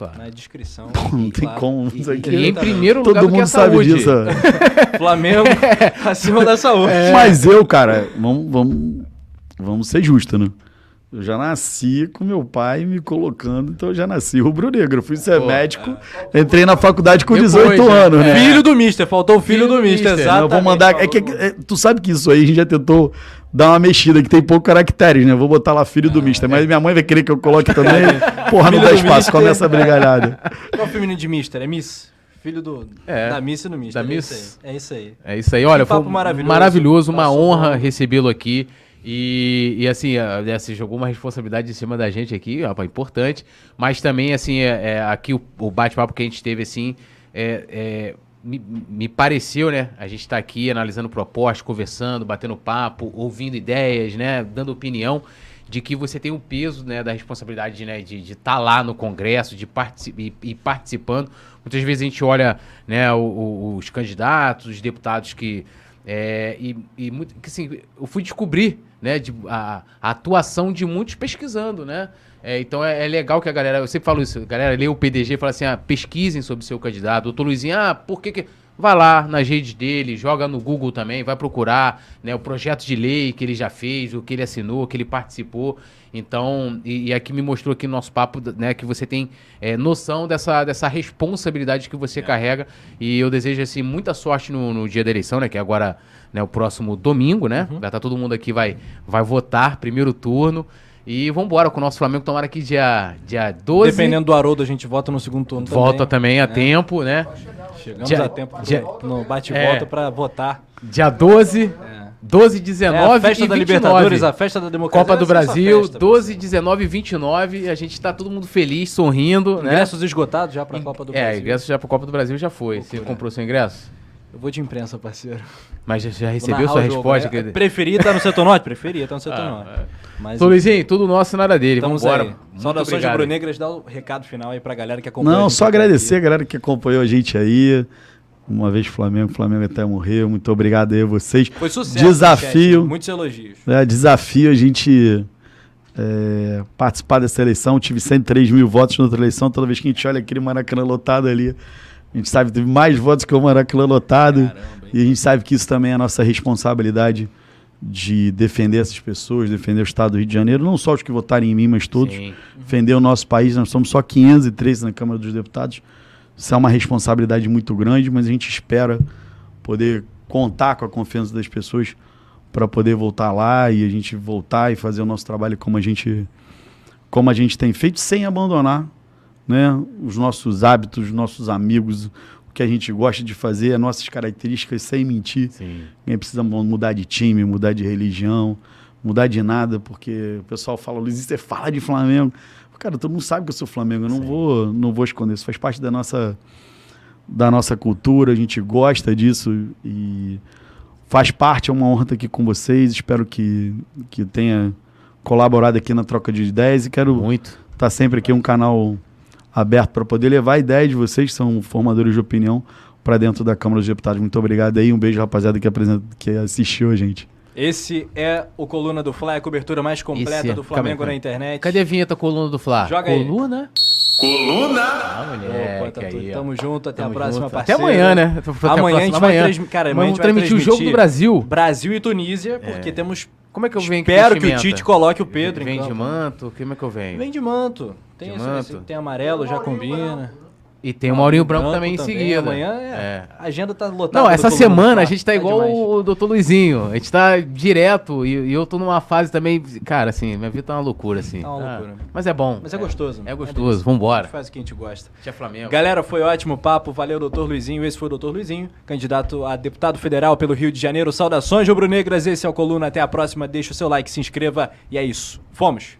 Claro. na descrição. [LAUGHS] Não tem claro, como, e- isso aqui. E em primeiro lugar Todo mundo a sabe saúde. disso. ó. [LAUGHS] Flamengo [LAUGHS] acima da saúde. Mas eu, cara, vamos, vamos, vamos ser justos, né? Eu já nasci com meu pai me colocando, então eu já nasci rubro-negro. Eu fui ser médico, entrei na faculdade com Depois, 18 né? anos, né? Filho do Mister, faltou o filho, Filho do Mister, Mister. Eu vou mandar. É que, é, tu sabe que isso aí a gente já tentou dar uma mexida, que tem pouco caracteres, né? Vou botar lá filho do Mister, mas minha mãe vai querer que eu coloque também. Porra, não dá espaço, Mister. começa a brigalhada. Qual é o feminino de Mister? É Miss? Filho do, É. da Miss e do Mister. Da é Miss. Isso aí. É isso aí. É isso aí, olha, foi maravilhoso. maravilhoso, uma Passou honra recebê-lo aqui. E, e assim, a- você jogou uma responsabilidade em cima da gente aqui, rapaz, importante. Mas também, assim, é, é, aqui o, o bate-papo que a gente teve, assim, é, é, me, me pareceu, né? A gente tá aqui analisando propostas, conversando, batendo papo, ouvindo ideias, né? Dando opinião de que você tem o peso né, da responsabilidade né, de estar lá no Congresso, de partici e, e participando. Muitas vezes a gente olha né, o- o- os candidatos, os deputados que. é, e, e muito, que assim, eu fui descobrir né, de, a, a atuação de muitos pesquisando, né? É, então é, é legal que a galera, eu sempre falo isso, a galera lê o PDG e fala assim, ah, pesquisem sobre o seu candidato. Doutor Luizinho, ah, por que que... Vai lá nas redes dele, joga no Google também, vai procurar né, o projeto de lei que ele já fez, o que ele assinou, o que ele participou. Então, e, e aqui me mostrou aqui no nosso papo, né, que você tem é, noção dessa, dessa responsabilidade que você carrega. E eu desejo, assim, muita sorte no, no dia da eleição, né, que é agora né, o próximo domingo, né? Vai estar todo mundo aqui, vai, vai votar, primeiro turno. E vamos embora com o nosso Flamengo, tomara que dia, dia 12... Dependendo do Haroldo, a gente vota no segundo turno Volta também. também a tempo, né? Chegamos Dia- a tempo do- dia- no bate-volta É. pra votar. Dia 12, 12, 19 É a festa da 29. Libertadores, a festa da democracia. Copa do é a Brasil, festa, 12, 19 e 29. A gente tá todo mundo feliz, sorrindo, né? Ingressos esgotados já pra Copa do é, Brasil. ingresso já pra Copa do Brasil já foi. Você Loucura. comprou seu ingresso? Eu vou de imprensa, parceiro. Mas já, recebeu sua o jogo, resposta? né? querido? Preferi estar no setor norte? Preferi estar no setor Ah, norte. é. Mas, Luizinho, tudo nosso, nada dele. Estamos Vamos embora. Saudações rubro-negras, dá o recado final aí pra galera que acompanha. a Não, só agradecer a aqui. galera que acompanhou a gente aí. Uma vez Flamengo, Flamengo até morrer. Muito obrigado aí a vocês. Foi sucesso. Desafio. chat, Muitos elogios. É, desafio a gente é, participar dessa eleição. Tive 103 mil votos na outra eleição. Toda vez que a gente olha aquele Maracanã lotado ali, a gente sabe que teve mais votos que o Maracanã lotado. Caramba, e a gente sabe que isso também é a nossa responsabilidade de defender essas pessoas, defender o Estado do Rio de Janeiro. Não só os que votarem em mim, mas todos. Sim. Defender o nosso país. Nós somos só 513 na Câmara dos Deputados. Isso é uma responsabilidade muito grande, mas a gente espera poder contar com a confiança das pessoas para poder voltar lá e a gente voltar e fazer o nosso trabalho como a gente como a gente tem feito sem abandonar né os nossos hábitos os nossos amigos o que a gente gosta de fazer, as nossas características, sem mentir. Sim. Ninguém precisa mu- mudar de time, mudar de religião, mudar de nada, porque o pessoal fala, Luizinho, você fala de Flamengo. Cara, todo mundo sabe que eu sou Flamengo, eu não vou, não vou esconder. Isso faz parte da nossa, da nossa cultura, a gente gosta disso e faz parte, é uma honra estar aqui com vocês. Espero que, que tenha colaborado aqui na troca de ideias e quero Muito. tá sempre aqui um canal aberto para poder levar a ideia de vocês, que são formadores de opinião, para dentro da Câmara dos Deputados. Muito obrigado aí. Um beijo, rapaziada, que, apresenta, que assistiu a gente. Esse é o Coluna do Fla, a cobertura mais completa Esse é- do Flamengo calma na internet. Cadê a vinheta coluna do Fla? Joga aí. Coluna? Ah, moleque, Opa, tá tudo- aí, tamo junto, até Tamo a próxima, junto. parceiro. Até amanhã, né? Até Amanhã a próxima- gente vai amanhã. Cara, amanhã a gente vai transmitir o jogo do Brasil. Brasil e Tunísia, porque temos. Como é que eu venho Espero que o? Tite coloque o Pedro Vem em de campo. manto? Como é que eu venho? Vem de manto. Tem, De esse- manto. esse- tem amarelo, já combina. E tem o Maurinho Branco, também em seguida. Amanhã é. A agenda tá lotada. Não, essa semana a gente tá igual demais. o Dr. Luizinho. A gente tá direto e, e eu tô numa fase também. Cara, assim, minha vida tá uma loucura, assim. Tá uma Ah, loucura. mas é bom. Mas é gostoso. É delícia. gostoso, A gente vambora. faz o que a gente gosta. Tinha Flamengo. Galera, foi ótimo o papo. Valeu, doutor Luizinho. Esse foi o doutor Luizinho, candidato a deputado federal pelo Rio de Janeiro. Saudações, rubro-negras. Esse é o Coluna. Até a próxima. Deixa o seu like, se inscreva. E é isso. Fomos.